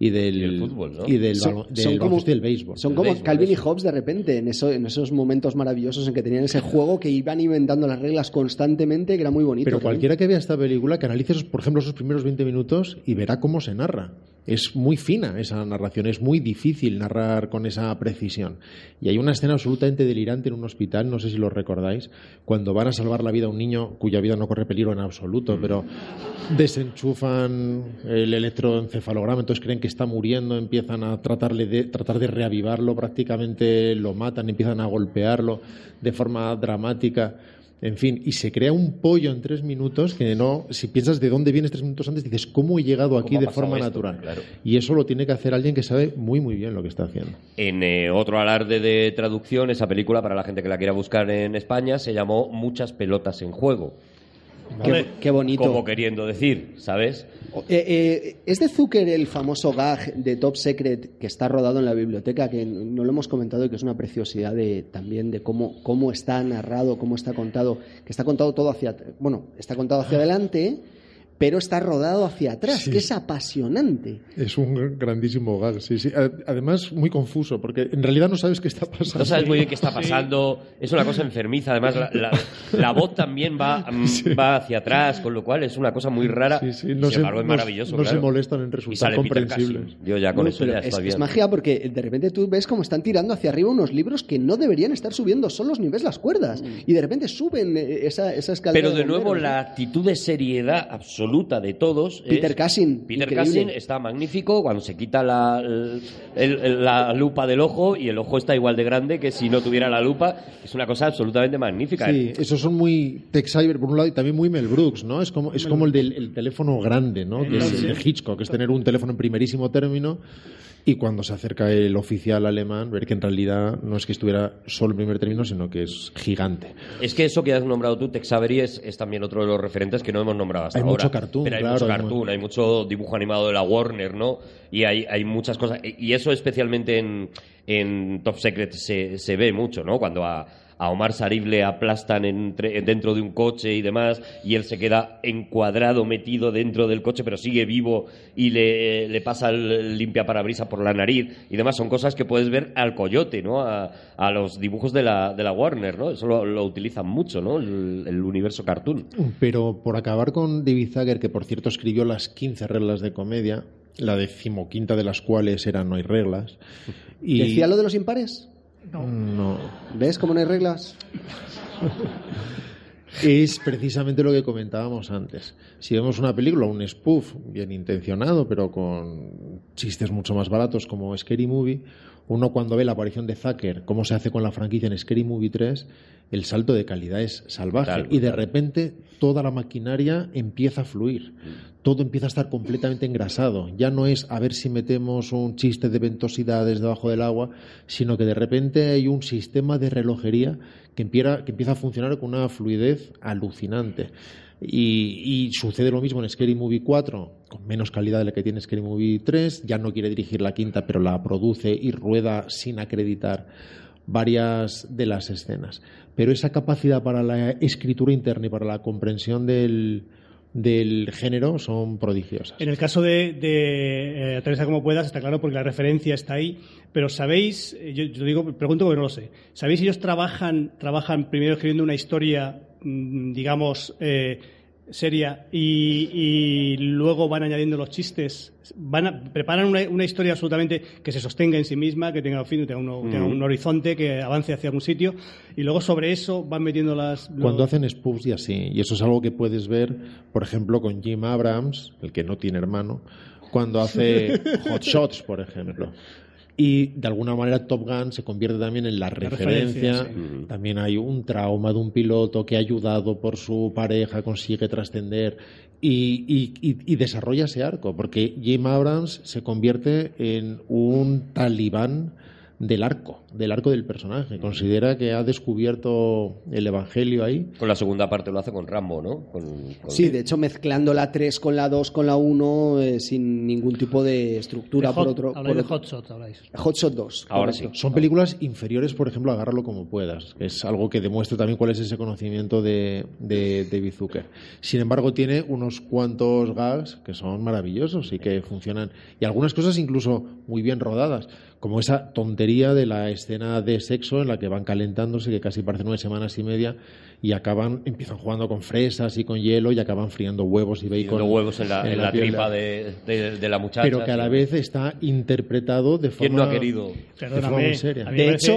y del Y el fútbol, ¿no? y del, Son- del son como- baloncesto y del béisbol. Son como béisbol, Calvin y. Hobbes de repente, en, eso, en esos momentos maravillosos en que tenían ese juego que iban inventando las reglas constantemente, que era muy bonito. Pero también. cualquiera que vea esta película, que analice, esos, por ejemplo, esos primeros 20 minutos y verá cómo se narra. Es muy fina esa narración, es muy difícil narrar con esa precisión. Y hay una escena absolutamente delirante en un hospital, no sé si lo recordáis, cuando van a salvar la vida a un niño cuya vida no corre peligro en absoluto, pero desenchufan el electroencefalograma, entonces creen que está muriendo, empiezan a tratarle de, tratar de reavivarlo, prácticamente lo matan, empiezan a golpearlo de forma dramática. En fin, y se crea un pollo en tres minutos que no, si piensas de dónde vienes tres minutos antes, dices, ¿cómo he llegado aquí de forma esto? natural? Claro. Y eso lo tiene que hacer alguien que sabe muy, muy bien lo que está haciendo. En eh, otro alarde de traducción, esa película, para la gente que la quiera buscar en España, se llamó Muchas pelotas en juego. Qué, qué bonito. Como queriendo decir, ¿sabes? Eh, eh, ¿Es de Zucker el famoso gag de Top Secret que está rodado en la biblioteca, que no lo hemos comentado y que es una preciosidad de, también de cómo, cómo está narrado, cómo está contado, que está contado todo hacia, bueno, está contado hacia adelante, pero está rodado hacia atrás, Sí. que es apasionante. Es un grandísimo gag, sí, sí. A- Además, muy confuso, porque en realidad no sabes qué está pasando. No sabes muy bien qué está pasando. Es una cosa enfermiza. Además, la, la- la voz también va, mm, va hacia atrás, con lo cual es una cosa muy rara. Sí, sí, no sin se- embargo, es no- maravilloso. no se claro. molestan en Peter comprensibles. Yo ya con No, eso ya es, está es magia porque de repente tú ves cómo están tirando hacia arriba unos libros que no deberían estar subiendo solos ni ves las cuerdas. Y de repente suben eh, esa, esa escalera. Pero de nuevo, la actitud de seriedad absoluta de todos. Peter Cushing, Peter. Cushing está magnífico cuando se quita la, el- el- la lupa del ojo y el ojo está igual de grande que si no tuviera la lupa. Es una cosa absolutamente magnífica. Sí, esos son muy Tex Cyber por un lado y también muy Mel Brooks, ¿no? Es como, es como el del el teléfono grande, ¿no? Que es el de Hitchcock, es tener un teléfono en primerísimo término y cuando se acerca el oficial alemán, ver que en realidad no es que estuviera solo en primer término, sino que es gigante. Es que eso que has nombrado tú, Tex Avery, es, es también otro de los referentes que no hemos nombrado hasta Hay ahora. mucho cartoon, Pero hay claro, mucho hay cartoon, mu- hay mucho dibujo animado de la Warner, ¿no? Y hay, hay muchas cosas. Y eso especialmente en, en Top Secret se, se ve mucho, ¿no? Cuando a, a Omar Sarif le aplastan entre- dentro de un coche y demás, y él se queda encuadrado, metido dentro del coche, pero sigue vivo y le, le pasa el limpia parabrisas por la nariz y demás. Son cosas que puedes ver al coyote, ¿no? A, a los dibujos de la, de la Warner, ¿no? Eso lo, lo utilizan mucho, ¿no? El, el universo cartoon. Pero por acabar con David Zager, que por cierto escribió las 15 reglas de comedia, la decimoquinta de las cuales era No hay reglas. Y ¿Decía lo de los impares? No. ¿Ves cómo no hay reglas? Es precisamente lo que comentábamos antes. Si vemos una película, un spoof bien intencionado, pero con chistes mucho más baratos como Scary Movie, uno cuando ve la aparición de Zucker, cómo se hace con la franquicia en Scary Movie 3, el salto de calidad es salvaje. Claro, y de claro. repente toda la maquinaria empieza a fluir. Todo empieza a estar completamente engrasado. Ya no es a ver si metemos un chiste de ventosidades debajo del agua, sino que de repente hay un sistema de relojería que empieza, a funcionar con una fluidez alucinante. Y, y sucede lo mismo en Scary Movie 4, con menos calidad de la que tiene Scary Movie 3. Ya no quiere dirigir la quinta, pero la produce y rueda sin acreditar varias de las escenas. Pero esa capacidad para la escritura interna y para la comprensión del, del género son prodigiosas. En el caso de, de eh, Aterriza como puedas, está claro porque la referencia está ahí. Pero sabéis, eh, yo, yo digo, pregunto porque no lo sé. ¿Sabéis si ellos trabajan, trabajan primero escribiendo una historia, mm, digamos, eh, seria y, y luego van añadiendo los chistes? Van a- preparan una, una historia absolutamente que se sostenga en sí misma, que tenga, fin, tenga, uno- tenga un horizonte, que avance hacia algún sitio y luego sobre eso van metiendo las. Cuando hacen spoofs y así, y eso es algo que puedes ver, por ejemplo, con Jim Abrams, el que no tiene hermano, cuando hace Hot Shots, por ejemplo. Y de alguna manera Top Gun se convierte también en la referencia. referencia, sí. También hay un trauma de un piloto que ayudado por su pareja consigue trascender y, y- y- y desarrolla ese arco, porque Jim Abrams se convierte en un talibán del arco, del arco del personaje. Considera que ha descubierto el evangelio ahí. Con la segunda parte lo hace con Rambo, ¿no? Con, con- Sí, de hecho, mezclando la 3 con la 2 con la 1 eh, sin ningún tipo de estructura de por hot- otro. habláis por de otro- Hotshot, habláis. Hotshot 2. Ahora correcto. sí. Son películas inferiores, por ejemplo, Agárralo como puedas, es algo que demuestra también cuál es ese conocimiento de, de David Zucker. Sin embargo, tiene unos cuantos gags que son maravillosos y que funcionan, y algunas cosas incluso muy bien rodadas, como esa tontería de la escena de sexo en la que van calentándose, que casi parece nueve semanas y media, y acaban, empiezan jugando con fresas y con hielo y acaban friando huevos y bacon. los huevos en la, en la piel tripa de, de- de la muchacha. Pero que a la vez está interpretado de forma, ¿Quién no ha querido? de forma muy seria. De parece-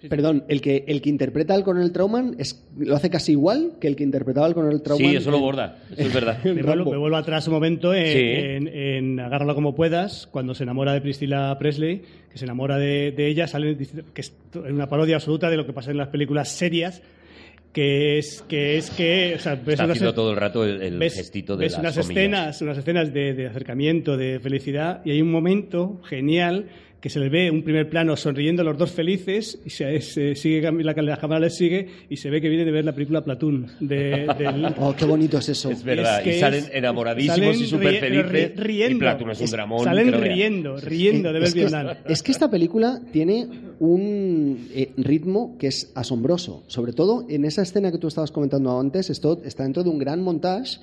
hecho, perdón, el que, el que interpreta al coronel Trauman es, lo hace casi igual que el que interpretaba al coronel Trauman. Sí, eso lo borda, eso es verdad. Me vuelvo, me vuelvo atrás un momento en, Sí. en- en Agárralo como puedas, cuando se enamora de Priscilla Presley, que se enamora de, de ella, sale que es una parodia absoluta de lo que pasa en las películas serias, que es que es que o sea, ves Está unas- haciendo todo el rato el, el ves, gestito de ves las unas comillas. escenas, unas escenas de, de acercamiento, de felicidad, y hay un momento genial que se le ve un primer plano sonriendo los dos felices y se, se sigue la, la cámara les sigue y se ve que viene de ver la película Platoon de, del, Oh, qué bonito es eso. Es verdad, es que y salen es- enamoradísimos salen y súper felices. ri- riendo. Y Platoon es un dramón. Salen riendo, riendo de ver es, que, Vietnam. es que esta película tiene un eh, ritmo que es asombroso. Sobre todo en esa escena que tú estabas comentando antes, esto está dentro de un gran montaje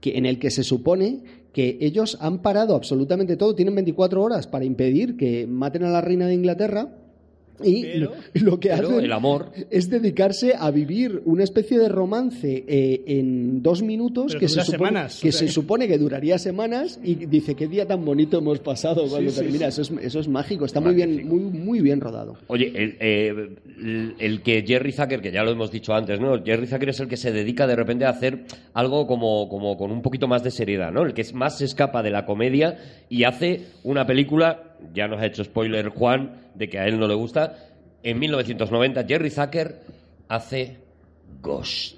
que, en el que se supone que ellos han parado absolutamente todo, tienen 24 horas para impedir que maten a la reina de Inglaterra Y Pero- lo, lo que hacen el amor. es dedicarse a vivir una especie de romance eh, en dos minutos Pero que, se supone, semanas, que o sea se supone que duraría semanas y dice qué día tan bonito hemos pasado cuando sí, termina. Eso, es, eso es mágico, está muy bien, muy, muy bien rodado. Oye, el, eh, el- el que Jerry Zucker, que ya lo hemos dicho antes, ¿no? Jerry Zucker es el que se dedica de repente a hacer algo como, como con un poquito más de seriedad, ¿no? El que es más se escapa de la comedia y hace una película, ya nos ha hecho spoiler Juan, de que a él no le gusta. En 1990, Jerry Zucker hace Ghost.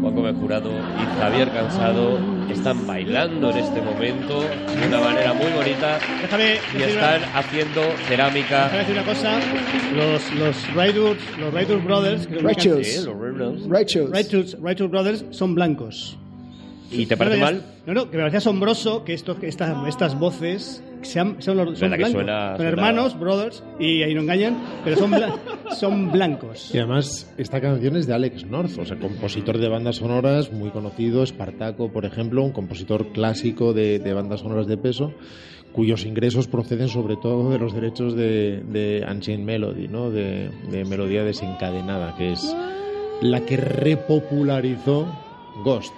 Juan Gómez Jurado y Javier Cansado están bailando en este momento de una manera muy bonita Déjame y están una- haciendo déjame cerámica. decir una cosa. Los, los Rightwood, los Rightwood Brothers, que los. Righteous, Righteous Brothers son blancos. ¿Y te parece No, mal? No, no, que me parece asombroso que, esto, que estas, estas voces sean, son, los, son blancos. suena- son suena- hermanos, brothers, y ahí no engañan, pero son, bla- son blancos. Y además, esta canción es de Alex North, o sea, compositor de bandas sonoras muy conocido, Espartaco, por ejemplo, un compositor clásico de, de bandas sonoras de peso, cuyos ingresos proceden sobre todo de los derechos de, de Unchained Melody, ¿no? de, de Melodía Desencadenada, que es la que repopularizó Ghost.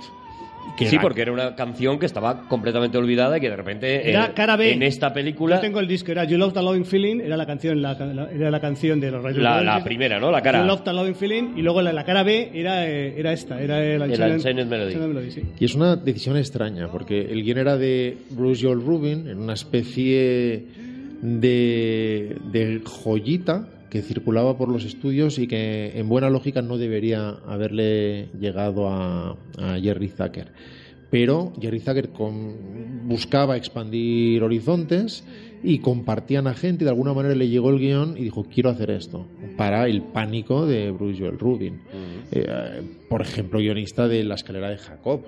Que Sí, era- porque era una canción que estaba completamente olvidada y que de repente Era eh, cara B. en esta película, Yo tengo el disco, era You Love the Loving Feeling, era la canción, la, la- era la canción de los Righteous la, la primera, ¿no? La cara. You Love the Loving Feeling, y luego la, la cara B era, eh, era esta, era el Unchained- Melody. Unchained sí. Y es una decisión extraña, porque el guion era de Bruce Joel Rubin, en una especie de, de joyita que circulaba por los estudios y que en buena lógica no debería haberle llegado a, a Jerry Zucker. Pero Jerry Zucker con- buscaba expandir horizontes y compartían a gente y de alguna manera le llegó el guion y dijo quiero hacer esto para el pánico de Bruce Joel Rubin. Eh, por ejemplo, guionista de La escalera de Jacob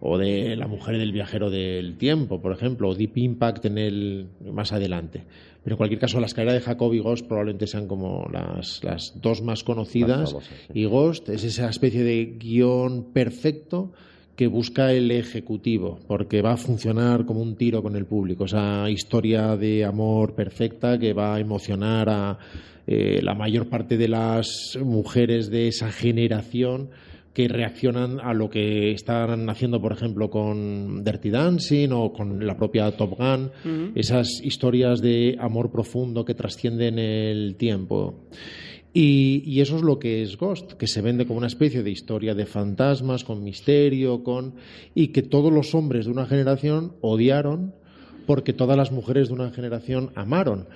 o de La mujer del viajero del tiempo, por ejemplo, o Deep Impact en el más adelante. Pero en cualquier caso, La escalera de Jacob y Ghost probablemente sean como las, las dos más conocidas. Más famosas, sí. Y Ghost es esa especie de guion perfecto que busca el ejecutivo, porque va a funcionar como un tiro con el público. Esa historia de amor perfecta que va a emocionar a eh, la mayor parte de las mujeres de esa generación que reaccionan a lo que están haciendo, por ejemplo, con Dirty Dancing o con la propia Top Gun, esas historias de amor profundo que trascienden el tiempo. Y, y eso es lo que es Ghost, que se vende como una especie de historia de fantasmas, con misterio, con y que todos los hombres de una generación odiaron porque todas las mujeres de una generación amaron.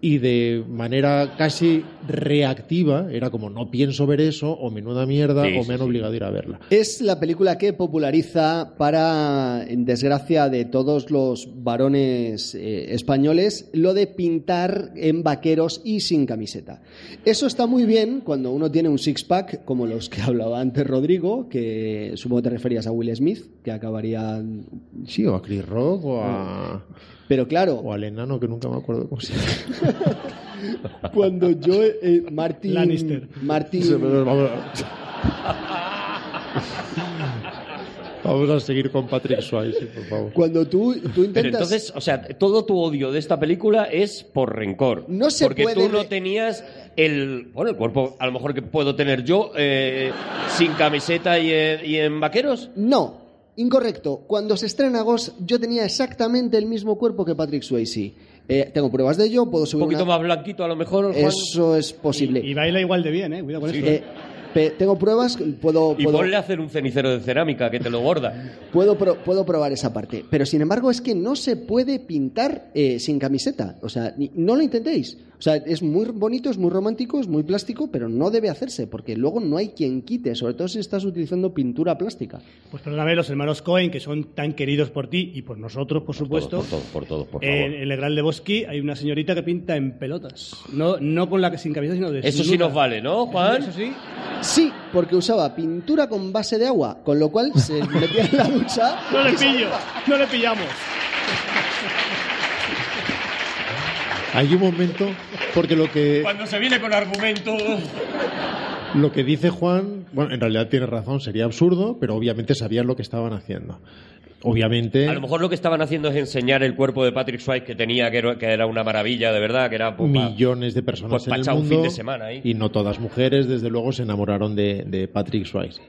Y de manera casi reactiva, era como no pienso ver eso, o menuda mierda, Sí, o me han sí. obligado a ir a verla. Es la película que populariza, para en desgracia de todos los varones eh, españoles, lo de pintar en vaqueros y sin camiseta. Eso está muy bien cuando uno tiene un six-pack, como los que hablaba antes Rodrigo, que supongo te referías a Will Smith, que acabaría... Sí, o a Chris Rock, o a, Pero claro, o al enano, que nunca me acuerdo cómo se llama. cuando yo... eh, Martin... Lannister. Martin... Vamos, a seguir con Patrick Swayze, por favor. Cuando tú, tú Pero intentas... entonces, o sea, todo tu odio de esta película es por rencor. No se Porque puede tú no tenías el, bueno, el cuerpo a lo mejor que puedo tener yo eh, sin camiseta y en, y en vaqueros. No, incorrecto. Cuando se estrena Ghost, yo tenía exactamente el mismo cuerpo que Patrick Swayze. Eh, tengo pruebas de ello, puedo Un subir poquito una- más blanquito a lo mejor. Juan. Eso es posible. Y, y baila igual de bien, ¿eh? Cuidado con eso. Eh, pe- tengo pruebas, puedo, Y puedo, ponle a hacer un cenicero de cerámica que te lo gorda. puedo, pro- puedo probar esa parte. Pero sin embargo es que no se puede pintar eh, sin camiseta. O sea, ni- no lo intentéis. O sea, es muy bonito, es muy romántico, es muy plástico, pero no debe hacerse, porque luego no hay quien quite, sobre todo si estás utilizando pintura plástica. Pues perdóname, los hermanos Cohen, que son tan queridos por ti y por nosotros, por supuesto. Por todo, por todo, por, favor. En el de Bosque hay una señorita que pinta en pelotas. No, no con la que sin cabeza, sino de Eso sí nos vale, ¿no, Juan? Eso sí. Sí, porque usaba pintura con base de agua, con lo cual se metía en la ducha. No le pillo, no le pillamos. Hay un momento, porque lo que, Cuando se viene con argumentos. lo que dice Juan bueno, en realidad tienes razón, sería absurdo, pero obviamente sabían lo que estaban haciendo. Obviamente A lo mejor lo que estaban haciendo es enseñar el cuerpo de Patrick Swayze que tenía, que era, que era una maravilla, de verdad, que era... pues, millones de personas pues, en el echar un mundo fin de semana y no todas mujeres, desde luego, se enamoraron de, de Patrick Swayze.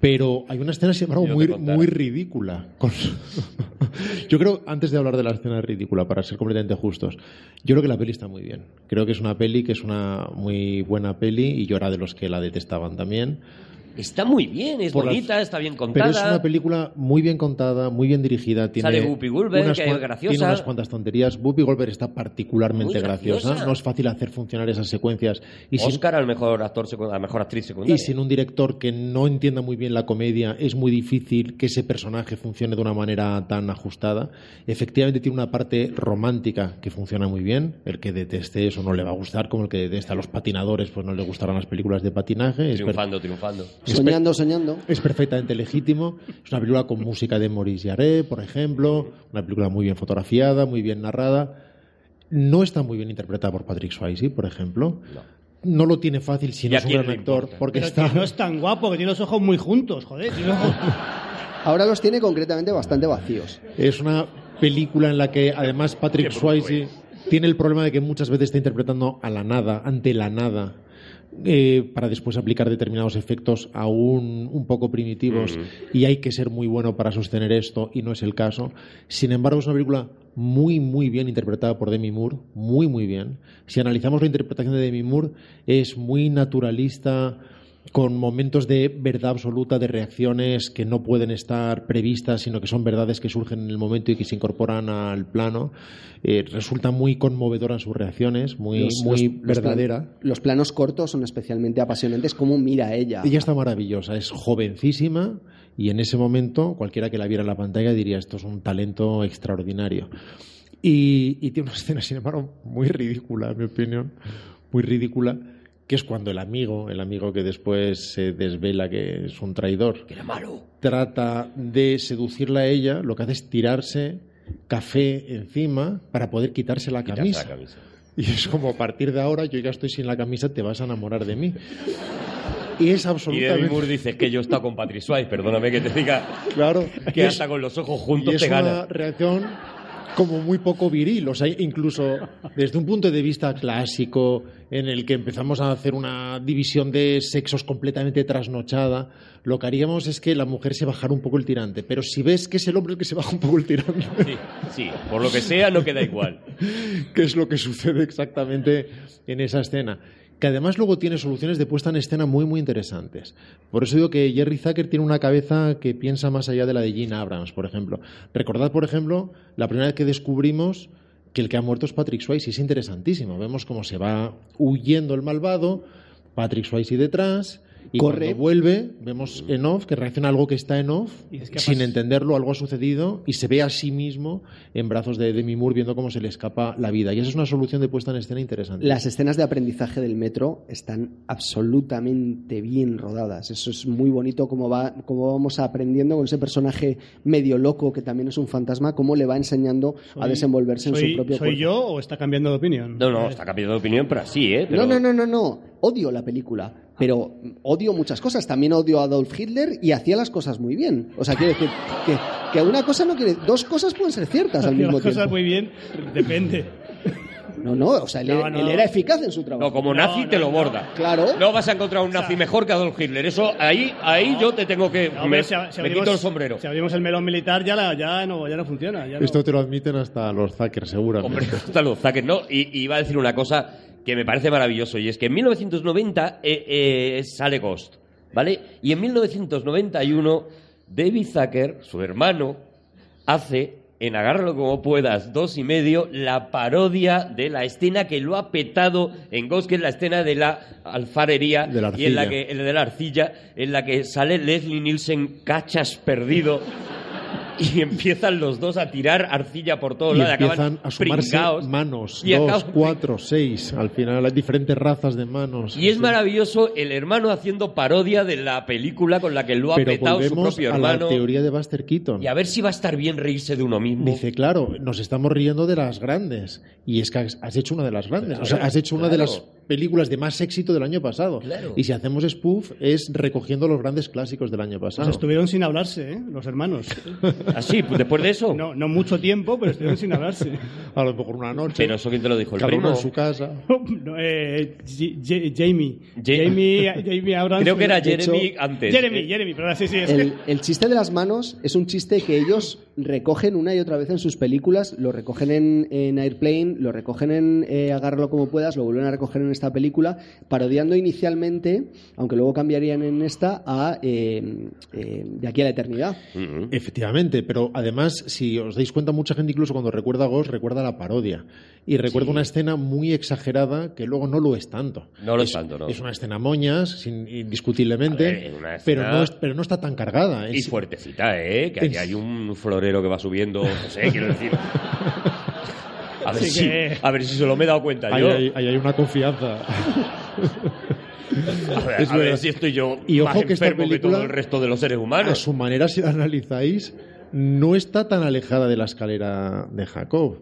Pero hay una escena, sin embargo, Yo muy, ridícula. Con- yo creo, antes de hablar de la escena ridícula, para ser completamente justos, yo creo que la peli está muy bien. Creo que es una peli que es una muy buena peli y yo era de los que la detestaban también. Está muy bien, es Por las- bonita, está bien contada. Pero es una película muy bien contada, muy bien dirigida. Tiene Sale Whoopi Goldberg, unas que es graciosa. Tiene unas cuantas tonterías. Whoopi Goldberg está particularmente graciosa. graciosa. No es fácil hacer funcionar esas secuencias. Y sin, Oscar al mejor actor a la mejor actriz secundaria. y sin un director que no entienda muy bien la comedia, es muy difícil que ese personaje funcione de una manera tan ajustada. Efectivamente tiene una parte romántica que funciona muy bien. El que deteste eso no le va a gustar, como el que detesta a los patinadores, pues no le gustarán las películas de patinaje. Triunfando, triunfando. Soñando, soñando. es perfectamente legítimo. Es una película con música de Maurice Jarre, por ejemplo. Una película muy bien fotografiada, muy bien narrada. No está muy bien interpretada por Patrick Swayze, por ejemplo. No, lo tiene fácil si ¿Y no a es un gran actor, porque Pero está... no es tan guapo, que tiene los ojos muy juntos, joder. tiene los ojos- Ahora los tiene concretamente bastante vacíos. Es una película en la que además Patrick Swayze tiene el problema de que muchas veces está interpretando a la nada, ante la nada, eh, para después aplicar determinados efectos aún un poco primitivos y hay que ser muy bueno para sostener esto y no es el caso. Sin embargo, es una película muy, muy bien interpretada por Demi Moore, muy, muy bien. Si analizamos la interpretación de Demi Moore, es muy naturalista, con momentos de verdad absoluta, de reacciones que no pueden estar previstas, sino que son verdades que surgen en el momento y que se incorporan al plano. Eh, resulta muy conmovedora en sus reacciones, muy, Los- muy los- los verdadera. plan- Los planos cortos son especialmente apasionantes. Cómo mira ella. Ella está maravillosa, es jovencísima y en ese momento cualquiera que la viera en la pantalla diría esto es un talento extraordinario. Y, y tiene una escena, sin embargo, muy ridícula, en mi opinión, muy ridícula, que es cuando el amigo, el amigo que después se desvela que es un traidor, Que era malo. trata de seducirla a ella, lo que hace es tirarse café encima para poder quitarse la camisa. la camisa. Y es como a partir de ahora yo ya estoy sin la camisa, te vas a enamorar de mí. Y es Y Demi absolutamente Moore dice que yo he estado con Patrick Swayze, perdóname que te diga claro que es- hasta con los ojos y juntos es te una gana. reacción como muy poco viril, o sea, incluso desde un punto de vista clásico en el que empezamos a hacer una división de sexos completamente trasnochada, lo que haríamos es que la mujer se bajara un poco el tirante, pero si ves que es el hombre el que se baja un poco el tirante, Sí, sí, por lo que sea no queda igual. que es lo que sucede exactamente en esa escena. Que además luego tiene soluciones de puesta en escena muy, muy interesantes. Por eso digo que Jerry Zucker tiene una cabeza que piensa más allá de la de Gene Abrams, por ejemplo. Recordad, por ejemplo, la primera vez que descubrimos que el que ha muerto es Patrick Swayze. Es interesantísimo. Vemos cómo se va huyendo el malvado, Patrick Swayze detrás. Y Corre. cuando vuelve, vemos en off que reacciona a algo que está en off, Y es que sin entenderlo, algo ha sucedido, y se ve a sí mismo en brazos de Demi Moore viendo cómo se le escapa la vida. Y esa es una solución de puesta en escena interesante. Las escenas de aprendizaje del metro están absolutamente bien rodadas. Eso es muy bonito cómo, va, cómo vamos aprendiendo con ese personaje medio loco que también es un fantasma, cómo le va enseñando a Soy- desenvolverse en su propio ¿Soy cuerpo. yo o está cambiando de opinión? No, no, está cambiando de opinión, pero así, ¿eh? Pero- No, no, no, no, no. Odio la película, pero odio muchas cosas. También odio a Adolf Hitler y hacía las cosas muy bien. O sea, quiero decir que, que una cosa no quiere. Dos cosas pueden ser ciertas al mismo las cosas tiempo. muy bien, depende. No, no, o sea, él, No, él no. era eficaz en su trabajo. No, como nazi no, te lo no. borda. Claro. No vas a encontrar un nazi mejor que Adolf Hitler. Eso, ahí, ahí yo te tengo que... No, me si a- si me abrimos- quito el sombrero. Si abrimos el melón militar ya, la- ya, no, ya no funciona. ya no. Esto te lo admiten hasta los Zucker, seguramente. Hombre, hasta los Zucker, ¿no? Y, y iba a decir una cosa que me parece maravilloso, y es que en 1990 eh, eh, sale Ghost, ¿vale? Y en 1991 David Zucker, su hermano, hace en Agárralo como puedas, dos y medio, la parodia de la escena que lo ha petado en Ghost, que es la escena de la alfarería De la y en la que, de la arcilla, en la que sale Leslie Nielsen cachas perdido y empiezan los dos a tirar arcilla por todos Y lados. empiezan acaban a sumarse pringaos. manos. Y dos, acaban- cuatro, seis. Al final hay diferentes razas de manos. Y es Sí. maravilloso el hermano haciendo parodia de la película con la que lo ha Pero petado su propio a la hermano. teoría de Buster Keaton. Y a ver si va a estar bien reírse de uno mismo. Dice, claro, nos estamos riendo de las grandes. Y es que has hecho una de las grandes. o sea, has hecho una de claro. las películas de más éxito del año pasado. Claro. Y si hacemos spoof, es recogiendo los grandes clásicos del año Pues pasado. estuvieron sin hablarse, ¿eh? los hermanos. Así, pues después de eso. No, no mucho tiempo, pero estuvieron sin hablarse. A lo mejor una noche. Pero eso quién te lo dijo, el cada uno primo. en su casa. No, eh, J- J- Jamie. Ja- Jamie. Jamie Abrams. Creo que era hecho, Jeremy antes. Jeremy, Jeremy, pero sí, sí. Es El, que- el chiste de las manos es un chiste que ellos recogen una y otra vez en sus películas, lo recogen en, en Airplane, lo recogen en eh, Agárralo como puedas, lo vuelven a recoger en esta película, parodiando inicialmente, aunque luego cambiarían en esta, a eh, eh, De aquí a la eternidad. mm, Efectivamente, pero además, si os dais cuenta, mucha gente incluso cuando recuerda a Ghost recuerda la parodia. Y recuerda una escena muy exagerada que luego no lo es tanto. No lo es tanto, no. Es una escena moñas, sin- indiscutiblemente, A ver, es escena- pero, no es- pero no está tan cargada. Y Es- fuertecita, ¿eh? Que Es- hay un florero que va subiendo, no sé, quiero decir. A ver, Sí si, que- a ver si se lo me he dado cuenta ahí, yo. hay, ahí hay una confianza. A ver, es a ver si estoy yo Y más ojo que esta enfermo que película- todo el resto de los seres A humanos. su manera, si la analizáis, no está tan alejada de la escalera de Jacob.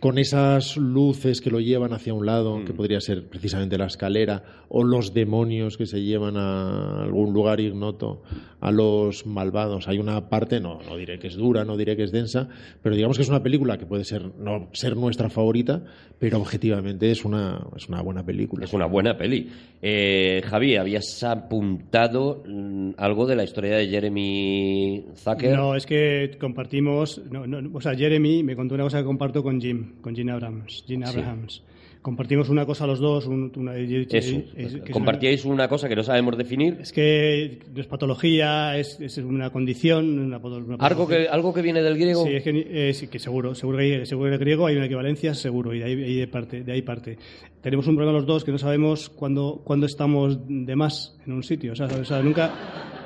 Con esas luces que lo llevan hacia un lado, Mm. que podría ser precisamente la escalera, o los demonios que se llevan a algún lugar ignoto, a los malvados. Hay una parte, no, no diré que es dura, no diré que es densa, pero digamos que es una película que puede ser no ser nuestra favorita, pero objetivamente es una, es una buena película. Es una buena peli. Eh, Javi, ¿habías apuntado mm, algo de la historia de Jeremy Zucker? No, es que compartimos. No, no, o sea, Jeremy me contó una cosa que comparto con Jim, con Jim Abrams. Jim Abrahams. Compartimos una cosa los dos. un- una, Eso. es- que Compartíais una cosa que no sabemos definir. una- es que no es patología, es, es una condición. Una, una ¿Algo que, algo que viene del griego? Sí, es que, eh, sí, que seguro, seguro que, hay- seguro que el griego hay una equivalencia, seguro, y de ahí, de, parte, de ahí parte. Tenemos un problema los dos que no sabemos cuándo, cuándo estamos de más en un sitio. O sea, o sea, nunca,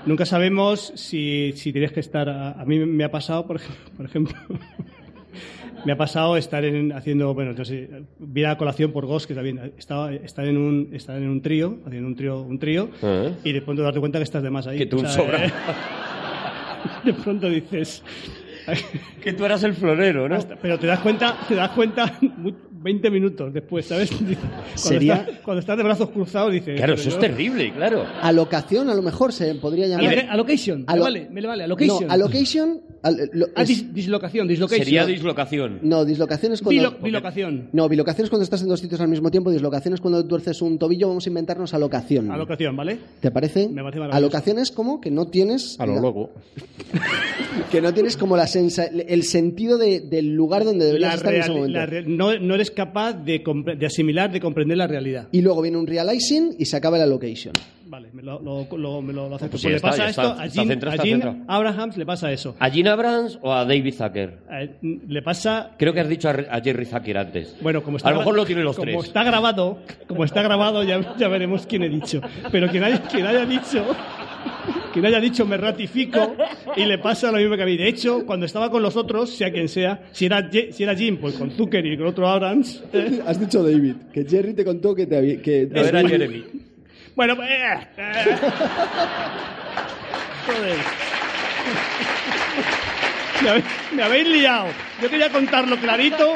nunca sabemos si, si tienes que estar. A, a mí me ha pasado, por, ej- por ejemplo. Me ha pasado estar en, haciendo, bueno, entonces, viene a colación por Ghost, que también estaba, estar en un, estar en un trío, haciendo un trío, un trío, Ah. y de pronto darte cuenta que estás de más ahí. Que tú O sea, sobra. eh, de pronto dices, Que tú eras el florero, ¿no? hasta- pero te das cuenta, te das cuenta 20 minutos después, ¿sabes? Cuando, Sería- estás, cuando estás de brazos cruzados dices... Claro, eso es yo- terrible, claro. Alocación, a lo mejor se podría llamar. Aloca- Allocation, me Alo- vale, me vale, allocation. No, allocation. al- lo- Ah, es- dis- dislocación, dislocation. Sería dislocación. no, dislocación es cuando. Bilo- bilocación. No, bilocación es cuando estás en dos sitios al mismo tiempo. Dislocación es cuando tuerces un tobillo. Vamos a inventarnos alocación. Alocación, ¿vale? ¿Te parece? Me parece maravilloso. alocación es como que no tienes. A lo la- loco. Que no tienes como la sensa, el sentido de- del lugar donde deberías La estar en ese momento. no, no eres capaz de, de asimilar, de comprender la realidad. Y luego viene un realizing y se acaba el allocation. Vale, me lo, lo, lo- me lo- acepto. Pues Pues le está, pasa esto está. a a. Abrahams le pasa eso. ¿A Gene Abrams o a David Zucker? Eh, le pasa Creo que has dicho a, a Jerry Zucker antes. Bueno, como está a lo mejor lo tienen los como tres. está grabado, como está grabado, ya, ya veremos quién he dicho. Pero quien haya, quien haya dicho, quien haya dicho me ratifico y le pasa lo mismo que a mí. De hecho, cuando estaba con los otros, sea quien sea, si era, si era Jim, pues con Zucker y con otro Abrams. eh, Has dicho David, que Jerry te contó que te había. Que No, era Jeremy. bueno, pues, eh, eh. Joder. Me habéis, me habéis liado. Yo quería contarlo clarito,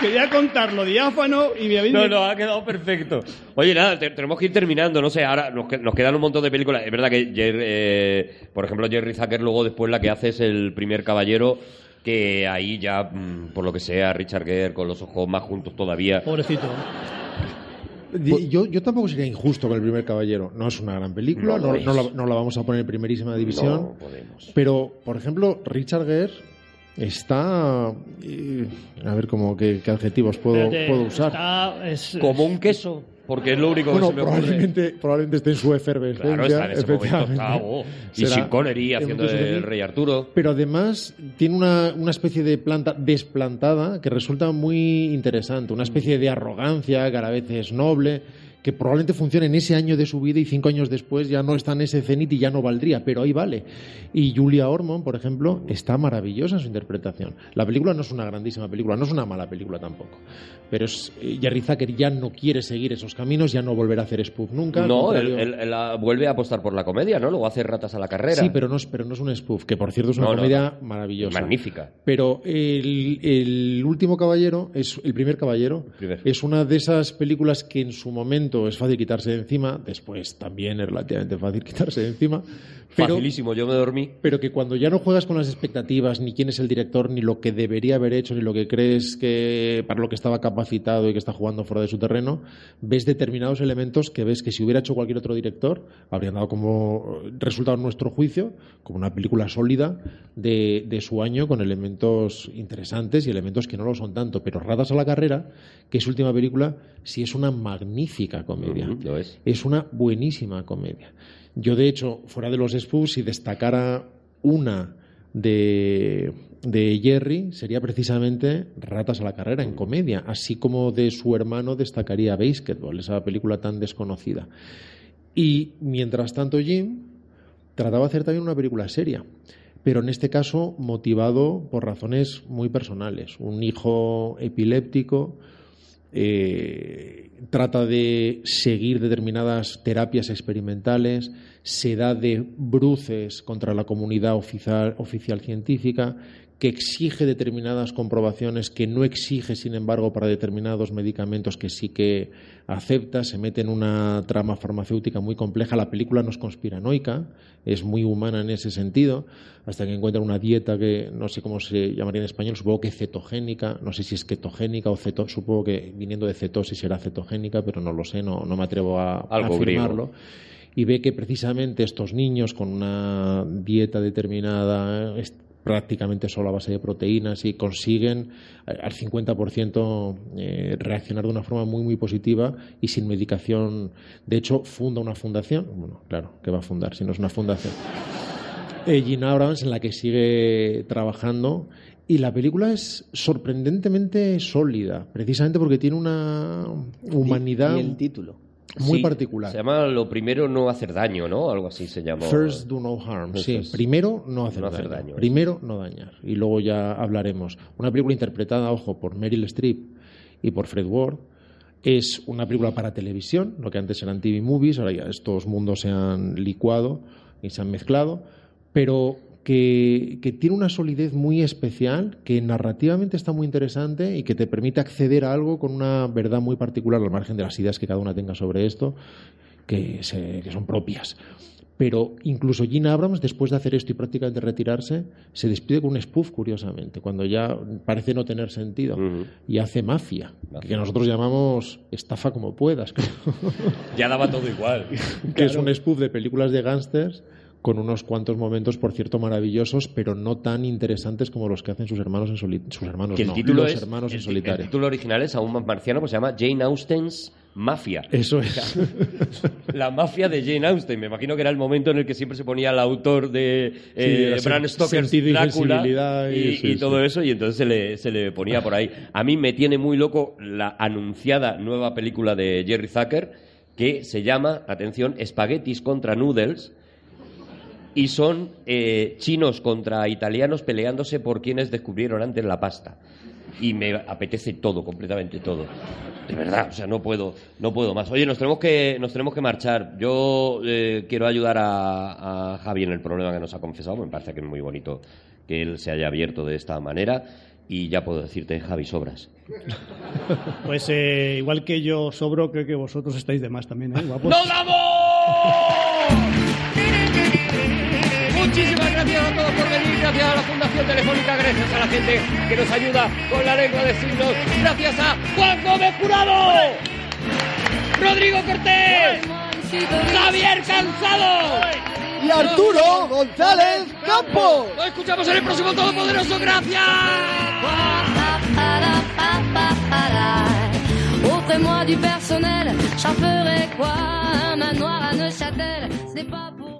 quería contarlo diáfano y me habéis No, no, ha quedado perfecto. Oye, nada, te- tenemos que ir terminando, no sé, ahora nos quedan un montón de películas. Es verdad que, Jer- eh, por ejemplo, Jerry Zucker luego después la que hace es El primer caballero, que ahí ya, mm, por lo que sea, Richard Gere con los ojos más juntos todavía. Pobrecito. Di- Yo, yo tampoco sería injusto con el primer caballero. No es una gran película, No no, la, no la vamos a poner en primerísima división. No podemos. Pero, por ejemplo, Richard Gere está. eh, a ver cómo qué, qué adjetivos puedo, Espérate, puedo usar. está- es- Como un queso, porque es lo único Bueno, que se me ocurre. probablemente, probablemente esté en su efervescencia. Claro, está en ese momento, está, oh, Y Será Sean Connery haciendo el. Rey Arturo. Pero además tiene una, una especie de planta desplantada que resulta muy interesante, una especie de arrogancia que a la vez es noble, que probablemente funcione en ese año de su vida y cinco años después ya no está en ese cenit y ya no valdría, pero ahí vale. Y Julia Ormond, por ejemplo, está maravillosa en su interpretación. La película no es una grandísima película, no es una mala película tampoco, pero es, eh, Jerry Zucker ya no quiere seguir esos caminos, ya no volverá a hacer spoof nunca. No, él, contrario- él- él, ah, vuelve a apostar por la comedia, ¿no? Luego hace ratas a la carrera. Sí, pero no, es, pero no es un spoof, que por cierto es una No, comedia no. maravillosa. Magnífica. Pero el, el último caballero, es el primer caballero, Primer. es una de esas películas que en su momento es fácil quitarse de encima, después también es relativamente fácil quitarse de encima, pero, Facilísimo, yo me dormí. pero que cuando ya no juegas con las expectativas, ni quién es el director, ni lo que debería haber hecho, ni lo que crees que para lo que estaba capacitado y que está jugando fuera de su terreno, ves determinados elementos que ves que si hubiera hecho cualquier otro director, habrían dado como resultado en nuestro juicio, como una película sólida de, de su año con elementos interesantes y elementos que no lo son tanto. Pero Ratas a la carrera, que es su última película, sí es una magnífica comedia. Ujú, lo es. Es una buenísima comedia. Yo, de hecho, fuera de los spoofs, si destacara una de, de Jerry, sería precisamente Ratas a la carrera en comedia, así como de su hermano destacaría Basketball, esa película tan desconocida. Y mientras tanto, Jim trataba de hacer también una película seria, pero en este caso motivado por razones muy personales. Un hijo epiléptico eh, trata de seguir determinadas terapias experimentales, se da de bruces contra la comunidad oficial, oficial científica, que exige determinadas comprobaciones que no exige, sin embargo, para determinados medicamentos que sí que acepta, se mete en una trama farmacéutica muy compleja. La película no es conspiranoica, es muy humana en ese sentido, hasta que encuentra una dieta que no sé cómo se llamaría en español, supongo que cetogénica, no sé si es ketogénica o ceto, supongo que viniendo de cetosis será cetogénica, pero no lo sé, no, no me atrevo a, Algo afirmarlo. Y ve que precisamente estos niños con una dieta determinada prácticamente solo a base de proteínas y consiguen al 50% eh, reaccionar de una forma muy muy positiva y sin medicación. De hecho, funda una fundación, bueno, claro, que va a fundar si no es una fundación. Eh, Gina Abrams en la que sigue trabajando y la película es sorprendentemente sólida, precisamente porque tiene una humanidad Y el título. Muy Sí, particular. Se llama Lo primero no hacer daño, ¿no? Algo así se llama. First do no harm. Eso Sí, primero no hacer, No hacer daño. daño, Primero no dañar. Y luego ya hablaremos. Una película interpretada, ojo, por Meryl Streep y por Fred Ward. Es una película para televisión, lo que antes eran TV movies, ahora ya estos mundos se han licuado y se han mezclado, pero que, que tiene una solidez muy especial, que narrativamente está muy interesante y que te permite acceder a algo con una verdad muy particular, al margen de las ideas que cada una tenga sobre esto, que, se- que son propias. Pero incluso Gina Abrams, después de hacer esto y prácticamente retirarse, se despide con un spoof, curiosamente, cuando ya parece no tener sentido. Y hace mafia, que nosotros llamamos estafa como puedas, creo. Ya daba todo igual. que es un spoof de películas de gángsters con unos cuantos momentos, por cierto, maravillosos, pero no tan interesantes como los que hacen sus hermanos en solitario. Sus hermanos, Que el no, título los es. hermanos el, en ti- solitario. el título original es aún más marciano, pues se llama Jane Austen's Mafia. Eso es. La mafia de Jane Austen. Me imagino que era el momento en el que siempre se ponía el autor de eh, era Bram Stoker's y Drácula y- y, sí, y sí. todo eso, y entonces se le, se le ponía por ahí. A mí me tiene muy loco la anunciada nueva película de Jerry Zucker que se llama, atención, Espaguetis contra Noodles. Y son eh, chinos contra italianos peleándose por quienes descubrieron antes la pasta. Y me apetece todo, completamente todo. De verdad, o sea, no puedo, no puedo más. Oye, nos tenemos que, nos tenemos que marchar. Yo eh, quiero ayudar a, a Javi en el problema que nos ha confesado. Me parece que es muy bonito que él se haya abierto de esta manera. Y ya puedo decirte, Javi, sobras. Pues eh, igual que yo sobro, creo que vosotros estáis de más también, ¿eh? Guapos. ¡Nos vamos! Muchísimas gracias a todos por venir, gracias a la Fundación Telefónica, gracias a la gente que nos ayuda con la lengua de signos, gracias a Juan Gómez Jurado, Rodrigo Cortés, Javier Cansado. Y Arturo González Campos. Nos escuchamos en el próximo Todopoderoso, gracias. Offrez-moi du personnel, j'en ferai quoi Un manoir à Neuchâtel, c'est pas pour